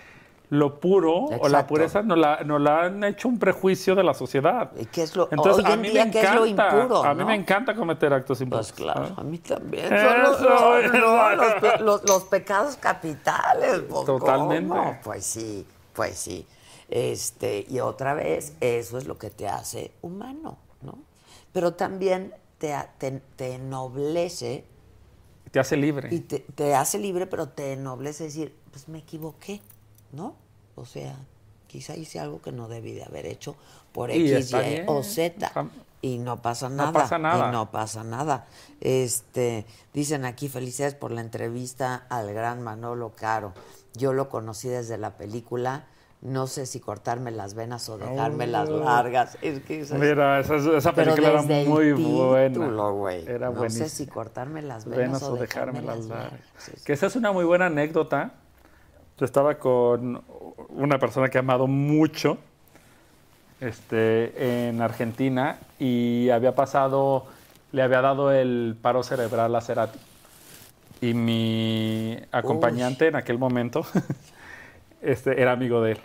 lo puro o la pureza nos la, la, han hecho un prejuicio de la sociedad. ¿Y qué es lo, Entonces, hoy a mí me encanta, es lo impuro, A mí me encanta cometer actos impuros. Pues claro, a mí también. Son los, los, los, pecados capitales. Totalmente. Pues sí, pues sí. Este, y otra vez, eso es lo que te hace humano, ¿no? Pero también te, te, te ennoblece. Te hace libre. Y te, te hace libre, pero te ennoblece decir, pues me equivoqué, ¿no? O sea, quizá hice algo que no debí de haber hecho por X, Y o Z. Y no pasa nada. No pasa nada. Y no pasa nada. Este, dicen aquí, felicidades por la entrevista al gran Manolo Caro. Yo lo conocí desde la película. No sé si cortarme las venas o dejarme las largas. Es que Mira, esa, película era muy buena. Era no sé si cortarme las venas, o, dejarme, las largas. Que esa es una muy buena anécdota. Yo estaba con una persona que he amado mucho este, en Argentina y había pasado, le había dado el paro cerebral a Cerati. Y mi acompañante en aquel momento este, era amigo de él.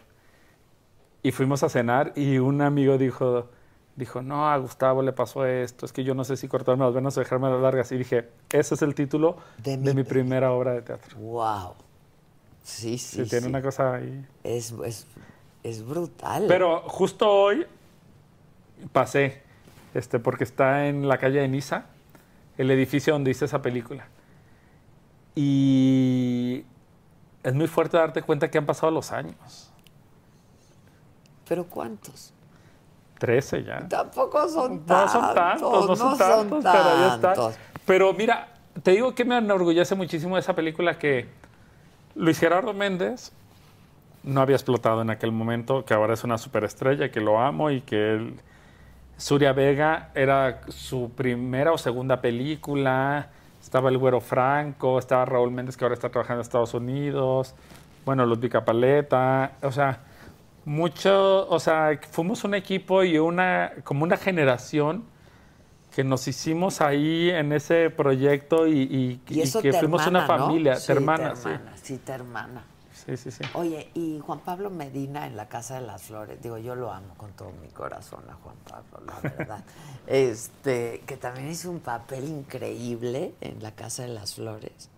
Y fuimos a cenar y un amigo dijo, dijo, no, a Gustavo le pasó esto, es que yo no sé si cortarme las venas o dejarme las largas. Y dije, ese es el título de mi, primera obra de teatro. ¡Wow! Sí, sí. Sí, tiene una cosa ahí. Es, es, brutal. Pero justo hoy pasé, este, porque está en la calle de Niza, el edificio donde hice esa película. Y es muy fuerte darte cuenta que han pasado los años. ¿Pero cuántos? Trece ya. Tampoco son No tantos. son tantos, no son tantos, pero ya está. Pero mira, te digo que me enorgullece muchísimo esa película que Luis Gerardo Méndez no había explotado en aquel momento, que ahora es una superestrella, que lo amo y que él, Surya Vega era su primera o segunda película, estaba el Güero Franco, estaba Raúl Méndez que ahora está trabajando en Estados Unidos, bueno, Ludvika Paleta, o sea, mucho, o sea, fuimos un equipo y una, como una generación que nos hicimos ahí en ese proyecto y, y- Y eso y que fuimos hermana, una ¿no? familia, Sí, te hermana, te sí. hermana, sí, te hermana. Sí, sí, sí. Oye, y Juan Pablo Medina en la Casa de las Flores, digo, yo lo amo con todo mi corazón a Juan Pablo, la verdad. este, que también hizo un papel increíble en la Casa de las Flores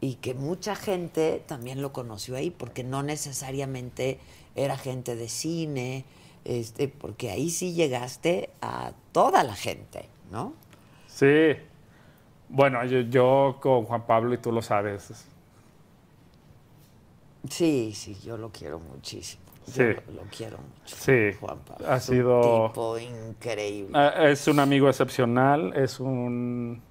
y que mucha gente también lo conoció ahí, porque no necesariamente era gente de cine, este, porque ahí sí llegaste a toda la gente, ¿no? Sí. Bueno, yo, yo con Juan Pablo, y tú lo sabes, Sí, sí, yo lo quiero muchísimo. Sí. lo, lo quiero mucho. Sí, Juan Pablo. ha es un sido- tipo increíble. eh, es un amigo excepcional, es un...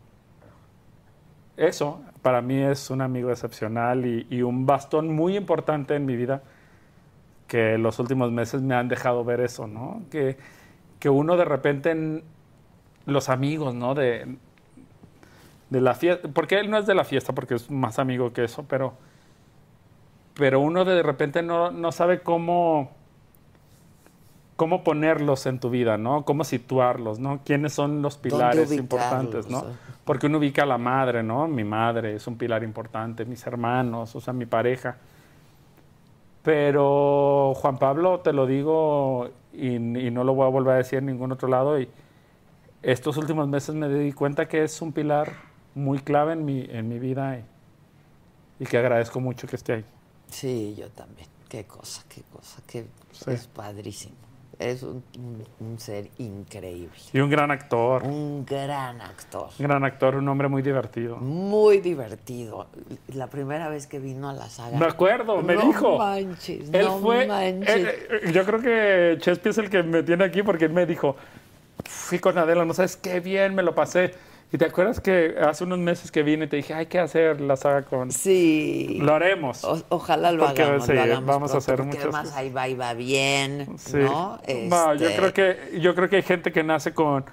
Eso, para mí es un amigo excepcional y, y un bastón muy importante en mi vida que los últimos meses me han dejado ver eso, ¿no? Que, que uno de repente, en los amigos, ¿no? De, de la fiesta, porque él no es de la fiesta, porque es más amigo que eso, pero, pero uno de repente no, no sabe cómo, cómo ponerlos en tu vida, ¿no? Cómo situarlos, ¿no? ¿Quiénes son los pilares importantes, ¿no? Porque uno ubica a la madre, ¿no? Mi madre es un pilar importante, mis hermanos, o sea, mi pareja. Pero Juan Pablo, te lo digo y, y no lo voy a volver a decir en ningún otro lado, y estos últimos meses me di cuenta que es un pilar muy clave en mi, en mi vida y, y que agradezco mucho que esté ahí. Sí, yo también. Qué cosa, qué cosa, qué Sí. es padrísimo. Es un, un- un ser increíble. Y un gran actor, Un gran actor. un gran actor, un hombre muy divertido. Muy divertido. La primera vez que vino a la saga. Me acuerdo, me no dijo. Manches, Él no fue. manches. eh, eh, yo creo que Chespi es el que me tiene aquí porque él me dijo: Fui con Adela, no sabes qué bien me lo pasé. Y te acuerdas que hace unos meses que vine y te dije: Hay que hacer la saga con. Sí. Lo haremos. O- ojalá lo Porque, hagamos, sí, lo hagamos vamos a hacer muchas además cosas. ahí va y va bien, Sí. ¿no? No, yo Este, creo que yo creo que hay gente que nace con,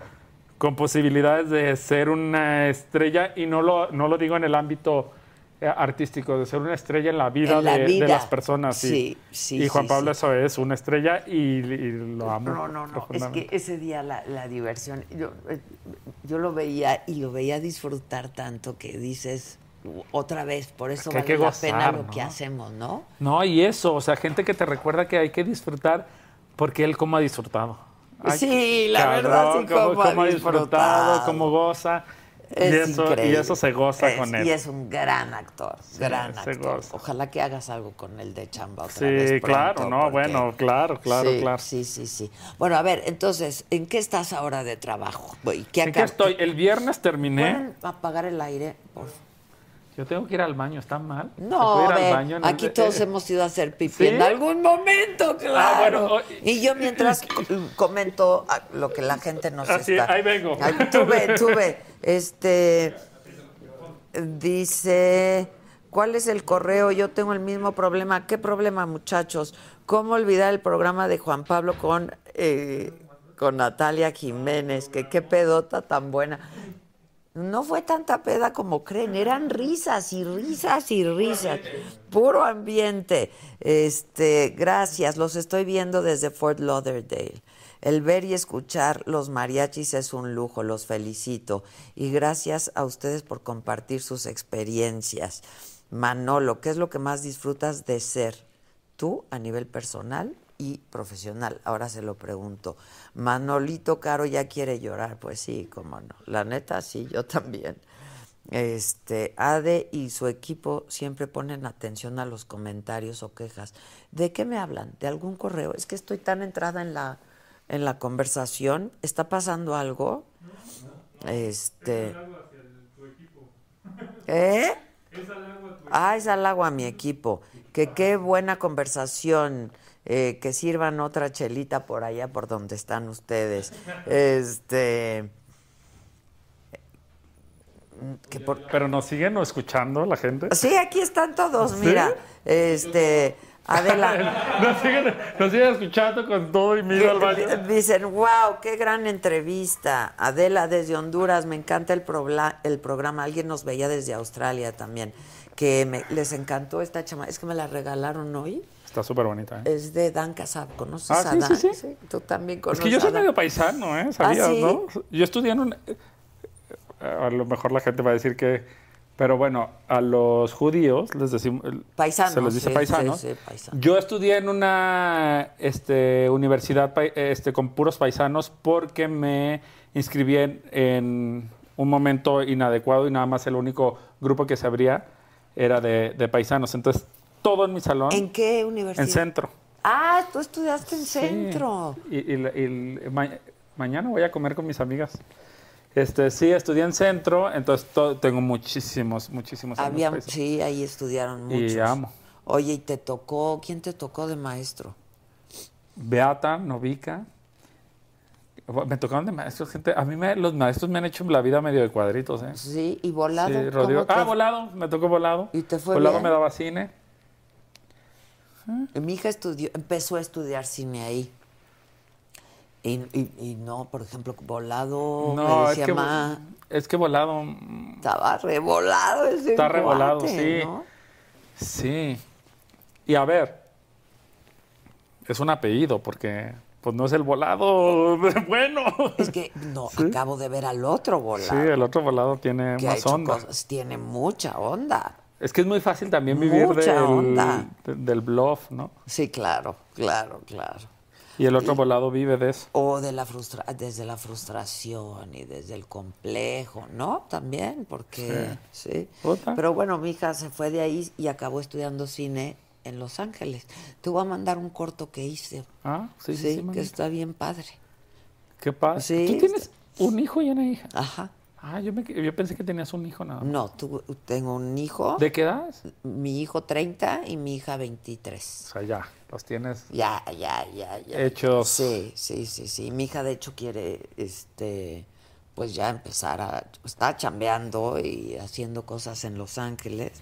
con posibilidades de ser una estrella y no lo, no lo digo en el ámbito artístico, de ser una estrella en la vida, En la de, las personas. sí. Sí, sí, Y Juan sí, Pablo sí. eso es, una estrella y, y lo amo. No, no, no. Es que ese día la, la diversión, yo, eh, yo lo veía y lo veía disfrutar tanto que dices otra vez, por eso que vale que la pena lo ¿no? que hacemos, ¿no? No, y eso, o sea, gente que te recuerda que hay que disfrutar porque él cómo ha disfrutado. Ay, Sí, la verdad, sí, cómo ha disfrutado. cómo goza. Es y, eso, y eso se goza Es- con él. Y es un gran actor, gran se actor. goza. Ojalá que hagas algo con el de chamba otra Sí, vez pronto, claro, no, porque- bueno, claro, claro, sí, claro. Sí, sí, sí. Bueno, a ver, entonces, ¿en qué estás ahora de trabajo? ¿Y qué ¿En qué estoy? El viernes terminé. ¿Pueden apagar el aire? por favor? Yo tengo que ir al baño, ¿está mal? ¿Se No, ir al baño aquí todos eh, hemos ido a hacer pipí ¿Sí? en algún momento, claro. bueno, o- y yo mientras co- comento ah, lo que la gente nos Ah, sí, está... ahí vengo. Ay, tú ve, tú ve. Este, dice, ¿cuál es el correo? Yo tengo el mismo problema. ¿Qué problema, muchachos? ¿Cómo olvidar el programa de Juan Pablo con, eh, con Natalia Jiménez? Que qué pedota tan buena. No fue tanta peda como creen, eran risas y risas y risas, puro ambiente. Este, gracias, los estoy viendo desde Fort Lauderdale. El ver y escuchar los mariachis es un lujo, los felicito. Y gracias a ustedes por compartir sus experiencias. Manolo, ¿qué es lo que más disfrutas de ser tú a nivel personal y profesional? Ahora se lo pregunto. Manolito Caro ya quiere llorar, pues sí, cómo no. La neta, sí, yo también. Este, Ade y su equipo siempre ponen atención a los comentarios o quejas. ¿De qué me hablan? ¿De algún correo? Es que estoy tan entrada en la en la conversación. ¿Está pasando algo? Este. ¿Eh? Ah, es al agua a mi equipo. Que qué buena conversación. Eh, que sirvan otra chelita por allá por donde están ustedes. Este. que por- Pero nos siguen escuchando la gente. Sí, aquí están todos, mira. Este. Adela. Nos siguen, nos siguen escuchando con todo y miedo al baño. Dicen, wow, qué gran entrevista. Adela desde Honduras, me encanta el, el programa. Alguien nos veía desde Australia también. Que me- les encantó esta chama. Es que me la regalaron hoy. Está súper bonita, ¿eh? Es de Dan Casab. ¿Conoces Ah, a sí, Dan? sí, sí. Tú también Es conoces que yo soy a Dan. medio paisano, ¿eh? ¿Sabías, ¿Ah, sí? no? Yo estudié en un... eh, A lo mejor la gente va a decir que... Pero bueno, a los judíos les decimos... Paisanos, Se les dice sí, paisanos. sí, sí, paisanos. Yo estudié en una este, universidad este, con puros paisanos porque me inscribí en, en un momento inadecuado y nada más el único grupo que se abría era de, de paisanos. Entonces, todo en mi salón... ¿En qué universidad? En centro. Ah, tú estudiaste en Sí. centro. Y, y y ma- mañana voy a comer con mis amigas. Este, sí, estudié en centro, entonces to- tengo muchísimos, muchísimos amigos Había, paisanos. sí, ahí estudiaron muchos. Y amo. Oye, ¿y te tocó? ¿Quién te tocó de maestro? Beata, Novica. Me tocaron de maestros, gente. A mí me- los maestros me han hecho la vida medio de cuadritos, ¿eh? Sí, y volado. Sí, ¿cómo Rodrigo. Ah, volado, me tocó volado. ¿Y te fue Volado bien? me daba cine. Mi hija estudió, empezó a estudiar cine ahí. Y, y- y no, por ejemplo, volado, me No, es decía, que, "Ma, es que volado. mm, estaba revolado ese Está revolado, sí. ¿no? Sí. Y a ver, es un apellido porque pues no es el volado bueno. Es que no, acabo de ver al otro Sí, volado. el otro volado tiene que ha más hecho onda. cosas, tiene mucha onda. Es que es muy fácil también vivir Mucha del, del bluff, ¿no? Sí, claro, claro, claro. Y el otro volado vive de eso. O de la frustra desde la frustración y desde el complejo, ¿no? También, porque sí. Puta. Pero bueno, mi hija se fue de ahí y acabó estudiando cine en Los Ángeles. Te voy a mandar un corto que hice. Ah, sí, sí, Sí, sí. que está bien padre. Qué padre. Sí, ¿Tú tienes un hijo y una hija? Ajá. Ah, yo, me- yo pensé que tenías un hijo nada más. No, tu- tengo un hijo, ¿De qué edad? mi hijo 30 y mi hija O 23. sea, ya, los tienes Ya, ya, ya, ya. hechos. Sí, sí, sí, sí. Mi hija de hecho quiere, este, pues ya empezar a, está chambeando y haciendo cosas en Los Ángeles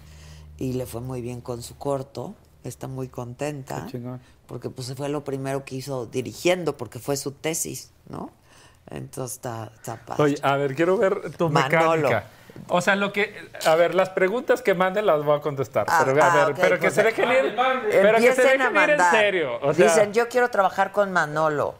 y le fue muy bien con su corto. Está muy contenta Qué chingón. porque pues fue lo primero que hizo dirigiendo porque fue su tesis, ¿no? Entonces está, está padre. Oye, a ver, quiero ver tu Manolo. mecánica. O sea, lo que. A ver, las preguntas que manden las voy a contestar. Ah, pero, a ah, ver, pero que pues, se dejen ir. Pero que se Empiecen dejen a ir en mandar. serio. O sea, Dicen, yo quiero trabajar con Manolo.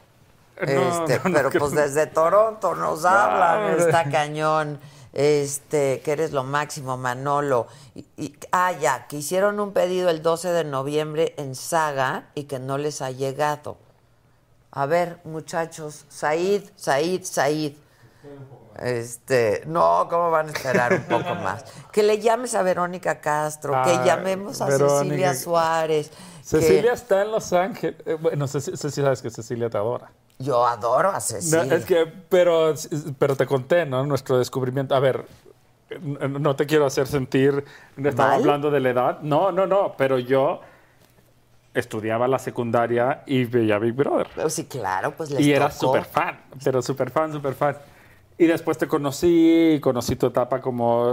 No, Este, no, no, pero pues desde Toronto nos hablan, está cañón. Este, que eres lo máximo, Manolo. Y, y- ah, ya, que hicieron un pedido el 12 de noviembre en Saga y que no les ha llegado. A ver, muchachos, Said, Said, Said. Este, no, ¿cómo van a esperar un poco más? Que le llames a Verónica Castro, que Ah, llamemos a Verónica. Cecilia Suárez. que- Cecilia está en Los Ángeles. Eh, Bueno, Ceci- Cecilia, sabes que Cecilia te adora. Yo adoro a No, Cecilia. es que, pero, pero te conté, ¿no? Nuestro descubrimiento. A ver, no te quiero hacer sentir. Estaba hablando de la edad. No, no, no. Pero yo estudiaba la secundaria y veía Big Brother. Pero sí, claro, pues les y era súper fan, pero súper fan, súper fan. Y después te conocí, conocí tu etapa como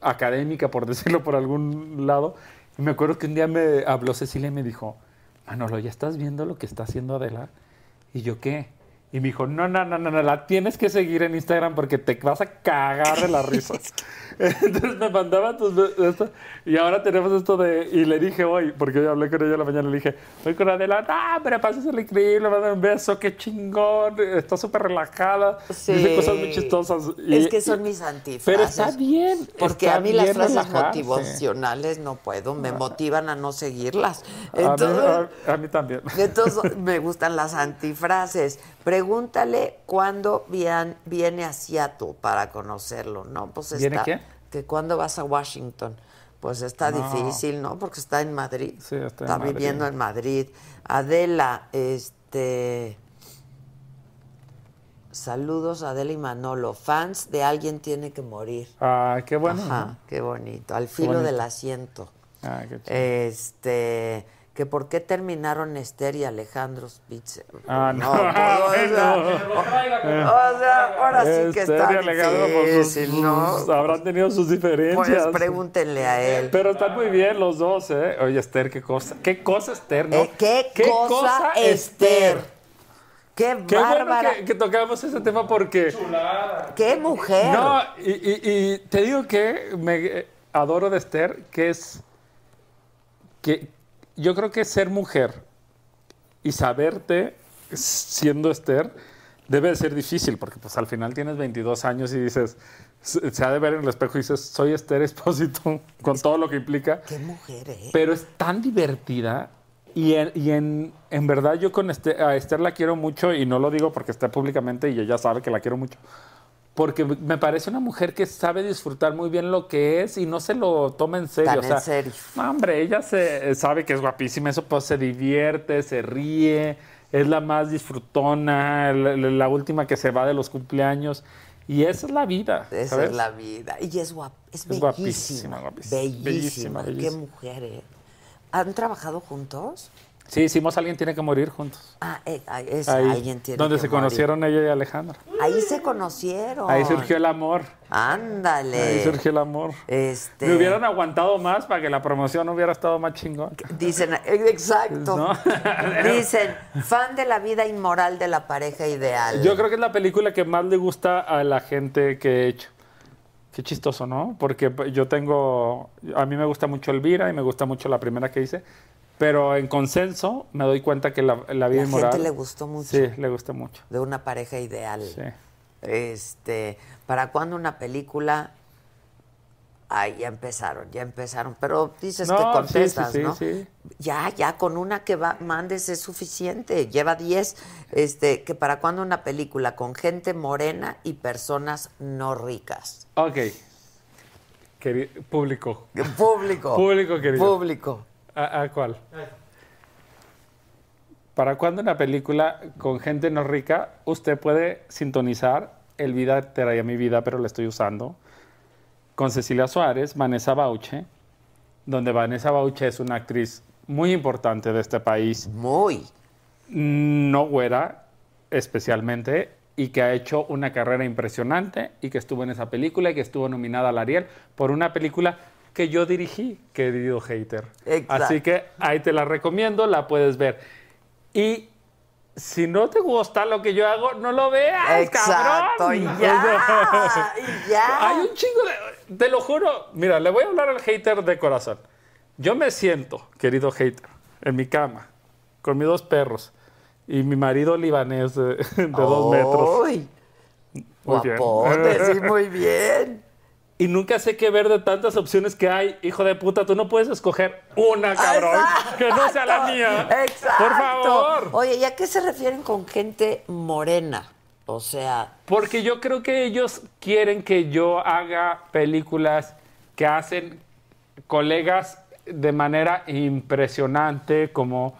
académica, por decirlo por algún lado. Y me acuerdo que un día me habló Cecilia y me dijo, Manolo, ¿ya estás viendo lo que está haciendo Adela? Y yo, ¿qué? Y me dijo, no, no, no, no, no, la tienes que seguir en Instagram porque te vas a cagar de la risa. Entonces me mandaba tus... esto, y ahora tenemos esto de... Y le dije hoy, porque hoy hablé con ella en la mañana, le dije, voy con Adela, ah, pero pásasela increíble, mandar un beso, qué chingón, está súper relajada, Sí. dice cosas muy chistosas. y- es que son mis antifrases. Pero está bien. Porque está a mí las frases relajarse. motivacionales no puedo, me motivan a no seguirlas. A mí- Entonces, a- a mí también. entonces me gustan las antifrases. Pregúntale cuándo viene a Seattle para conocerlo, ¿no? Pues ¿Viene está, qué? Que cuándo vas a Washington. Pues está No. difícil, ¿no? Porque está en Madrid. Sí, está en está Madrid. viviendo en Madrid. Adela, este... Saludos Adela y Manolo. Fans de Alguien Tiene que Morir. Ah, qué bueno. Ajá, ¿no? qué bonito. Al filo bonito. del asiento. Ah, qué chido. Este, que por qué terminaron Esther y Alejandro Spitzer. Ah, no. pues, o, sea, o sea, ahora sí que Esther está y Alejandro, pues, sus- difícil, ¿no? sus- habrán tenido sus diferencias. Pues pregúntenle a él. Pero están muy bien los dos, ¿eh? Oye, Esther, qué cosa. ¿Qué cosa, Esther, no? Eh, ¿Qué, cosa, Esther? Qué, Qué bárbara. bueno que, que tocamos ese tema porque... Qué mujer. No, y, y- y te digo que me adoro de Esther, que es que yo creo que ser mujer y saberte siendo Esther debe de ser difícil, porque pues al final tienes 22 años y dices, se ha de ver en el espejo y dices, soy Esther Espósito, con todo lo que implica. Qué mujer, ¿eh? Pero es tan divertida y, en, y en, en verdad yo con Esther, a Esther la quiero mucho y no lo digo porque está públicamente y ella sabe que la quiero mucho. Porque me parece una mujer que sabe disfrutar muy bien lo que es y no se lo toma en serio. Tan o sea, en serio. no, hombre, ella se, sabe que es guapísima, eso pues se divierte, se ríe, es la más disfrutona, la, última que se va de los cumpleaños. Y esa es la vida. Esa ¿sabes? es la vida. Y es, guap es, Es bellísima. guapísima, guapísima. Bellísima. Bellísima, Qué bellísima. mujer, ¿eh? ¿Han trabajado juntos? Sí, hicimos Alguien tiene que morir juntos. Ah, eh, es, Ahí, alguien tiene donde que se morir. conocieron ella y Alejandra. Ahí se conocieron. Ahí surgió el amor. Ándale. Ahí surgió el amor. Este. Me hubieran aguantado más para que la promoción hubiera estado más chingón. Dicen, eh, exacto. ¿No? Dicen, fan de la vida inmoral de la pareja ideal. Yo creo que es la película que más le gusta a la gente que he hecho. Qué chistoso, ¿no? Porque yo tengo, a mí me gusta mucho Elvira y me gusta mucho la primera que hice, pero en consenso me doy cuenta que la, la vida La inmoral... gente le gustó mucho. Sí, le gusta mucho. De una pareja ideal. Sí. Este, ¿para cuándo una película? Ay, ya empezaron, ya empezaron. Pero dices No, que contestas, sí, sí, ¿no? sí. Ya, ya, con una que va, mandes es suficiente. Lleva 10. Este, que para cuándo una película con gente morena y personas no ricas. Ok. Queri- público. Público. Público, querido. Público. ¿A, a cuál? ¿Para cuándo una película con gente no rica usted puede sintonizar El Vida te traía mi vida, pero la estoy usando? Con Cecilia Suárez, Vanessa Bauche, donde Vanessa Bauche es una actriz muy importante de este país, Muy. no güera especialmente, y que ha hecho una carrera impresionante y que estuvo en esa película y que estuvo nominada al Ariel por una película que yo dirigí, querido hater. Exacto. Así que ahí te la recomiendo, la puedes ver. Y si no te gusta lo que yo hago, no lo veas, Exacto. cabrón. Y ya. Y ya. Hay un chingo de... Te lo juro. Mira, le voy a hablar al hater de corazón. Yo me siento, querido hater, en mi cama, con mis dos perros y mi marido libanés de, de dos metros. Uy. Muy bien. Guapote, sí, muy bien. Y nunca sé qué ver de tantas opciones que hay. Hijo de puta, tú no puedes escoger una, cabrón, Exacto. que no sea la mía. Exacto. Por favor. Oye, ¿y a qué se refieren con gente morena? O sea, Porque yo creo que ellos quieren que yo haga películas que hacen colegas de manera impresionante, como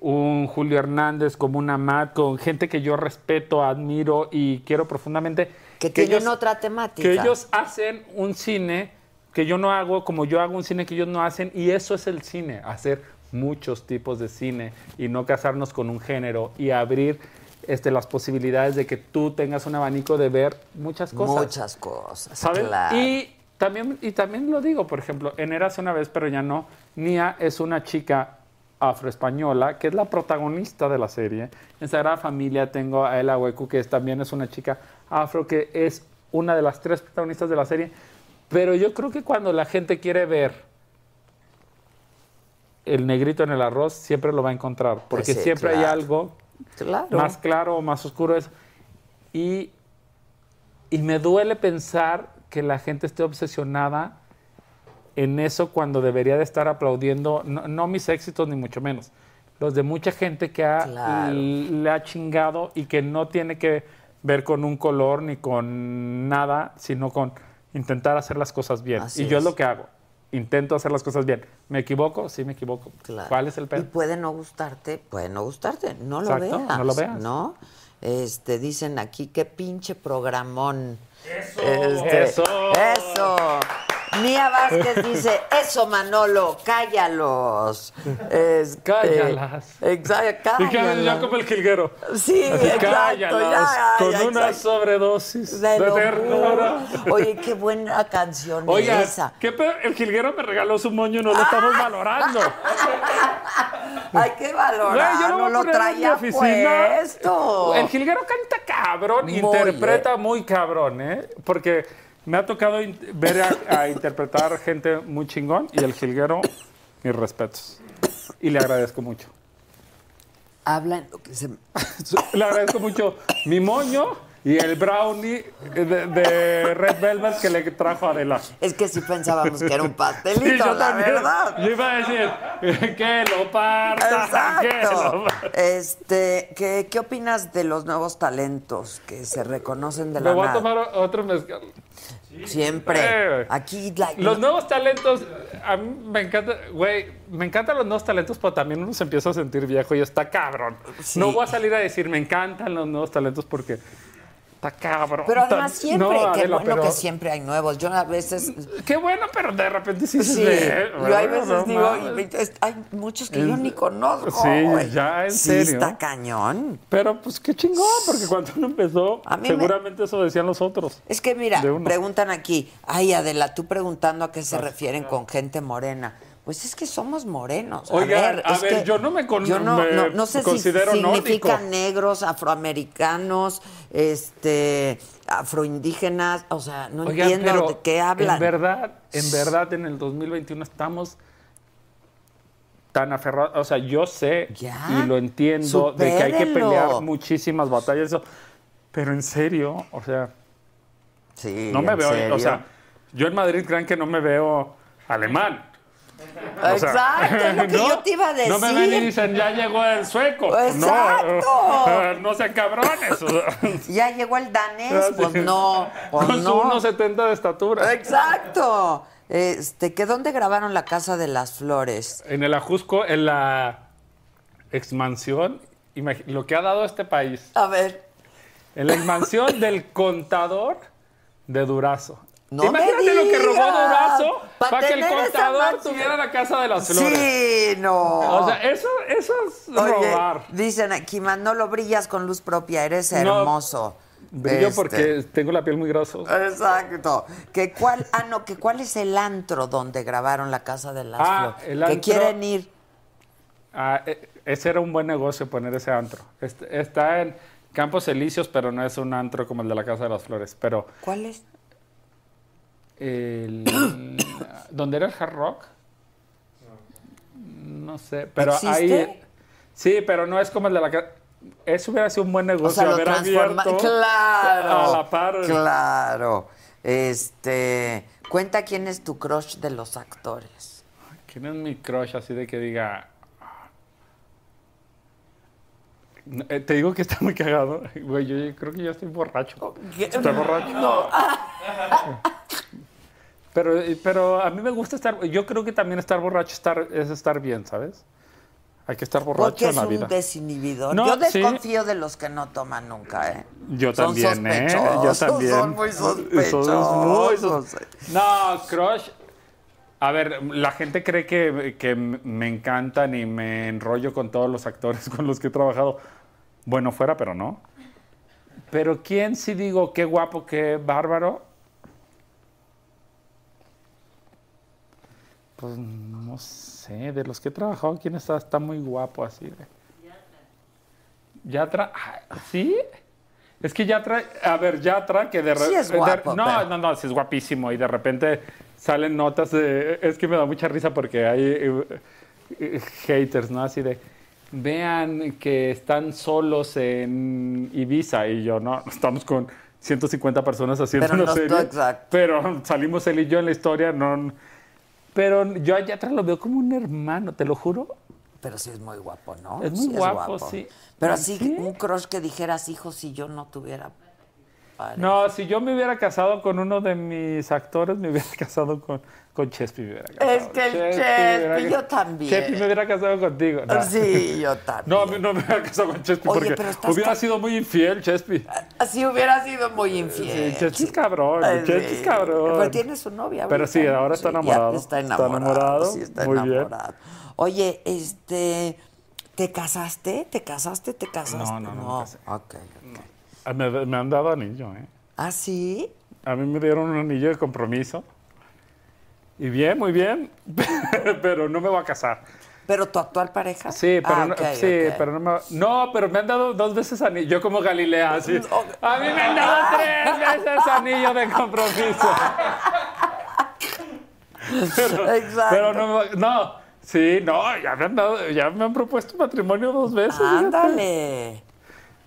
un Julio Hernández, como una Matt, con gente que yo respeto, admiro y quiero profundamente. Que tienen otra temática. Que ellos hacen un cine que yo no hago, como yo hago un cine que ellos no hacen, y eso es el cine, hacer muchos tipos de cine y no casarnos con un género y abrir este, las posibilidades de que tú tengas un abanico de ver muchas cosas. Muchas cosas. ¿Saben? claro. Y también, y también lo digo, por ejemplo, en Érase una vez, pero ya no. Nia es una chica afroespañola que es la protagonista de la serie. En Sagrada Familia tengo a Ella Huecu, que es- también es una chica afro, que es una de las tres protagonistas de la serie. Pero yo creo que cuando la gente quiere ver el negrito en el arroz, siempre lo va a encontrar, porque sí, siempre hay algo Claro. más claro o más oscuro es. Y, y me duele pensar que la gente esté obsesionada en eso cuando debería de estar aplaudiendo, no, no mis éxitos ni mucho menos, los de mucha gente que ha, Claro. le ha chingado y que no tiene que ver con un color ni con nada, sino con intentar hacer las cosas bien. Así y yo es es. lo que hago. Intento hacer las cosas bien. ¿Me equivoco? Sí, me equivoco. Claro. ¿Cuál es el Y pedo? puede no gustarte, puede no gustarte, no lo Exacto, veas. no lo veas. ¿no? Este, dicen aquí, qué pinche programón. Eso. Este, Eso. Eso. Mía Vázquez dice, eso Manolo, cállalos. Este, Cállalas. Exacto, cállalas. ya como el jilguero. Sí, exacto. Cállalas, ya, con ya, una exacto. sobredosis De de, ternura. Oye, qué buena canción Oiga, esa. el jilguero me regaló su moño, no lo estamos valorando. Hay que valorar, Güey, yo no lo traía puesto. El jilguero canta cabrón, Muy, interpreta eh. muy cabrón, ¿eh? Porque me ha tocado ver a, a interpretar gente muy chingón y el jilguero, mis respetos. Y le agradezco mucho. Habla en lo que se... Le agradezco mucho mi moño y el brownie de, de Red Velvet que le trajo Adela. Es que sí pensábamos que era un Sí, pastelito, yo la también. verdad. Yo iba a decir que lo parta, que Exacto. lo parta. Este, ¿qué, ¿Qué opinas de los nuevos talentos que se reconocen de Me la voy a tomar otro mezcal. Siempre. Eh, Aquí la- Los nuevos talentos, a mí me encanta, güey, me encantan los nuevos talentos, pero también uno se empieza a sentir viejo y está cabrón. Sí. No voy a salir a decir, me encantan los nuevos talentos porque está cabrón. Pero Está- además siempre, No, qué Adela, bueno pero- que siempre hay nuevos. Yo a veces... Qué bueno, pero de repente sí, Sí, se yo hay veces digo, y- hay muchos que yo ni conozco. Sí, ya, en Sí, serio. está cañón. Pero pues qué chingón, porque cuando uno empezó, me- seguramente eso decían los otros. Es que mira, preguntan aquí, ay Adela, tú preguntando a qué se refieren con gente morena. Pues es que somos morenos. Oigan, a ver, yo no me con- yo no, me no- no sé considero si significa nórdico. negros, afroamericanos, este, afroindígenas, o sea, no Oigan, entiendo de qué hablan. En verdad, en verdad, en el 2021 estamos tan aferrados. O sea, yo sé Ya. y lo entiendo de que hay que pelear muchísimas batallas. Pero en serio, o sea, Sí, no me ¿en veo. serio? O sea, yo en Madrid crean que no me veo alemán. O sea, Exacto, es lo que ¿no? yo te iba a decir. No me ven y dicen, ya llegó el sueco. Exacto. No, no sean cabrones. Ya llegó el danés, pues no, pues Con su no. 1,70 de estatura. Exacto. Este, que dónde grabaron la Casa de las Flores. En el Ajusco, en la expansión, imagi- lo que ha dado este país. A ver. En la expansión del contador de Durazo. No Imagínate lo que robó. Durazo Pa' para que el contador tuviera la casa de las flores. Sí, no. O sea, eso, eso es Oye, robar. dicen aquí, Manolo, brillas con luz propia, eres No, hermoso. Brillo Este, porque tengo la piel muy grasosa. Exacto. Que cuál, ah, no, que cuál es el antro donde grabaron la Casa de las Ah, Flores. el Que quieren ir. Ah, e- ese era un buen negocio poner ese antro. Este- Está en Campos Elíseos, pero no es un antro como el de la Casa de las Flores. Pero ¿Cuál es? El, ¿Dónde era el Hard Rock? No sé, pero ¿Existe? ahí... Sí, pero no es como el de la. Eso hubiera sido un buen O negocio sea, lo haber abierto Claro. a la par. Claro. Este. Cuenta quién es tu crush de los actores. ¿Quién es mi crush así de que diga... Eh, te digo que está muy cagado. Güey, yo creo que ya estoy borracho. Estoy borracho. No. Pero, pero a mí me gusta estar... Yo creo que también estar borracho estar, es estar bien, ¿sabes? Hay que estar borracho Porque en es la un vida. desinhibidor. No, Yo sí. desconfío de los que no toman nunca, ¿eh? Yo Son también, ¿eh? Yo también. Son muy Son sospechosos. muy sos- No, crush. A ver, la gente cree que, que me encantan y me enrollo con todos los actores con los que he trabajado. Bueno, fuera, pero no. Pero ¿quién sí digo qué guapo, qué bárbaro? Pues no sé, de los que he trabajado, ¿quién está, está muy guapo así? de- Yatra, ah, ¿sí? Es que Yatra, a ver, Yatra, que de Sí es de- guapo, no, pero- no, no, sí es guapísimo y de repente salen notas de, es que me da mucha risa porque hay eh, eh, haters, ¿no? Así de, vean que están solos en Ibiza y yo, no, estamos con 150 personas haciendo Pero una no serie. estoy exacto. Pero salimos él y yo en la historia, no... Pero yo a Yatra lo veo como un hermano, te lo juro. Pero sí es muy guapo, ¿no? Es muy Sí guapo, sí. Pero así, ¿Sí? un crush que dijeras, hijo, si yo no tuviera... pareja. No, si yo me hubiera casado con uno de mis actores, me hubiera casado con, con Chespi. Me hubiera casado. Es que el Chespi, yo también. Chespi me hubiera casado contigo. No. Sí, yo también. No, no me hubiera casado con Chespi Oye, porque hubiera ca- sido muy infiel, Chespi. Así hubiera sido muy infiel. Sí, Chespi es cabrón, Ay, Chespi sí. es cabrón. Pero tiene su novia. Pero sí, ¿no? ahora está Sí, ya enamorado. Está enamorado. enamorado, Sí, está muy bien. enamorado. Oye, este. ¿Te casaste? ¿Te casaste? ¿Te casaste? No, no, no me casé. Ok, ok. Ah, Me, me han dado anillo, ¿eh? ¿Ah, sí? A mí me dieron un anillo de compromiso. Y bien, muy bien. pero no me voy a casar. ¿Pero tu actual pareja? Sí, pero, Ah, no, sí, ok. pero no me... No, pero me han dado dos veces anillo. Yo como Galilea, así. A mí me han dado tres veces anillo de compromiso. pero, Exacto. pero no, no, sí, no, ya me han dado, ya me han propuesto matrimonio dos veces. Ándale.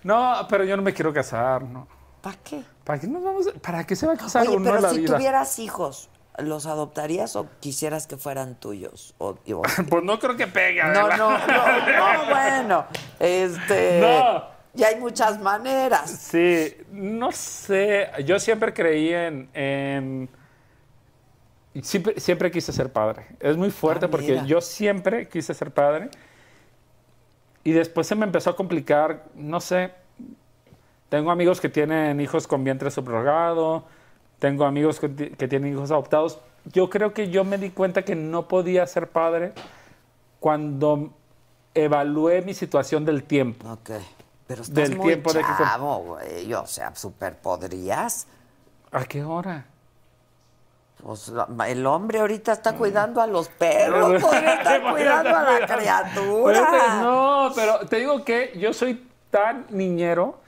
No, pero yo no me quiero casar, ¿no? ¿Para qué? ¿Para qué nos vamos? a- ¿Para qué se va a casar Oye, uno pero en la si vida? tuvieras hijos, ¿los adoptarías o quisieras que fueran tuyos? O, o- Pues no creo que pegue. No, no, no, no, bueno. Este. No. Y hay muchas maneras. Sí, no sé. Yo siempre creí en. en- siempre, siempre quise ser padre. Es muy fuerte Ah, porque yo siempre quise ser padre. Y después se me empezó a complicar, no sé. Tengo amigos que tienen hijos con vientre subrogado. Tengo amigos que, ti- que tienen hijos adoptados. Yo creo que yo me di cuenta que no podía ser padre cuando evalué mi situación del tiempo. Ok. Pero estás Del muy tiempo de que- chavo. O sea, súper podrías. ¿A qué hora? Pues, el hombre ahorita está cuidando a los perros, podría estar cuidando a la criatura. No, pero te digo que yo soy tan niñero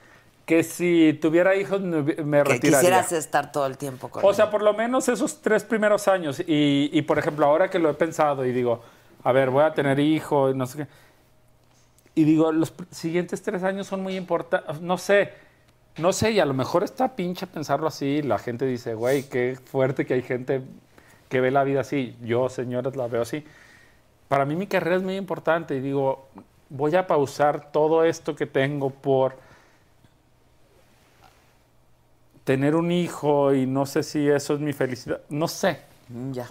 que si tuviera hijos me, me Que retiraría. quisieras estar todo el tiempo con O él. sea, por lo menos esos tres primeros años. Y, y, por ejemplo, ahora que lo he pensado y digo, a ver, voy a tener hijo y no sé qué. Y digo, los siguientes tres años son muy importantes. No sé, no sé, y a lo mejor está pinche pensarlo así. La gente dice, güey, qué fuerte que hay gente que ve la vida así. Yo, señores, la veo así. Para mí mi carrera es muy importante y digo, voy a pausar todo esto que tengo por tener un hijo y no sé si eso es mi felicidad. No sé. Mm, Ya.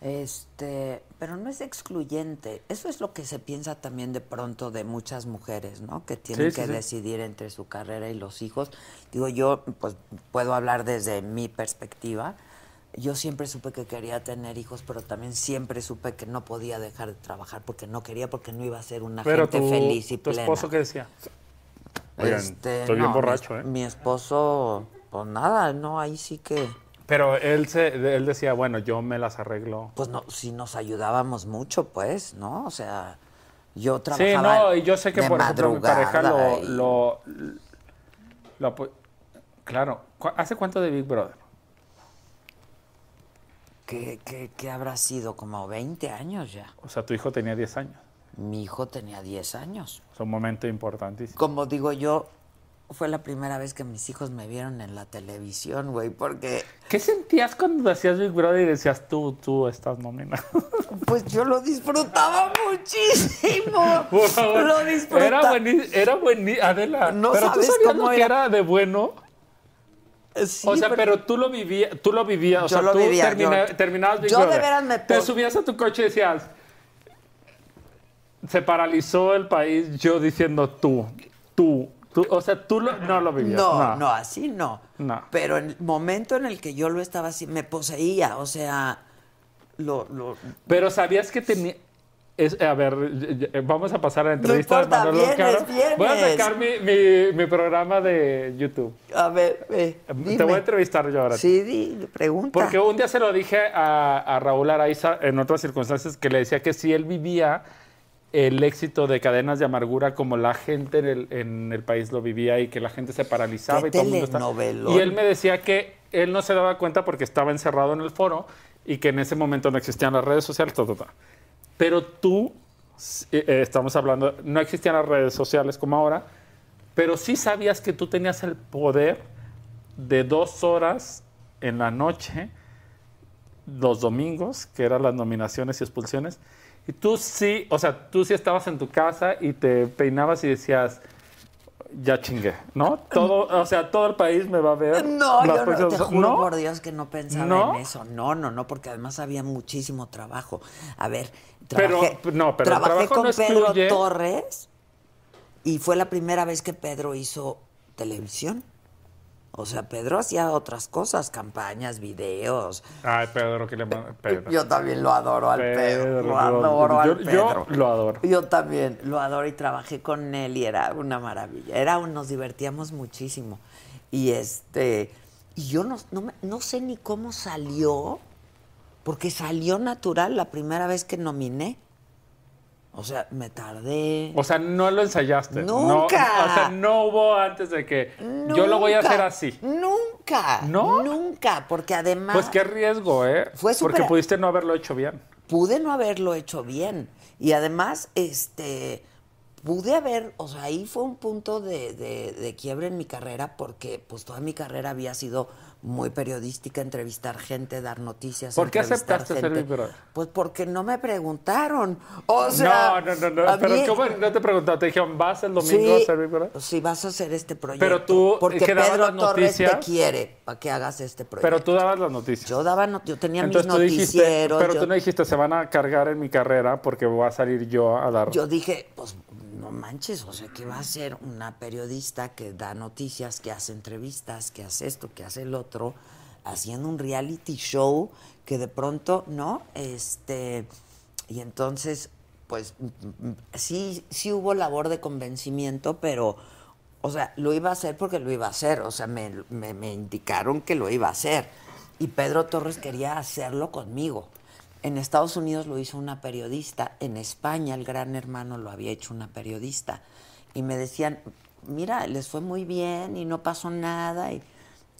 Este, pero no es excluyente. Eso es lo que se piensa también de pronto de muchas mujeres, ¿no? Que tienen Sí, sí, que sí. decidir entre su carrera y los hijos. Digo, yo pues puedo hablar desde mi perspectiva. Yo siempre supe que quería tener hijos, pero también siempre supe que no podía dejar de trabajar porque no quería, porque no iba a ser una Pero gente tu, feliz y tu plena. esposo, ¿qué decía? Oigan, Este, estoy bien no, borracho, mi, ¿eh? Mi esposo, pues nada, no, ahí sí que, Pero él, se, él decía, bueno, yo me las arreglo. pues no, sí nos ayudábamos mucho, pues, ¿no? O sea, yo Sí, trabajaba no, y yo sé que, por ejemplo, mi pareja lo... y- lo, claro, ¿cu- ¿hace cuánto de Big Brother? ¿Qué, qué, qué habrá sido? Como 20 años ya. O sea, tu hijo tenía 10 años. Mi hijo tenía 10 años. Es un momento importantísimo. Como digo yo, fue la primera vez que mis hijos me vieron en la televisión, güey, porque ¿Qué sentías cuando hacías Big Brother y decías, tú, tú estás nominado? pues yo lo disfrutaba muchísimo. Por favor. Lo disfrutaba. Era buenísimo, era buenísimo, Adela. No pero tú sabías cómo lo que era. de bueno. Sí, o sea, pero, tú lo vivías, tú lo vivías, o sea, tú vivía, termina- yo- terminabas Big yo de veras me te subías a tu coche y decías, se paralizó el país, yo diciendo tú, tú, tú, o sea, tú lo- no lo vivías. No, no, así no. No. Pero en el momento en el que yo lo estaba así, me poseía, o sea, lo, lo, Pero sabías que tenía... Es, a ver, vamos a pasar a la entrevista importa, de Manolo vienes. Voy a sacar mi, mi, mi programa de YouTube. a ver, ve, Te voy a entrevistar yo ahora. Sí, di, pregunta. Porque un día se lo dije a, a Raúl Araiza en otras circunstancias que le decía que si él vivía el éxito de cadenas de amargura como la gente en el, en el país lo vivía y que la gente se paralizaba y todo el mundo estaba-. Y él me decía que él no se daba cuenta porque estaba encerrado en el foro y que en ese momento no existían las redes sociales, ta, ta, ta. Pero tú, eh, eh, estamos hablando, no existían las redes sociales como ahora, pero sí sabías que tú tenías el poder de dos horas en la noche, los domingos, que eran las nominaciones y expulsiones, y tú sí, o sea, tú sí estabas en tu casa y te peinabas y decías, ya chingué, ¿no? Todo, o sea, todo el país me va a ver. No, yo no, te juro ¿No? por Dios que no pensaba ¿No? en eso. No, no, no, porque además había muchísimo trabajo. A ver, Pero- trabajé, no, pero trabajé con no Pedro Torres y fue la primera vez que Pedro hizo televisión. O sea, Pedro hacía otras cosas, campañas, videos. Ay, Pedro, que le manda. Pedro. Yo también lo adoro al Pedro. Pedro, Lo yo- adoro al yo- yo Pedro. lo adoro. Yo también lo adoro y trabajé con él y era una maravilla. Era, un- nos divertíamos muchísimo. Y este, y yo no, no, me- no sé ni cómo salió, porque salió natural la primera vez que nominé. O sea, me tardé. O sea, no lo ensayaste. No- Nunca. o sea, no hubo antes de que yo lo voy a Nunca, hacer así. Nunca. ¿No? Nunca, porque además. Pues qué riesgo, ¿eh? Fue Porque súper- pudiste no haberlo hecho bien. pude no haberlo hecho bien. Y además, este, pude haber, o sea, ahí fue un punto de, de- de quiebre en mi carrera porque pues toda mi carrera había sido muy periodística, entrevistar gente, dar noticias. ¿Por qué aceptaste ser gente. Big Brother? Pues porque no me preguntaron. O sea, no, no, no, no. Pero mí- ¿cómo no te preguntaron? Te dijeron, ¿vas el domingo Sí, a ser Big Brother? sí, vas a hacer este proyecto. Pero tú, porque ¿qué dabas Pedro las Torres te quiere para que hagas este proyecto. Pero tú dabas las noticias. yo daba, not- yo tenía Entonces mis tú dijiste, noticieros. pero yo- tú no dijiste, se van a cargar en mi carrera porque voy a salir yo a dar. Yo dije, pues no manches, o sea, que va a ser una periodista que da noticias, que hace entrevistas, que hace esto, que hace el otro, haciendo un reality show que de pronto, ¿no? Este, y entonces, pues mm, mm, sí, sí hubo labor de convencimiento, pero, o sea, lo iba a hacer porque lo iba a hacer, o sea, me, me- me indicaron que lo iba a hacer. Y Pedro Torres quería hacerlo conmigo. En Estados Unidos lo hizo una periodista, en España el gran hermano lo había hecho una periodista. Y me decían, mira, les fue muy bien y no pasó nada. y-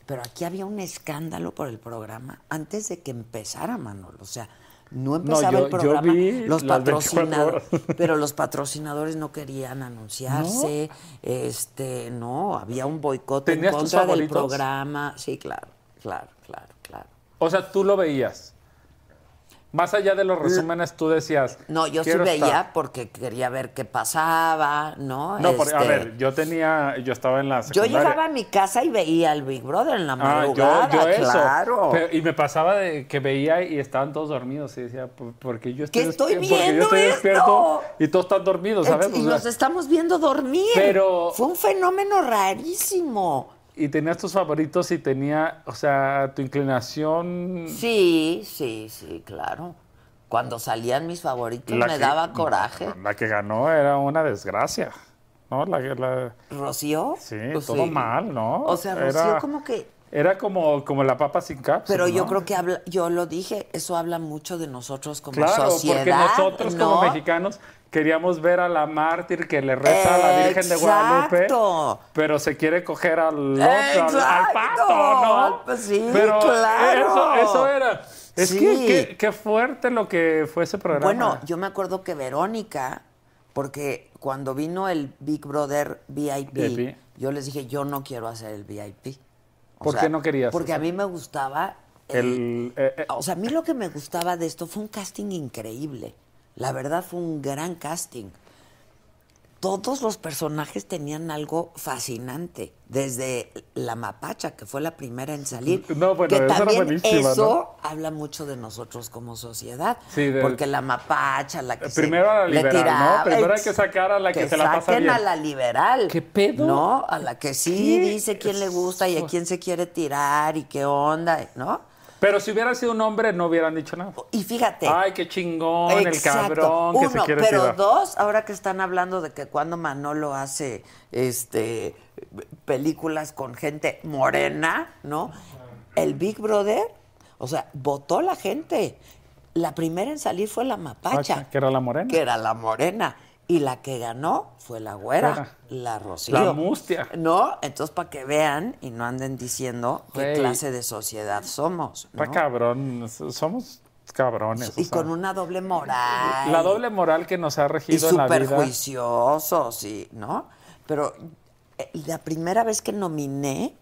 Pero aquí había un escándalo por el programa antes de que empezara, Manolo. O sea, no empezaba yo- el yo programa. vi los las 24 patrocinadores, pero los patrocinadores no querían anunciarse. Este, no, había un boicot en ¿Tenías tus contra del programa. Sí, claro, claro, claro, claro. O sea, tú lo veías. Más allá de los resúmenes, tú decías. No, yo sí "Quiero veía estar". porque quería ver qué pasaba, ¿no? No, porque, a Este, ver, yo tenía, yo estaba en la yo llegaba a mi casa y veía al Big Brother en la Ah, yo, madrugada, yo eso. claro. Pero- y me pasaba de que veía y estaban todos dormidos y decía, "¿Por- porque yo estoy, ¿Qué estoy despi- porque yo viendo estoy esto?" despierto y todos están dormidos, ¿sabes? y O sea, estamos viendo dormir. Pero- Fue un fenómeno rarísimo. Y tenías tus favoritos y tenía, o sea, tu inclinación. Sí, sí, sí, claro. Cuando salían mis favoritos la me que- daba coraje. La que ganó era una desgracia, ¿no? La, la- ¿Rocío? sí, Pues todo sí. mal, ¿no? O sea, Rocío Era- como que... Era como, como la papa sin cápsula. Pero yo ¿no? creo que habla, yo lo dije, eso habla mucho de nosotros como Claro, sociedad. porque nosotros como ¿no? mexicanos queríamos ver a la mártir que le reza a la Virgen de Guadalupe, pero se quiere coger al otro, al- al pato, ¿no? Pues sí, pero claro. eso, eso era. Es Sí. que qué- qué fuerte lo que fue ese programa. Bueno, yo me acuerdo que Verónica, porque cuando vino el Big Brother VIP, VIP. yo les dije, yo no quiero hacer el VIP. O ¿Por qué no querías? Porque a mí me gustaba... el- El, eh, eh, o sea, a mí lo que me gustaba de esto fue un casting increíble. La verdad fue un gran casting. Todos los personajes tenían algo fascinante. Desde la mapacha, que fue la primera en salir. No, bueno, que también eso habla mucho de nosotros como sociedad. Sí, de- porque la mapacha, la que se- Primero a la le liberal, ¿no? tiraba, Primero hay ex- que sacar a la que se la pasa saquen bien. a la liberal. ¿Qué pedo? No, a la que sí ¿Qué? dice quién le gusta y a quién se quiere tirar y qué onda, ¿no? Pero si hubiera sido un hombre, no hubieran dicho nada. Y fíjate. Ay, qué chingón, el cabrón que Uno, se quiere pero tirar. dos, ahora que están hablando de que cuando Manolo hace este películas con gente morena, ¿no? El Big Brother, o sea, votó la gente. La primera en salir fue la mapacha, Pacha, que era la morena. que era la morena. Y la que ganó fue la güera, la Rocío. La mustia. ¿No? Entonces, para que vean y no anden diciendo qué clase de sociedad somos. ¿no? Cabrón, somos cabrones. Y o sea. con una doble moral. La doble moral que nos ha y regido en la súper vida. juiciosos, sí, ¿no? Pero eh, la primera vez que nominé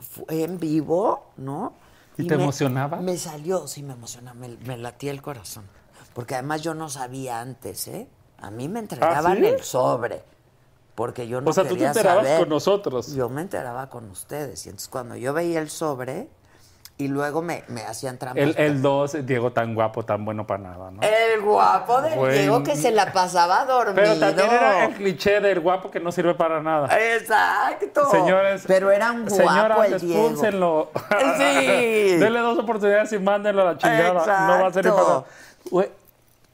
fue en vivo, ¿no? ¿Y te emocionaba? Me salió, sí, me emocionaba, me, me latía el corazón. Porque además yo no sabía antes, ¿eh? A mí me entregaban ¿Ah, sí? el sobre. porque yo no o sea, tú te enterabas saber. con nosotros. Yo me enteraba con ustedes. Y entonces cuando yo veía el sobre y luego me, me hacían trampas. El, el 2, Diego tan guapo, tan bueno para nada, ¿no? El guapo del Buen- Diego que se la pasaba dormido. Pero también era el cliché del guapo que no sirve para nada. Exacto. Señores, Pero era un guapo señoras, el Diego. Sí. Denle dos oportunidades y mándenlo a la chingada. No va a ser. Güey,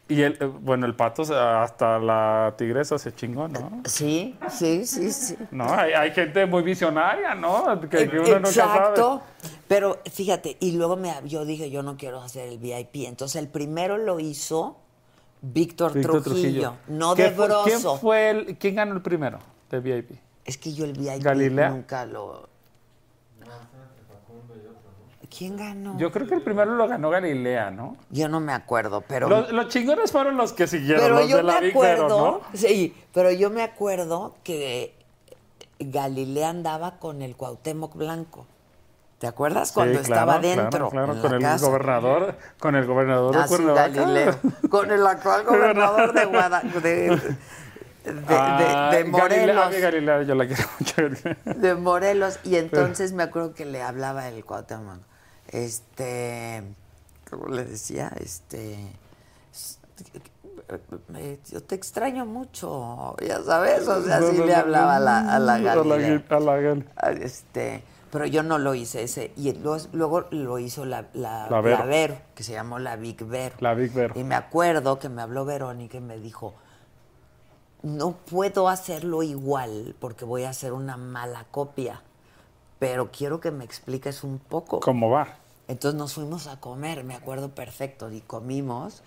Y el, eh, bueno, el pato hasta la tigresa se chingó, ¿no? Sí, sí, sí, sí. No, hay, hay gente muy visionaria, ¿no? Que, que uno nunca sabe. Exacto. Pero fíjate, y luego me, yo dije, yo no quiero hacer el VIP. Entonces el primero lo hizo Víctor Víctor Trujillo, no ¿Qué de ¿Quién Broso. fue el, quién ganó el primero de VIP? Es que yo el VIP Galilea. nunca lo... ¿Quién ganó? Yo creo que el primero lo ganó Galilea, ¿no? Yo no me acuerdo, pero... Los, los chingones fueron los que siguieron, pero los yo de la me Big Vero, acuerdo, ¿no? sí, pero yo me acuerdo que Galilea andaba con el Cuauhtémoc Blanco. ¿Te acuerdas cuando Sí, estaba dentro? Claro, con el casa? gobernador, con el gobernador Ah, de sí, Cuernavaca. Galileo. Con el actual gobernador de Guadalajara. De, de, de- Ah, de Galilea, Morelos. a mí Galilea, yo la quiero mucho. De Morelos. Y entonces me acuerdo que le hablaba el Cuauhtémoc. Este. ¿Cómo le decía? Este. eh, Yo te extraño mucho, ya sabes, o sea, así le hablaba a la, a la Galilea. A la Gal- Ah, Este, pero yo no lo hice ese. Y luego, luego lo hizo la, la, La Vero. la Vero, que se llamó la Big Vero. La Big Vero. Y me acuerdo que me habló Verónica y me dijo, no puedo hacerlo igual porque voy a hacer una mala copia, pero quiero que me expliques un poco. ¿Cómo va? Entonces nos fuimos a comer, me acuerdo perfecto, y comimos.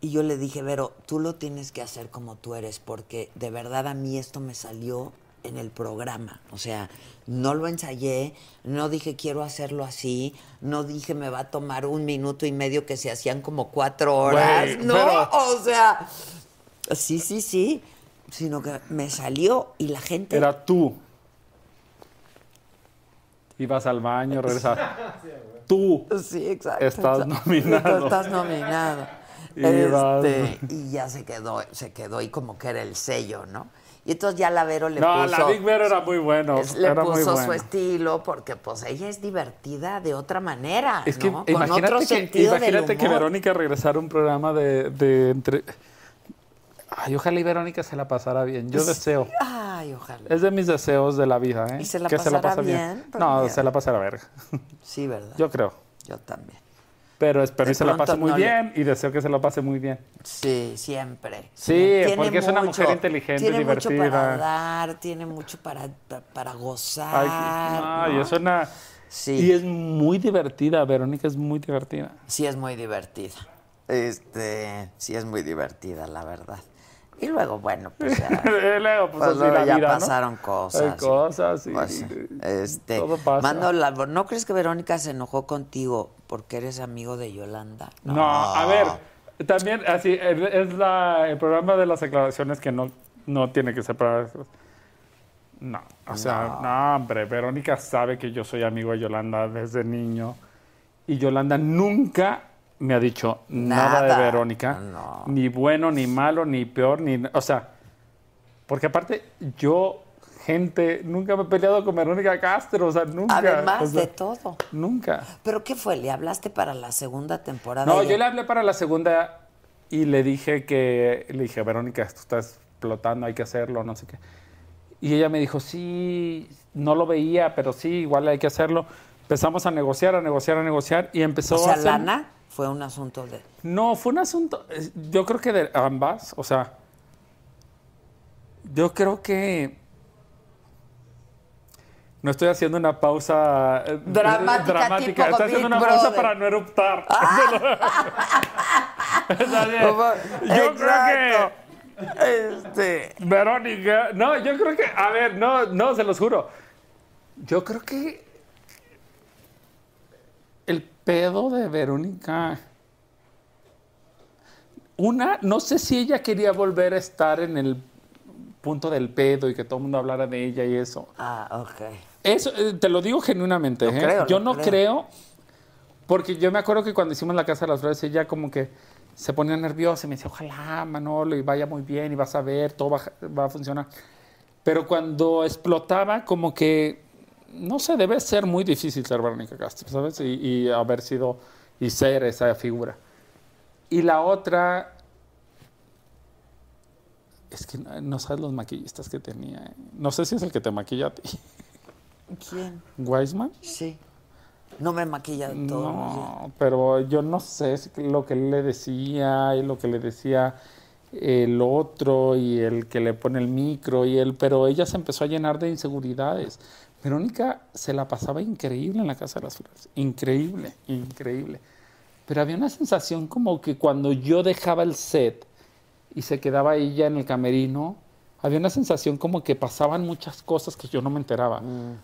Y yo le dije, Vero, tú lo tienes que hacer como tú eres, porque de verdad a mí esto me salió en el programa. O sea, no lo ensayé, no dije quiero hacerlo así, no dije me va a tomar un minuto y medio que se hacían como cuatro horas. No, pero- o sea, sí, sí, sí, sino que me salió y la gente... Era tú. Ibas al baño, regresabas. Tú. Sí, exacto. Estás exacto. nominado. Tú Estás nominado. Y Este, y ya se quedó, se quedó y como que era el sello, ¿no? Y entonces ya la Vero le No, puso. la Big Vero era muy bueno. es- le era muy puso bueno. su estilo porque pues ella es divertida de otra manera, Es que ¿no? Con otro que, sentido del imagínate que humor. Verónica regresara a un programa de, de entre. Ay, ojalá y Verónica se la pasara bien. Yo deseo. Ay, ojalá. Es de mis deseos de la vida, ¿eh? ¿Y se la que se la pasará pasa bien. bien? Pues No, se la pasará verga. Sí, ¿verdad? Yo creo. Yo también. Pero espero y se la pase muy no le- bien y deseo que se la pase muy bien. Sí, siempre. Sí, Tiene porque es una mujer inteligente, tiene mucho para divertida. dar, tiene mucho para, para gozar. ay, ¿no? es una. Sí. Y es muy divertida, Verónica es muy divertida. Sí es muy divertida. Este, sí es muy divertida, la verdad. Y luego, bueno, pues ya, luego, pues, pues luego ya vida, ¿no? pasaron cosas. Hay cosas y, Pues este, todo pasa. ¿no crees que Verónica se enojó contigo porque eres amigo de Yolanda? No, a ver, también así es la, el programa de las declaraciones que no, no tiene que ser para eso. No, o sea, no. hombre, Verónica sabe que yo soy amigo de Yolanda desde niño y Yolanda nunca me ha dicho nada, Nada. de Verónica, No. ni bueno, ni malo, ni peor, ni, o sea, porque aparte yo gente nunca me he peleado con Verónica Castro, o sea, nunca. Además o sea, de todo. Nunca. ¿Pero qué fue? ¿Le hablaste para la segunda temporada? No, Y- yo le hablé para la segunda y le dije que, le dije, Verónica, esto está explotando, hay que hacerlo, no sé qué. Y ella me dijo, sí, no lo veía, pero sí, igual hay que hacerlo. Empezamos a negociar, a negociar, a negociar y empezó O sea, a hacer- lana fue un asunto de... No, fue un asunto, yo creo que de ambas, o sea, yo creo que... No estoy haciendo una pausa eh, Dramática, tipo Estoy haciendo una pausa para no eruptar. Bien. Yo Exacto. creo que Este... Verónica, no, yo creo que, a ver, no, no, se los juro. Yo creo que pedo de Verónica. Una, no sé si ella quería volver a estar en el punto del pedo y que todo el mundo hablara de ella y eso. Ah, ok. Eso, eh, te lo digo genuinamente. ¿eh? creo, yo no creo. creo, porque yo me acuerdo que cuando hicimos la Casa de las Flores, ella como que se ponía nerviosa y me decía, ojalá, Manolo, y vaya muy bien, y vas a ver, todo va, va a funcionar. Pero cuando explotaba, como que, no sé, debe ser muy difícil ser Verónica Castro, ¿sabes? Y, y haber sido y ser esa figura. Y la otra, es que no, no sabes los maquillistas que tenía. ¿eh? No sé si es el que te maquilla a ti. ¿Quién? ¿Wiseman? Sí. No me maquilla todo. No, pero yo no sé lo que él le decía y lo que le decía el otro y el que le pone el micro y él, pero ella se empezó a llenar de inseguridades. Verónica se la pasaba increíble en la Casa de las Flores, increíble, increíble. Pero había una sensación como que cuando yo dejaba el set y se quedaba ella en el camerino, había una sensación como que pasaban muchas cosas que yo no me enteraba.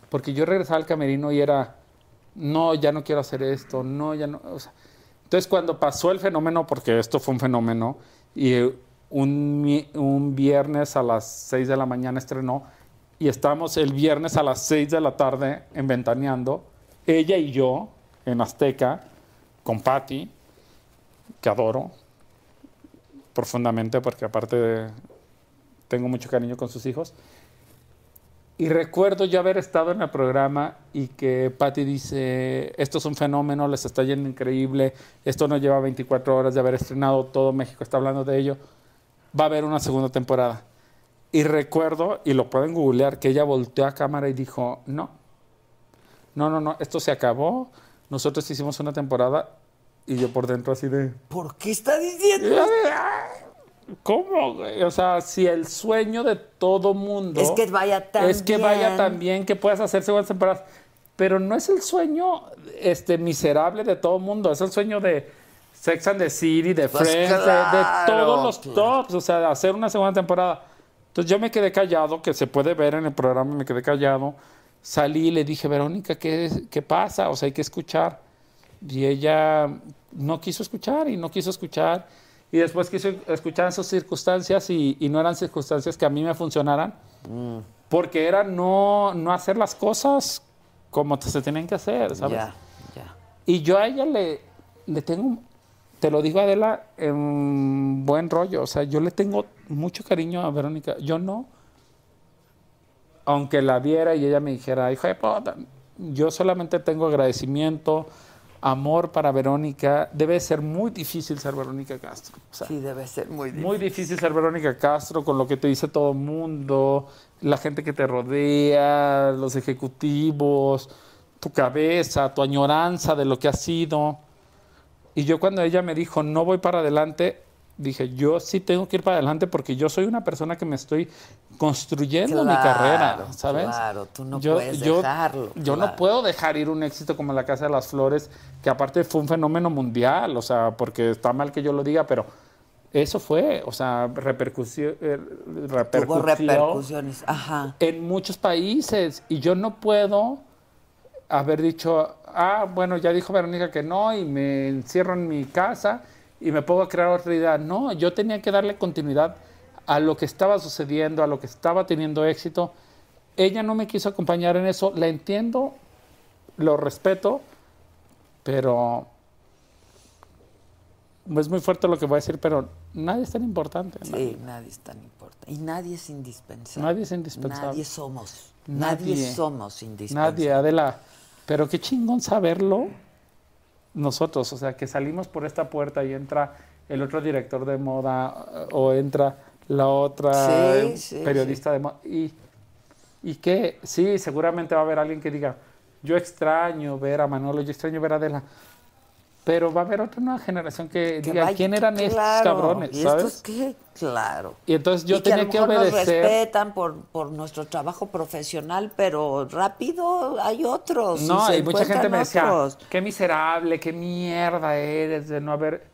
Porque yo regresaba al camerino y era, no, ya no quiero hacer esto, no, ya no. o sea, entonces cuando pasó el fenómeno, porque esto fue un fenómeno, y eh, un, un viernes a las 6 de la mañana estrenó, y estábamos el viernes a las 6 de la tarde en Ventaneando, ella y yo, en Azteca, con Patty, que adoro profundamente, porque aparte de- tengo mucho cariño con sus hijos. Y recuerdo yo haber estado en el programa y que Patty dice, esto es un fenómeno, les está yendo increíble, esto no lleva 24 horas de haber estrenado, todo México está hablando de ello, va a haber una segunda temporada. Y recuerdo, y lo pueden googlear, que ella volteó a cámara y dijo, no, no, no, no, esto se acabó, nosotros hicimos una temporada y yo por dentro así de... ¿Por qué está diciendo? ¿Cómo? O sea, si el sueño de todo mundo Es que vaya tan es que vaya bien. tan bien que puedas hacer segundas temporadas, pero no es el sueño este miserable de todo mundo, es el sueño de Sex and the City, de Pues Friends, de- de, todos los tops, o sea, de hacer una segunda temporada. Entonces yo me quedé callado, que se puede ver en el programa, me quedé callado. Salí y le dije, Verónica, ¿qué, qué pasa? O sea, hay que escuchar. Y ella no quiso escuchar y no quiso escuchar. Y después quiso escuchar sus circunstancias y, y no eran circunstancias que a mí me funcionaran. Porque era no, no hacer las cosas como se tenían que hacer, ¿sabes? Ya, ya. Y yo a ella le, le tengo, te lo digo Adela, en buen rollo. O sea, yo le tengo mucho cariño a Verónica. Yo no, aunque la viera y ella me dijera, hijo de puta, yo solamente tengo agradecimiento, amor para Verónica. Debe ser muy difícil ser Verónica Castro. O sea, Sí, debe ser muy difícil. muy difícil ser Verónica Castro con lo que te dice todo el mundo, la gente que te rodea, los ejecutivos, tu cabeza, tu añoranza de lo que has sido. Y yo cuando ella me dijo, no voy para adelante, dije, yo sí tengo que ir para adelante porque yo soy una persona que me estoy construyendo mi carrera, ¿sabes? claro, tú no puedes dejarlo, Yo claro. no puedo dejar ir un éxito como La Casa de las Flores, que aparte fue un fenómeno mundial, o sea, porque está mal que yo lo diga, pero eso fue, o sea, repercusión, eh, repercusiones. Ajá. en muchos países y yo no puedo haber dicho, ah, bueno, ya dijo Verónica que no y me encierro en mi casa y me puedo crear otra idea. No, yo tenía que darle continuidad a lo que estaba sucediendo, a lo que estaba teniendo éxito. Ella no me quiso acompañar en eso, la entiendo, lo respeto, pero es muy fuerte lo que voy a decir, pero nadie es tan importante. ¿no? Sí, nadie es tan importante. Y nadie es indispensable. Nadie es indispensable. Nadie somos. Nadie, Nadie. somos indispensables. Nadie, Adela. Pero qué chingón saberlo nosotros, o sea, que salimos por esta puerta y entra el otro director de moda o entra la otra Sí, sí, periodista de moda. Y, y que sí, seguramente va a haber alguien que diga, yo extraño ver a Manolo, yo extraño ver a Adela. Pero va a haber otra nueva generación que, Que diga, vaya- ¿quién eran estos claro, cabrones? ¿Y ¿Sabes? estos qué? Claro. Y entonces yo y que a tenía lo que mejor nos obedecer. respetan por, por nuestro trabajo profesional, pero rápido hay otros. No, y mucha gente me decía, otros. qué miserable, qué mierda eres de no haber...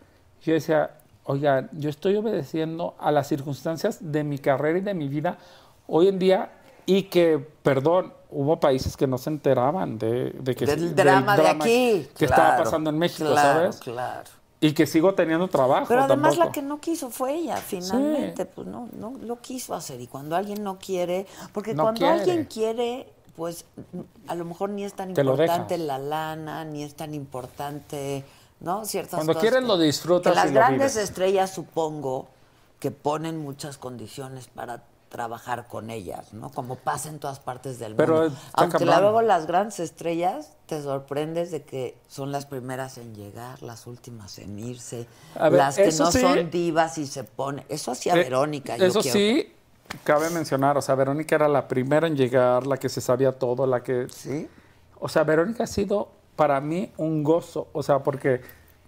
Yo decía, oiga, yo estoy obedeciendo a las circunstancias de mi carrera y de mi vida hoy en día y que, perdón, hubo países que no se enteraban de, de que... Del drama de aquí. Que estaba pasando en México, claro, ¿sabes? Claro. Y que sigo teniendo trabajo Pero además tampoco. la que no quiso fue ella, finalmente, pues no, no lo quiso hacer. Y cuando alguien no quiere, porque No cuando quiere. alguien quiere, pues a lo mejor ni es tan Te importante la lana, ni es tan importante, ¿no? Ciertas Cuando cosas quieres que- lo disfrutas que las y grandes estrellas, supongo, que ponen muchas condiciones para trabajar con ellas, ¿no? Como pasa en todas partes del Pero mundo. Aunque cabrón. luego las grandes estrellas te sorprendes de que son las primeras en llegar, las últimas en irse, ver, las que no sí- son divas y se pone. Eso hacía Eh, Verónica. yo Eso quiero- sí, cabe mencionar, o sea, Verónica era la primera en llegar, la que se sabía todo, la que... Sí. O sea, Verónica ha sido para mí un gozo, o sea, porque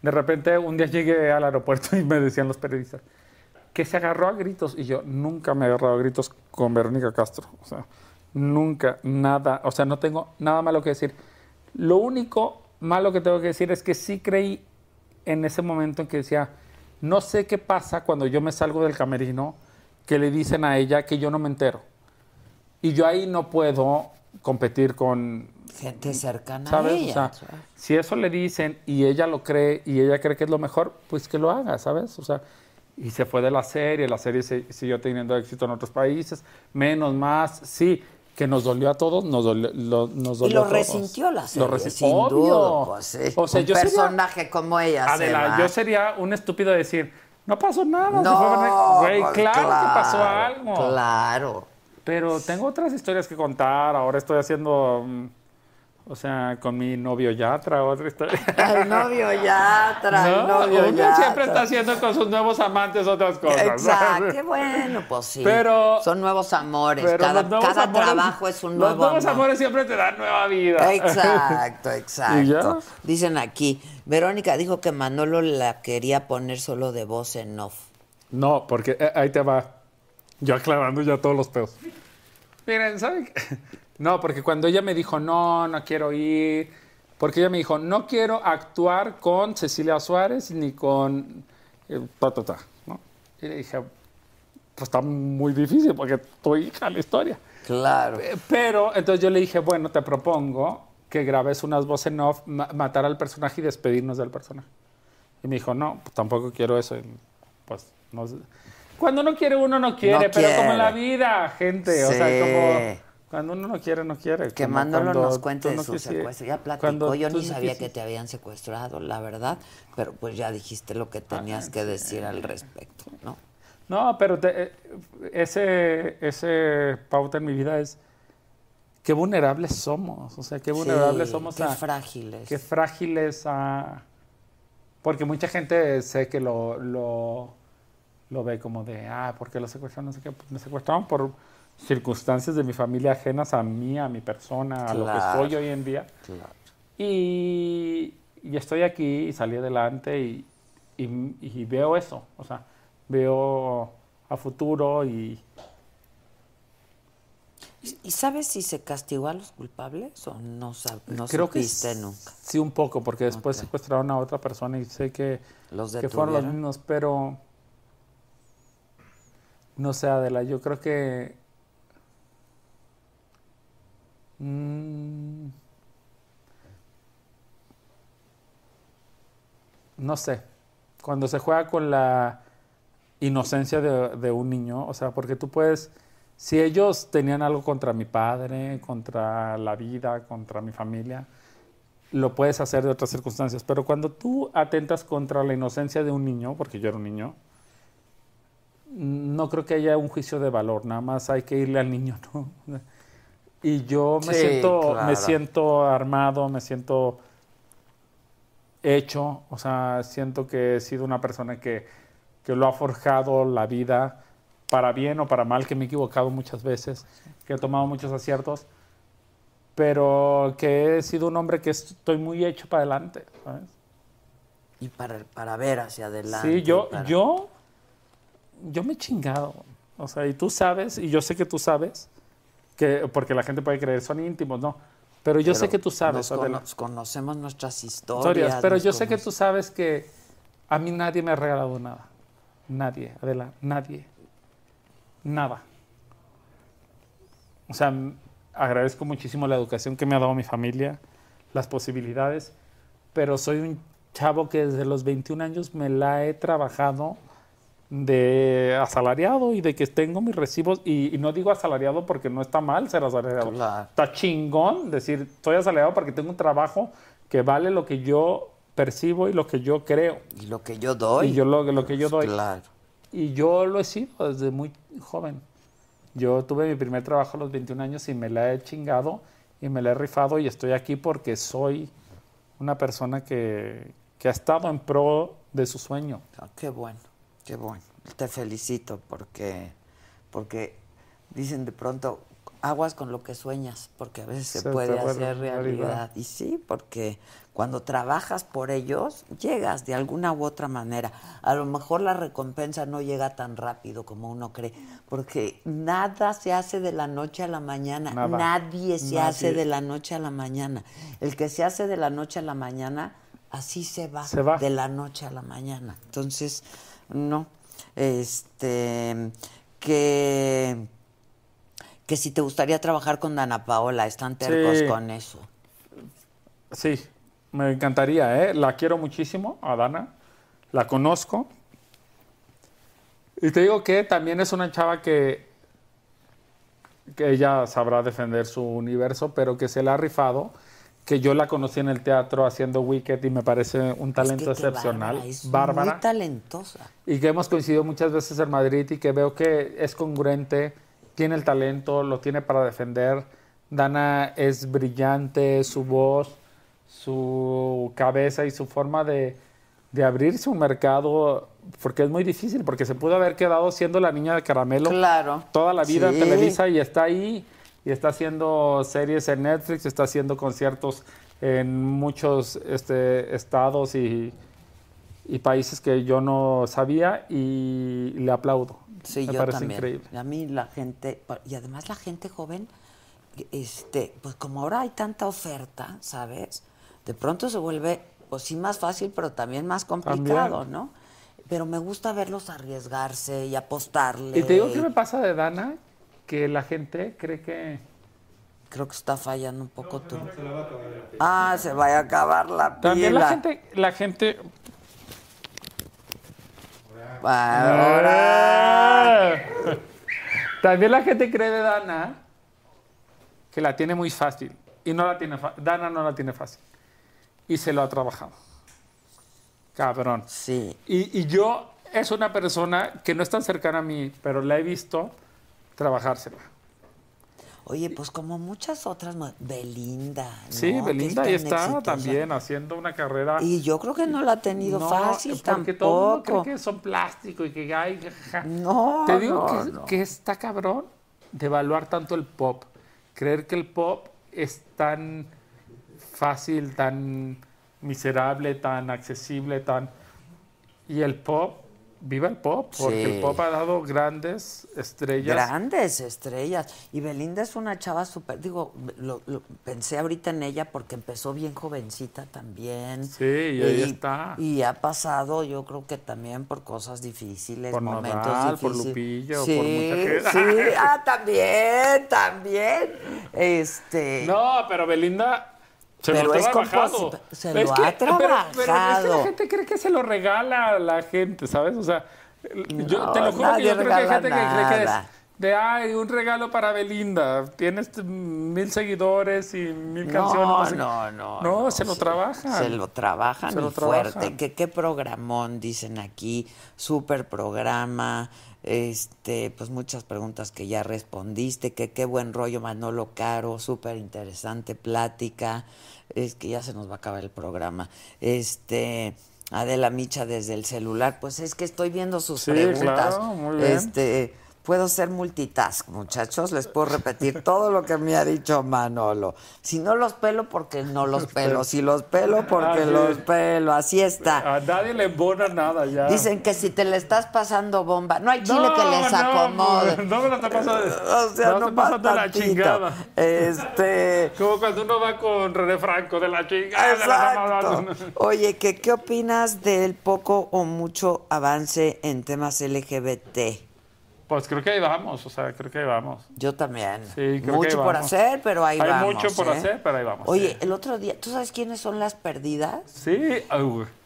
de repente un día llegué al aeropuerto y me decían los periodistas que se agarró a gritos y yo nunca me he agarrado a gritos con Verónica Castro, o sea, nunca, nada, o sea, no tengo nada malo que decir. Lo único malo que tengo que decir es que sí creí en ese momento en que decía, no sé qué pasa cuando yo me salgo del camerino, que le dicen a ella que yo no me entero. Y yo ahí no puedo competir con Gente cercana ¿Sabes? a O ella. sea, ¿sabes? si eso le dicen y ella lo cree y ella cree que es lo mejor, pues que lo haga, ¿sabes? O sea, y se fue de la serie, la serie se- siguió teniendo éxito en otros países, menos, más, sí, que nos dolió a todos, nos dolió, lo- nos Y dolió lo a todos. resintió la serie, resi- sin Obvio. duda. Pues, sí. O sea, Un yo sería- personaje como ella. se Adela, va. yo sería un estúpido de decir, no pasó nada, se No, fue Verónica". Güey, pues, claro, que pasó claro, algo. Claro. Pero tengo otras historias que contar. Ahora estoy haciendo, mm, o sea, con mi novio Yatra, otra historia. El novio ya trae, el No, novio uno ya siempre está haciendo con sus nuevos amantes otras cosas. Exacto, qué bueno, pues sí. Pero- Son nuevos amores. Pero cada los nuevos cada amores- trabajo es un Los nuevo nuevos amor. amores siempre te dan nueva vida. Exacto, ¿Y exacto. ya? Dicen aquí, Verónica dijo que Manolo la quería poner solo de voz en off. No, porque eh, ahí te va. Yo aclarando ya todos los pedos. Miren, ¿saben qué? No, porque cuando ella me dijo, no, no quiero ir, porque ella me dijo, no quiero actuar con Cecilia Suárez ni con eh, ta, ta, ta, ¿no? Y le dije, pues está muy difícil porque tu hija la historia. Claro. Eh, Pero entonces yo le dije, bueno, te propongo que grabes unas voces en off, ma- matar al personaje y despedirnos del personaje. Y me dijo, no, pues tampoco quiero eso. Y, Pues, no sé. Cuando uno quiere, uno no quiere, No pero como en la quiere. vida, gente. O Sí. sea, como cuando uno no quiere, no quiere. Que Como Manolo cuando nos cuente tú de no su secuestro. Ya platicó, cuando yo ni sabía que te habían secuestrado, la verdad, pero pues ya dijiste lo que tenías que decir al respecto, ¿no? No, pero te- eh, ese, ese pauta en mi vida es qué vulnerables somos. O sea, qué vulnerables Sí, somos qué a- frágiles. Qué frágiles a... Porque mucha gente sé que lo, lo, lo ve como de, ah, ¿por qué lo secuestraron? No sé qué. Pues me secuestraron por circunstancias de mi familia ajenas a mí, a mi persona, a lo que soy hoy en día. Claro. Y, y estoy aquí y salí adelante y, y- y veo eso. O sea, veo a futuro y... ¿Y- ¿Y sabes si se castigó a los culpables o no, sab- no creo que supiste s- nunca? Sí, un poco, porque después secuestraron a otra persona y sé que, ¿Los que fueron los mismos, pero no sé, Adela, yo creo que mm, no sé, cuando se juega con la inocencia de, de un niño, o sea, porque tú puedes, si ellos tenían algo contra mi padre, contra la vida, contra mi familia, lo puedes hacer de otras circunstancias, pero cuando tú atentas contra la inocencia de un niño, porque yo era un niño, no creo que haya un juicio de valor, nada más hay que irle al niño, ¿no? Y yo me Sí, siento, claro. me siento armado, me siento hecho, o sea, siento que he sido una persona que, que lo ha forjado la vida para bien o para mal, que me he equivocado muchas veces, que he tomado muchos aciertos, pero que he sido un hombre que estoy muy hecho para adelante, ¿sabes? Y para, para ver hacia adelante. Sí, yo, para- yo, yo me he chingado. O sea, y tú sabes, y yo sé que tú sabes, que, porque la gente puede creer, son íntimos, ¿no? Pero yo sé que tú sabes, nos cono- conocemos nuestras historias. historias, pero yo sé que tú sabes que a mí nadie me ha regalado nada. Nadie, Adela, nadie. Nada. O sea, agradezco muchísimo la educación que me ha dado mi familia, las posibilidades, pero soy un chavo que desde los 21 años me la he trabajado de asalariado y de que tengo mis recibos, y, y no digo asalariado porque no está mal ser asalariado. Claro. Está chingón decir, estoy asalariado porque tengo un trabajo que vale lo que yo percibo y lo que yo creo. Y lo que yo doy. Y yo lo, lo que yo doy. Claro. Y yo lo he sido desde muy joven. Yo tuve mi primer trabajo a los 21 años y me la he chingado y me la he rifado y estoy aquí porque soy una persona que, que ha estado en pro de su sueño. Ah, qué bueno, qué bueno. Te felicito porque, porque dicen de pronto, aguas con lo que sueñas, porque a veces se, Se puede hacer realidad. realidad. Y sí, porque cuando trabajas por ellos, llegas de alguna u otra manera. A lo mejor la recompensa no llega tan rápido como uno cree, porque nada se hace de la noche a la mañana. Nada. Nadie se Nadie. hace de la noche a la mañana. El que se hace de la noche a la mañana, así se va, Se va. de la noche a la mañana. Entonces, no. Este, que, que si te gustaría trabajar con Dana Paola, están tercos Sí. con eso. Sí, me encantaría, ¿eh? La quiero muchísimo, a Dana. La conozco. Y te digo que también es una chava que, que ella sabrá defender su universo, pero que se la ha rifado. Que yo la conocí en el teatro haciendo Wicked y me parece un talento Es que qué excepcional. bárbara, es Bárbara. muy talentosa. y que hemos coincidido muchas veces en Madrid y que veo que es congruente, tiene el talento, lo tiene para defender. Dana es brillante, su voz, su cabeza y su forma de, de abrirse un mercado, porque es muy difícil, porque se pudo haber quedado siendo la niña de caramelo Claro. toda la vida Sí. en Televisa y está ahí y está haciendo series en Netflix, está haciendo conciertos en muchos este, estados y, y países que yo no sabía y le aplaudo. Sí, Me yo parece también. increíble. A mí la gente, y además la gente joven, este, pues como ahora hay tanta oferta, ¿sabes? De pronto se vuelve, pues sí, más fácil, pero también más complicado, También. ¿no? Pero me gusta verlos arriesgarse y apostarle. Y te digo qué me pasa de Dana, que la gente cree que... Creo que está fallando un poco tú. Ah, se vaya a acabar la También pila. la gente, la gente... Ahora. También la gente cree de Dana que la tiene muy fácil. Y no la tiene fácil. Dana no la tiene fácil. Y se lo ha trabajado. Cabrón. Sí. Y, y yo es una persona que no es tan cercana a mí, pero la he visto trabajársela. Oye, pues como muchas otras, Belinda. ¿no? Sí, Belinda ahí está exitosa. también haciendo una carrera. Y yo creo que no la ha tenido No, fácil porque tampoco. todo el mundo cree que son plástico y que ay, jaja. No, Te digo no, que, que está cabrón de evaluar tanto el pop. Creer que el pop es tan fácil, tan miserable, tan accesible, tan... Y el pop, viva el pop, porque Sí. el pop ha dado grandes estrellas. Grandes estrellas. Y Belinda es una chava súper. Digo, lo, lo- pensé ahorita en ella porque empezó bien jovencita también. Sí, y ahí está. Y ha pasado, yo creo que también por cosas difíciles, Por momentos Nodal, por difíciles. Lupillo, sí, por mucha. Sí, ah, también, también. Este. No, pero Belinda se Pero lo es ha trabajado. se Es lo que- ha pero- Pero, es que trabajado. la gente cree que se lo regala a la gente, ¿sabes? O sea, yo No, te lo juro que yo creo que hay gente que cree que es de, ay, un regalo para Belinda. Tienes mil seguidores y mil No, canciones. no no, no, No, se lo sí, trabajan. Se lo trabajan Se lo fuerte. trabajan. Que qué programón, dicen aquí. Súper programa. Este, pues muchas preguntas que ya respondiste. Que qué buen rollo, Manolo Caro. Súper interesante plática. Es que ya se nos va a acabar el programa. Este. Adela Micha desde el celular, pues es que estoy viendo sus Sí, preguntas. claro, muy bien. Este, puedo ser multitask, muchachos, les puedo repetir todo lo que me ha dicho Manolo. Si no los pelo, porque no los pelo. Si los pelo, porque Así los es. pelo. Así está. A nadie le embona nada ya. Dicen que si te le estás pasando bomba, no hay chile No, que les no, acomode. No, me lo está pasando. O sea, no, no, más pasando la chingada. Este. Como cuando uno va con René Franco de la chingada. Exacto. Oye, ¿qué, ¿qué opinas del poco o mucho avance en temas LGBT? Pues creo que ahí vamos, o sea, creo que ahí vamos. Yo también. Sí, creo que mucho ahí por vamos. hacer, pero ahí Hay vamos. mucho por ¿eh? hacer, pero ahí vamos, Oye, sí. el otro día, ¿tú sabes quiénes son las perdidas? Sí.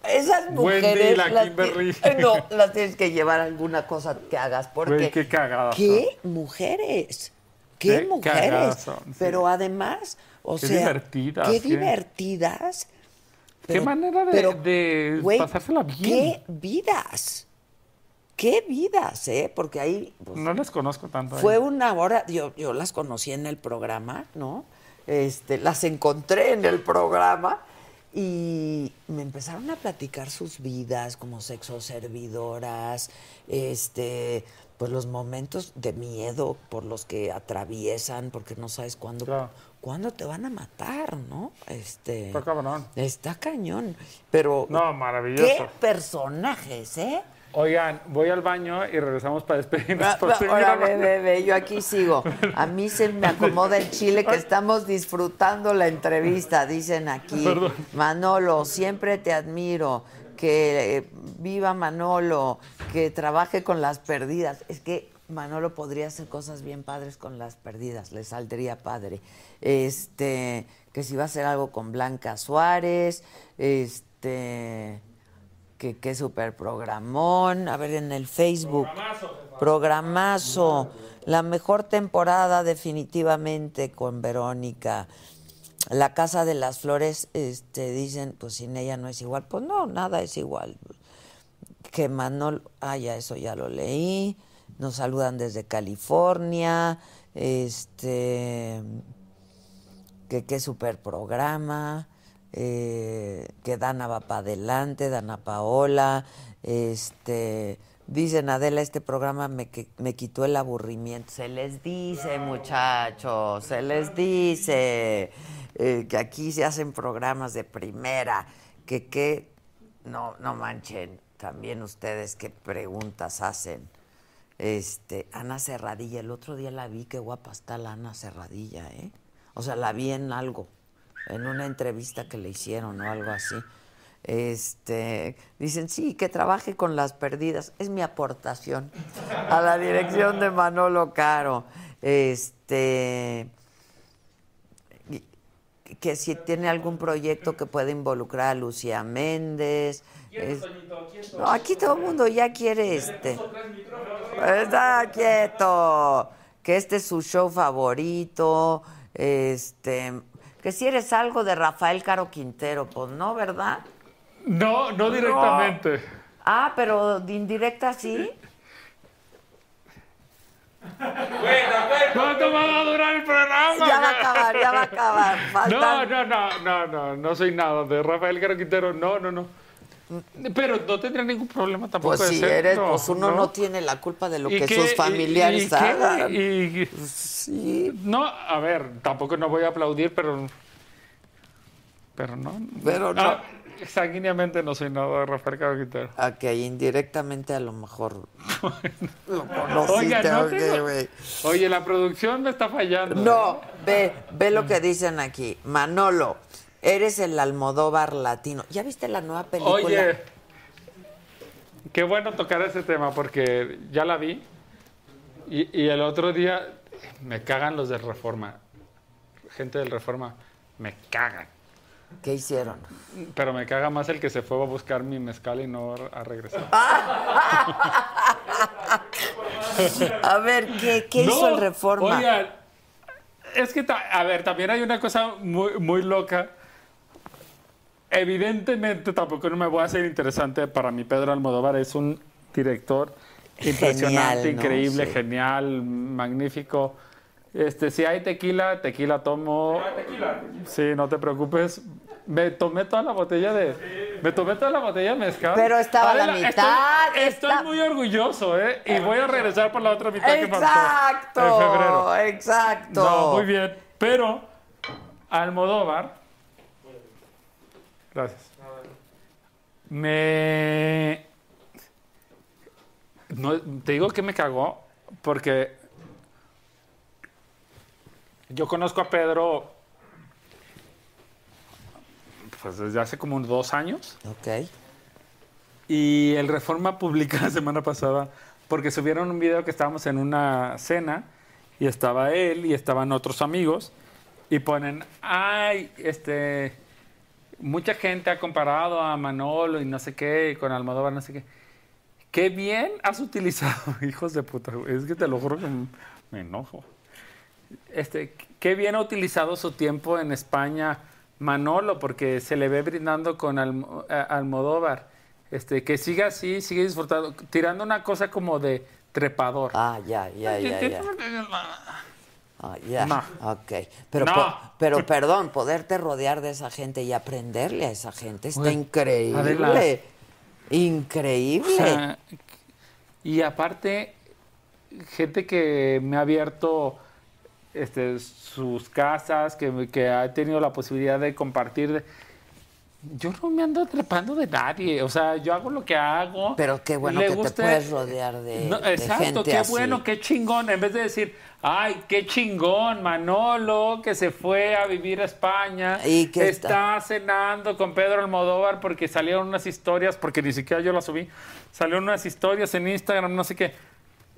Esas Wendy mujeres. y la Kimberly. No, las tienes que llevar alguna cosa que hagas. Porque. Güey, qué cagadas ¿Qué mujeres? ¿Qué, Qué mujeres? son, sí. Pero además, o Qué sea. divertidas, Qué qué- divertidas. Qué manera de- de güey, pasársela bien. Qué vidas. Qué vidas, ¿eh? Porque ahí pues, No les conozco tanto. ahí. fue una hora, yo, yo las conocí en el programa, ¿no? Este, las encontré en el programa y me empezaron a platicar sus vidas como sexo servidoras, este, pues los momentos de miedo por los que atraviesan, porque no sabes cuándo, Claro. cuándo te van a matar, ¿no? Este, Está cabrón. Está cañón, pero No, maravilloso. qué personajes, ¿eh? Oigan, voy al baño y regresamos para despedirnos. Por ah, Ahora, ve, ve, ve, yo aquí sigo. A mí se me acomoda el chile que estamos disfrutando la entrevista, dicen aquí. Perdón. Manolo, siempre te admiro. Que eh, viva Manolo, que trabaje con las perdidas. Es que Manolo podría hacer cosas bien padres con las perdidas, le saldría padre. Este, que si va a hacer algo con Blanca Suárez, este, que qué super programón. A ver, en el Facebook. Programazo. La mejor temporada definitivamente con Verónica. La Casa de las Flores, este, dicen, pues sin ella no es igual. Pues no, nada es igual. Que Manol, ah, ya eso ya lo leí. Nos saludan desde California. Este, que qué super programa, eh, que Dana va para adelante, Dana Paola, este, dicen Adela, este programa me, me quitó el aburrimiento. Se les dice, muchachos, se les dice eh, que aquí se hacen programas de primera, que qué, no, no manchen, también ustedes qué preguntas hacen. Este, Ana Cerradilla, el otro día la vi, qué guapa está la Ana Cerradilla, ¿eh? O sea, la vi en algo, en una entrevista que le hicieron o algo así. Este, dicen, sí, que trabaje con las perdidas. Es mi aportación a la dirección de Manolo Caro. Este, que si tiene algún proyecto que pueda involucrar a Lucía Méndez. Es- no, aquí todo el mundo ya quiere este. Está quieto. Que este es su show favorito. Este. Que si eres algo de Rafael Caro Quintero, pues no, ¿verdad? No, no directamente. Ah, pero de indirecta sí. ¿Cuánto va a durar el programa? Ya va a acabar, ya va a acabar. No, Faltan- no, no, no, no, no soy nada de Rafael Caro Quintero, no, no, no. Pero no tendría ningún problema tampoco Pues si eres, no, pues uno no. tiene la culpa de lo ¿Y que sus ¿Y- familiares y hagan. Y- Sí, no, a ver, tampoco no voy a aplaudir, pero. Pero no. Pero no. Ah, sanguíneamente no soy nada de Rafael Caro Quintero. Ok, indirectamente a lo mejor lo conociste. Oiga, no tengo-. Oye, la producción me está fallando. No, ve, ve lo que dicen aquí. Manolo, eres el Almodóvar latino. ¿Ya viste la nueva película? Oye, qué bueno tocar ese tema porque ya la vi y, y el otro día me cagan los de Reforma. Gente del Reforma, me cagan. ¿Qué hicieron? Pero me caga más el que se fue a buscar mi mezcal y no a regresar. A ver, ¿qué, qué hizo el Reforma? Oigan, es que, a ver, también hay una cosa muy, muy loca. Evidentemente, tampoco no me voy a hacer interesante. Para mí, Pedro Almodóvar es un director impresionante, Genial, ¿no? increíble, Sí. genial, magnífico. Este, si hay tequila, tequila tomo. Sí, no te preocupes. Me tomé toda la botella de. Me tomé toda la botella de mezcal. Pero estaba la Adela, mitad, Estoy, está- muy orgulloso, ¿eh? Y voy a regresar por la otra mitad que faltó. Exacto, En febrero. exacto. No, muy bien. Pero Almodóvar. Gracias. Me. No, te digo que me cagó porque yo conozco a Pedro pues desde hace como dos años Ok. y el Reforma publica la semana pasada porque subieron un video que estábamos en una cena y estaba él y estaban otros amigos y ponen, ay, este, mucha gente ha comparado a Manolo y no sé qué, y con Almodóvar no sé qué. Qué bien has utilizado, hijos de puta, es que te lo juro que me enojo. Este, qué bien ha utilizado su tiempo en España Manolo, porque se le ve brindando con Almodóvar. Este, que siga así, sigue disfrutando, tirando una cosa como de trepador. Ah, ya, ya, ya, ya. Ah, ya. No. Ok. Pero, No. po- pero perdón, poderte rodear de esa gente y aprenderle a esa gente está increíble. Adela. Increíble. O sea, y aparte, gente que me ha abierto este, sus casas, que, que ha tenido la posibilidad de compartir. de- Yo no me ando trepando de nadie, o sea, yo hago lo que hago. Pero qué bueno que te puedes rodear de, No, de exacto, gente qué así. bueno, qué chingón. En vez de decir, ay, qué chingón, Manolo, que se fue a vivir a España, Y que está cenando con Pedro Almodóvar porque salieron unas historias, porque ni siquiera yo las subí, salieron unas historias en Instagram, no sé qué.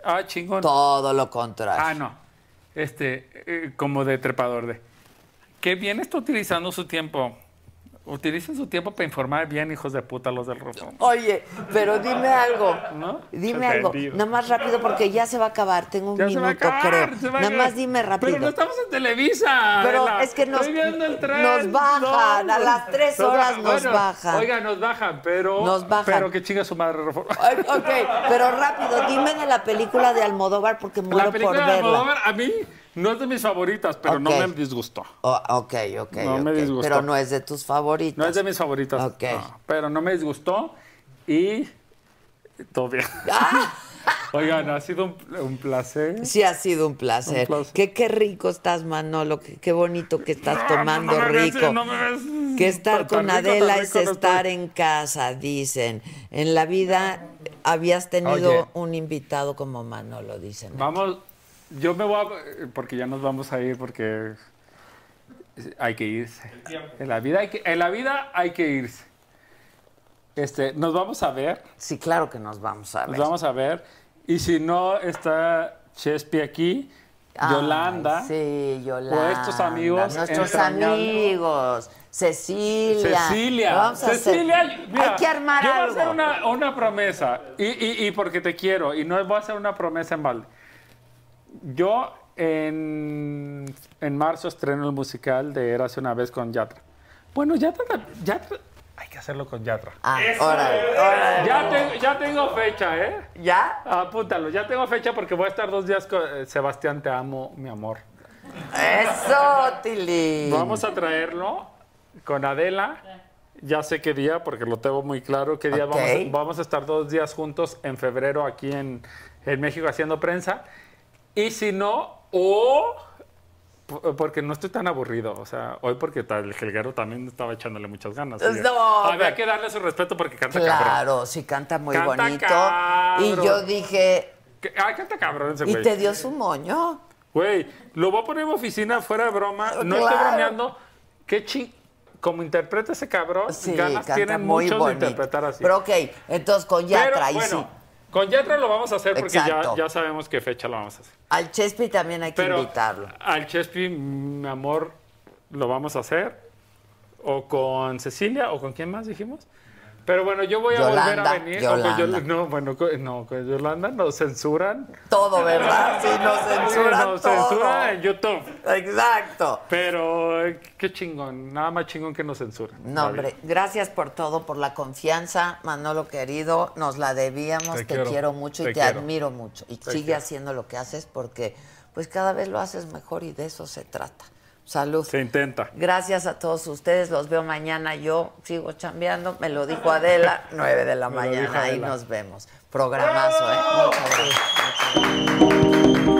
Ah, chingón. Todo lo contrario. Ah, no. Este, eh, como de trepador de. Qué bien está utilizando su tiempo. Utilicen su tiempo para informar bien, hijos de puta, los del rojo. Oye, pero dime algo. ¿No? Dime algo. Nada más rápido porque ya se va a acabar. Tengo un Ya se va a minuto, acabar, creo. se va a Nada más dime rápido. Pero no estamos en Televisa. Pero Adela. es que nos- Estoy viendo el tren. nos bajan, a las tres Nos horas nos Bueno, bajan. Oiga, nos bajan, pero. Nos bajan. Pero que chinga su madre reforma. Ok, pero rápido, dime de la película de Almodóvar porque muero La por película de verla. Almodóvar a mí no es de mis favoritas, pero no me disgustó. Oh, ok, ok, No me ok. disgustó. Pero no es de tus favoritas. No es de mis favoritas. Ok. no, pero no me disgustó y todo bien. Ah. Oigan, ha sido un, un placer. Sí, ha sido un placer. Un placer. Qué, qué rico estás, Manolo. Qué, qué bonito que estás tomando no me ves, rico. no me ves que estar con rico, Adela es estar estoy. en casa, dicen. En la vida habías tenido Oye. un invitado como Manolo, dicen. Vamos, yo me voy a... Porque ya nos vamos a ir porque hay que irse. En la vida hay que, en la vida hay que irse. Este, nos vamos a ver, Sí, claro que nos vamos a ver. nos vamos a ver. Y si no está Chespi aquí, Ay, Yolanda. Sí, Yolanda. o estos amigos Nuestros amigos. Cecilia. Cecilia, vamos a hacer. Cecilia, mira, Hay que armar yo voy a algo. hacer una, una promesa y, y- y porque te quiero y no voy a hacer una promesa en balde. Yo en, en marzo estreno el musical de Érase una vez con Yatra. Bueno, Yatra, Yatra hay que hacerlo con Yatra. Ah, órale, órale. Ya, tengo- ya tengo fecha, ¿eh? ¿Ya? Apúntalo, ya tengo fecha porque voy a estar dos días con eh, Sebastián, te amo, mi amor. Eso, Tili. Vamos a traerlo con Adela. Ya sé qué día, porque lo tengo muy claro. ¿Qué día vamos, a, vamos a estar dos días juntos en febrero aquí en, en México haciendo prensa? Y si no, o porque no estoy tan aburrido. O sea, hoy porque tal, el Jelguero también estaba echándole muchas ganas. Y No, había pero- que darle su respeto porque canta cabrón. Claro, sí canta muy Canta bonito. cabrón. Y yo dije, Ah, canta cabrón ese ¿y güey. te dio su moño? Güey, lo voy a poner en mi oficina fuera de broma. No estoy Claro. bromeando. Qué chi... Como interpreta ese cabrón, Sí, ganas tienen muy muchos bonito. de interpretar así. Pero ok, entonces con Pero, Yatra, ahí bueno, sí. Con Yatra lo vamos a hacer porque ya, ya sabemos qué fecha lo vamos a hacer. Al Chespi también hay que Pero invitarlo. al Chespi, mi amor, lo vamos a hacer. O con Cecilia, o con quién más dijimos. Pero bueno, yo voy a volver a venir. Yolanda. no, bueno, con- no, con Yolanda nos censuran. Todo, ¿verdad? Sí, nos censuran nos todo. censuran en YouTube. Exacto. Pero qué chingón, nada más chingón que nos censuran. No, hombre, gracias por todo, por la confianza, Manolo querido, nos la debíamos, te, Te quiero, quiero, mucho y te admiro mucho. Y Te sigue quiero. haciendo lo que haces porque pues cada vez lo haces mejor y de eso se trata. Salud. Se intenta. Gracias a todos ustedes, los veo mañana, yo sigo chambeando, me lo dijo Adela, 9 de la Me mañana, ahí nos vemos. Programazo, ¿eh? Muchas gracias. Muchas gracias.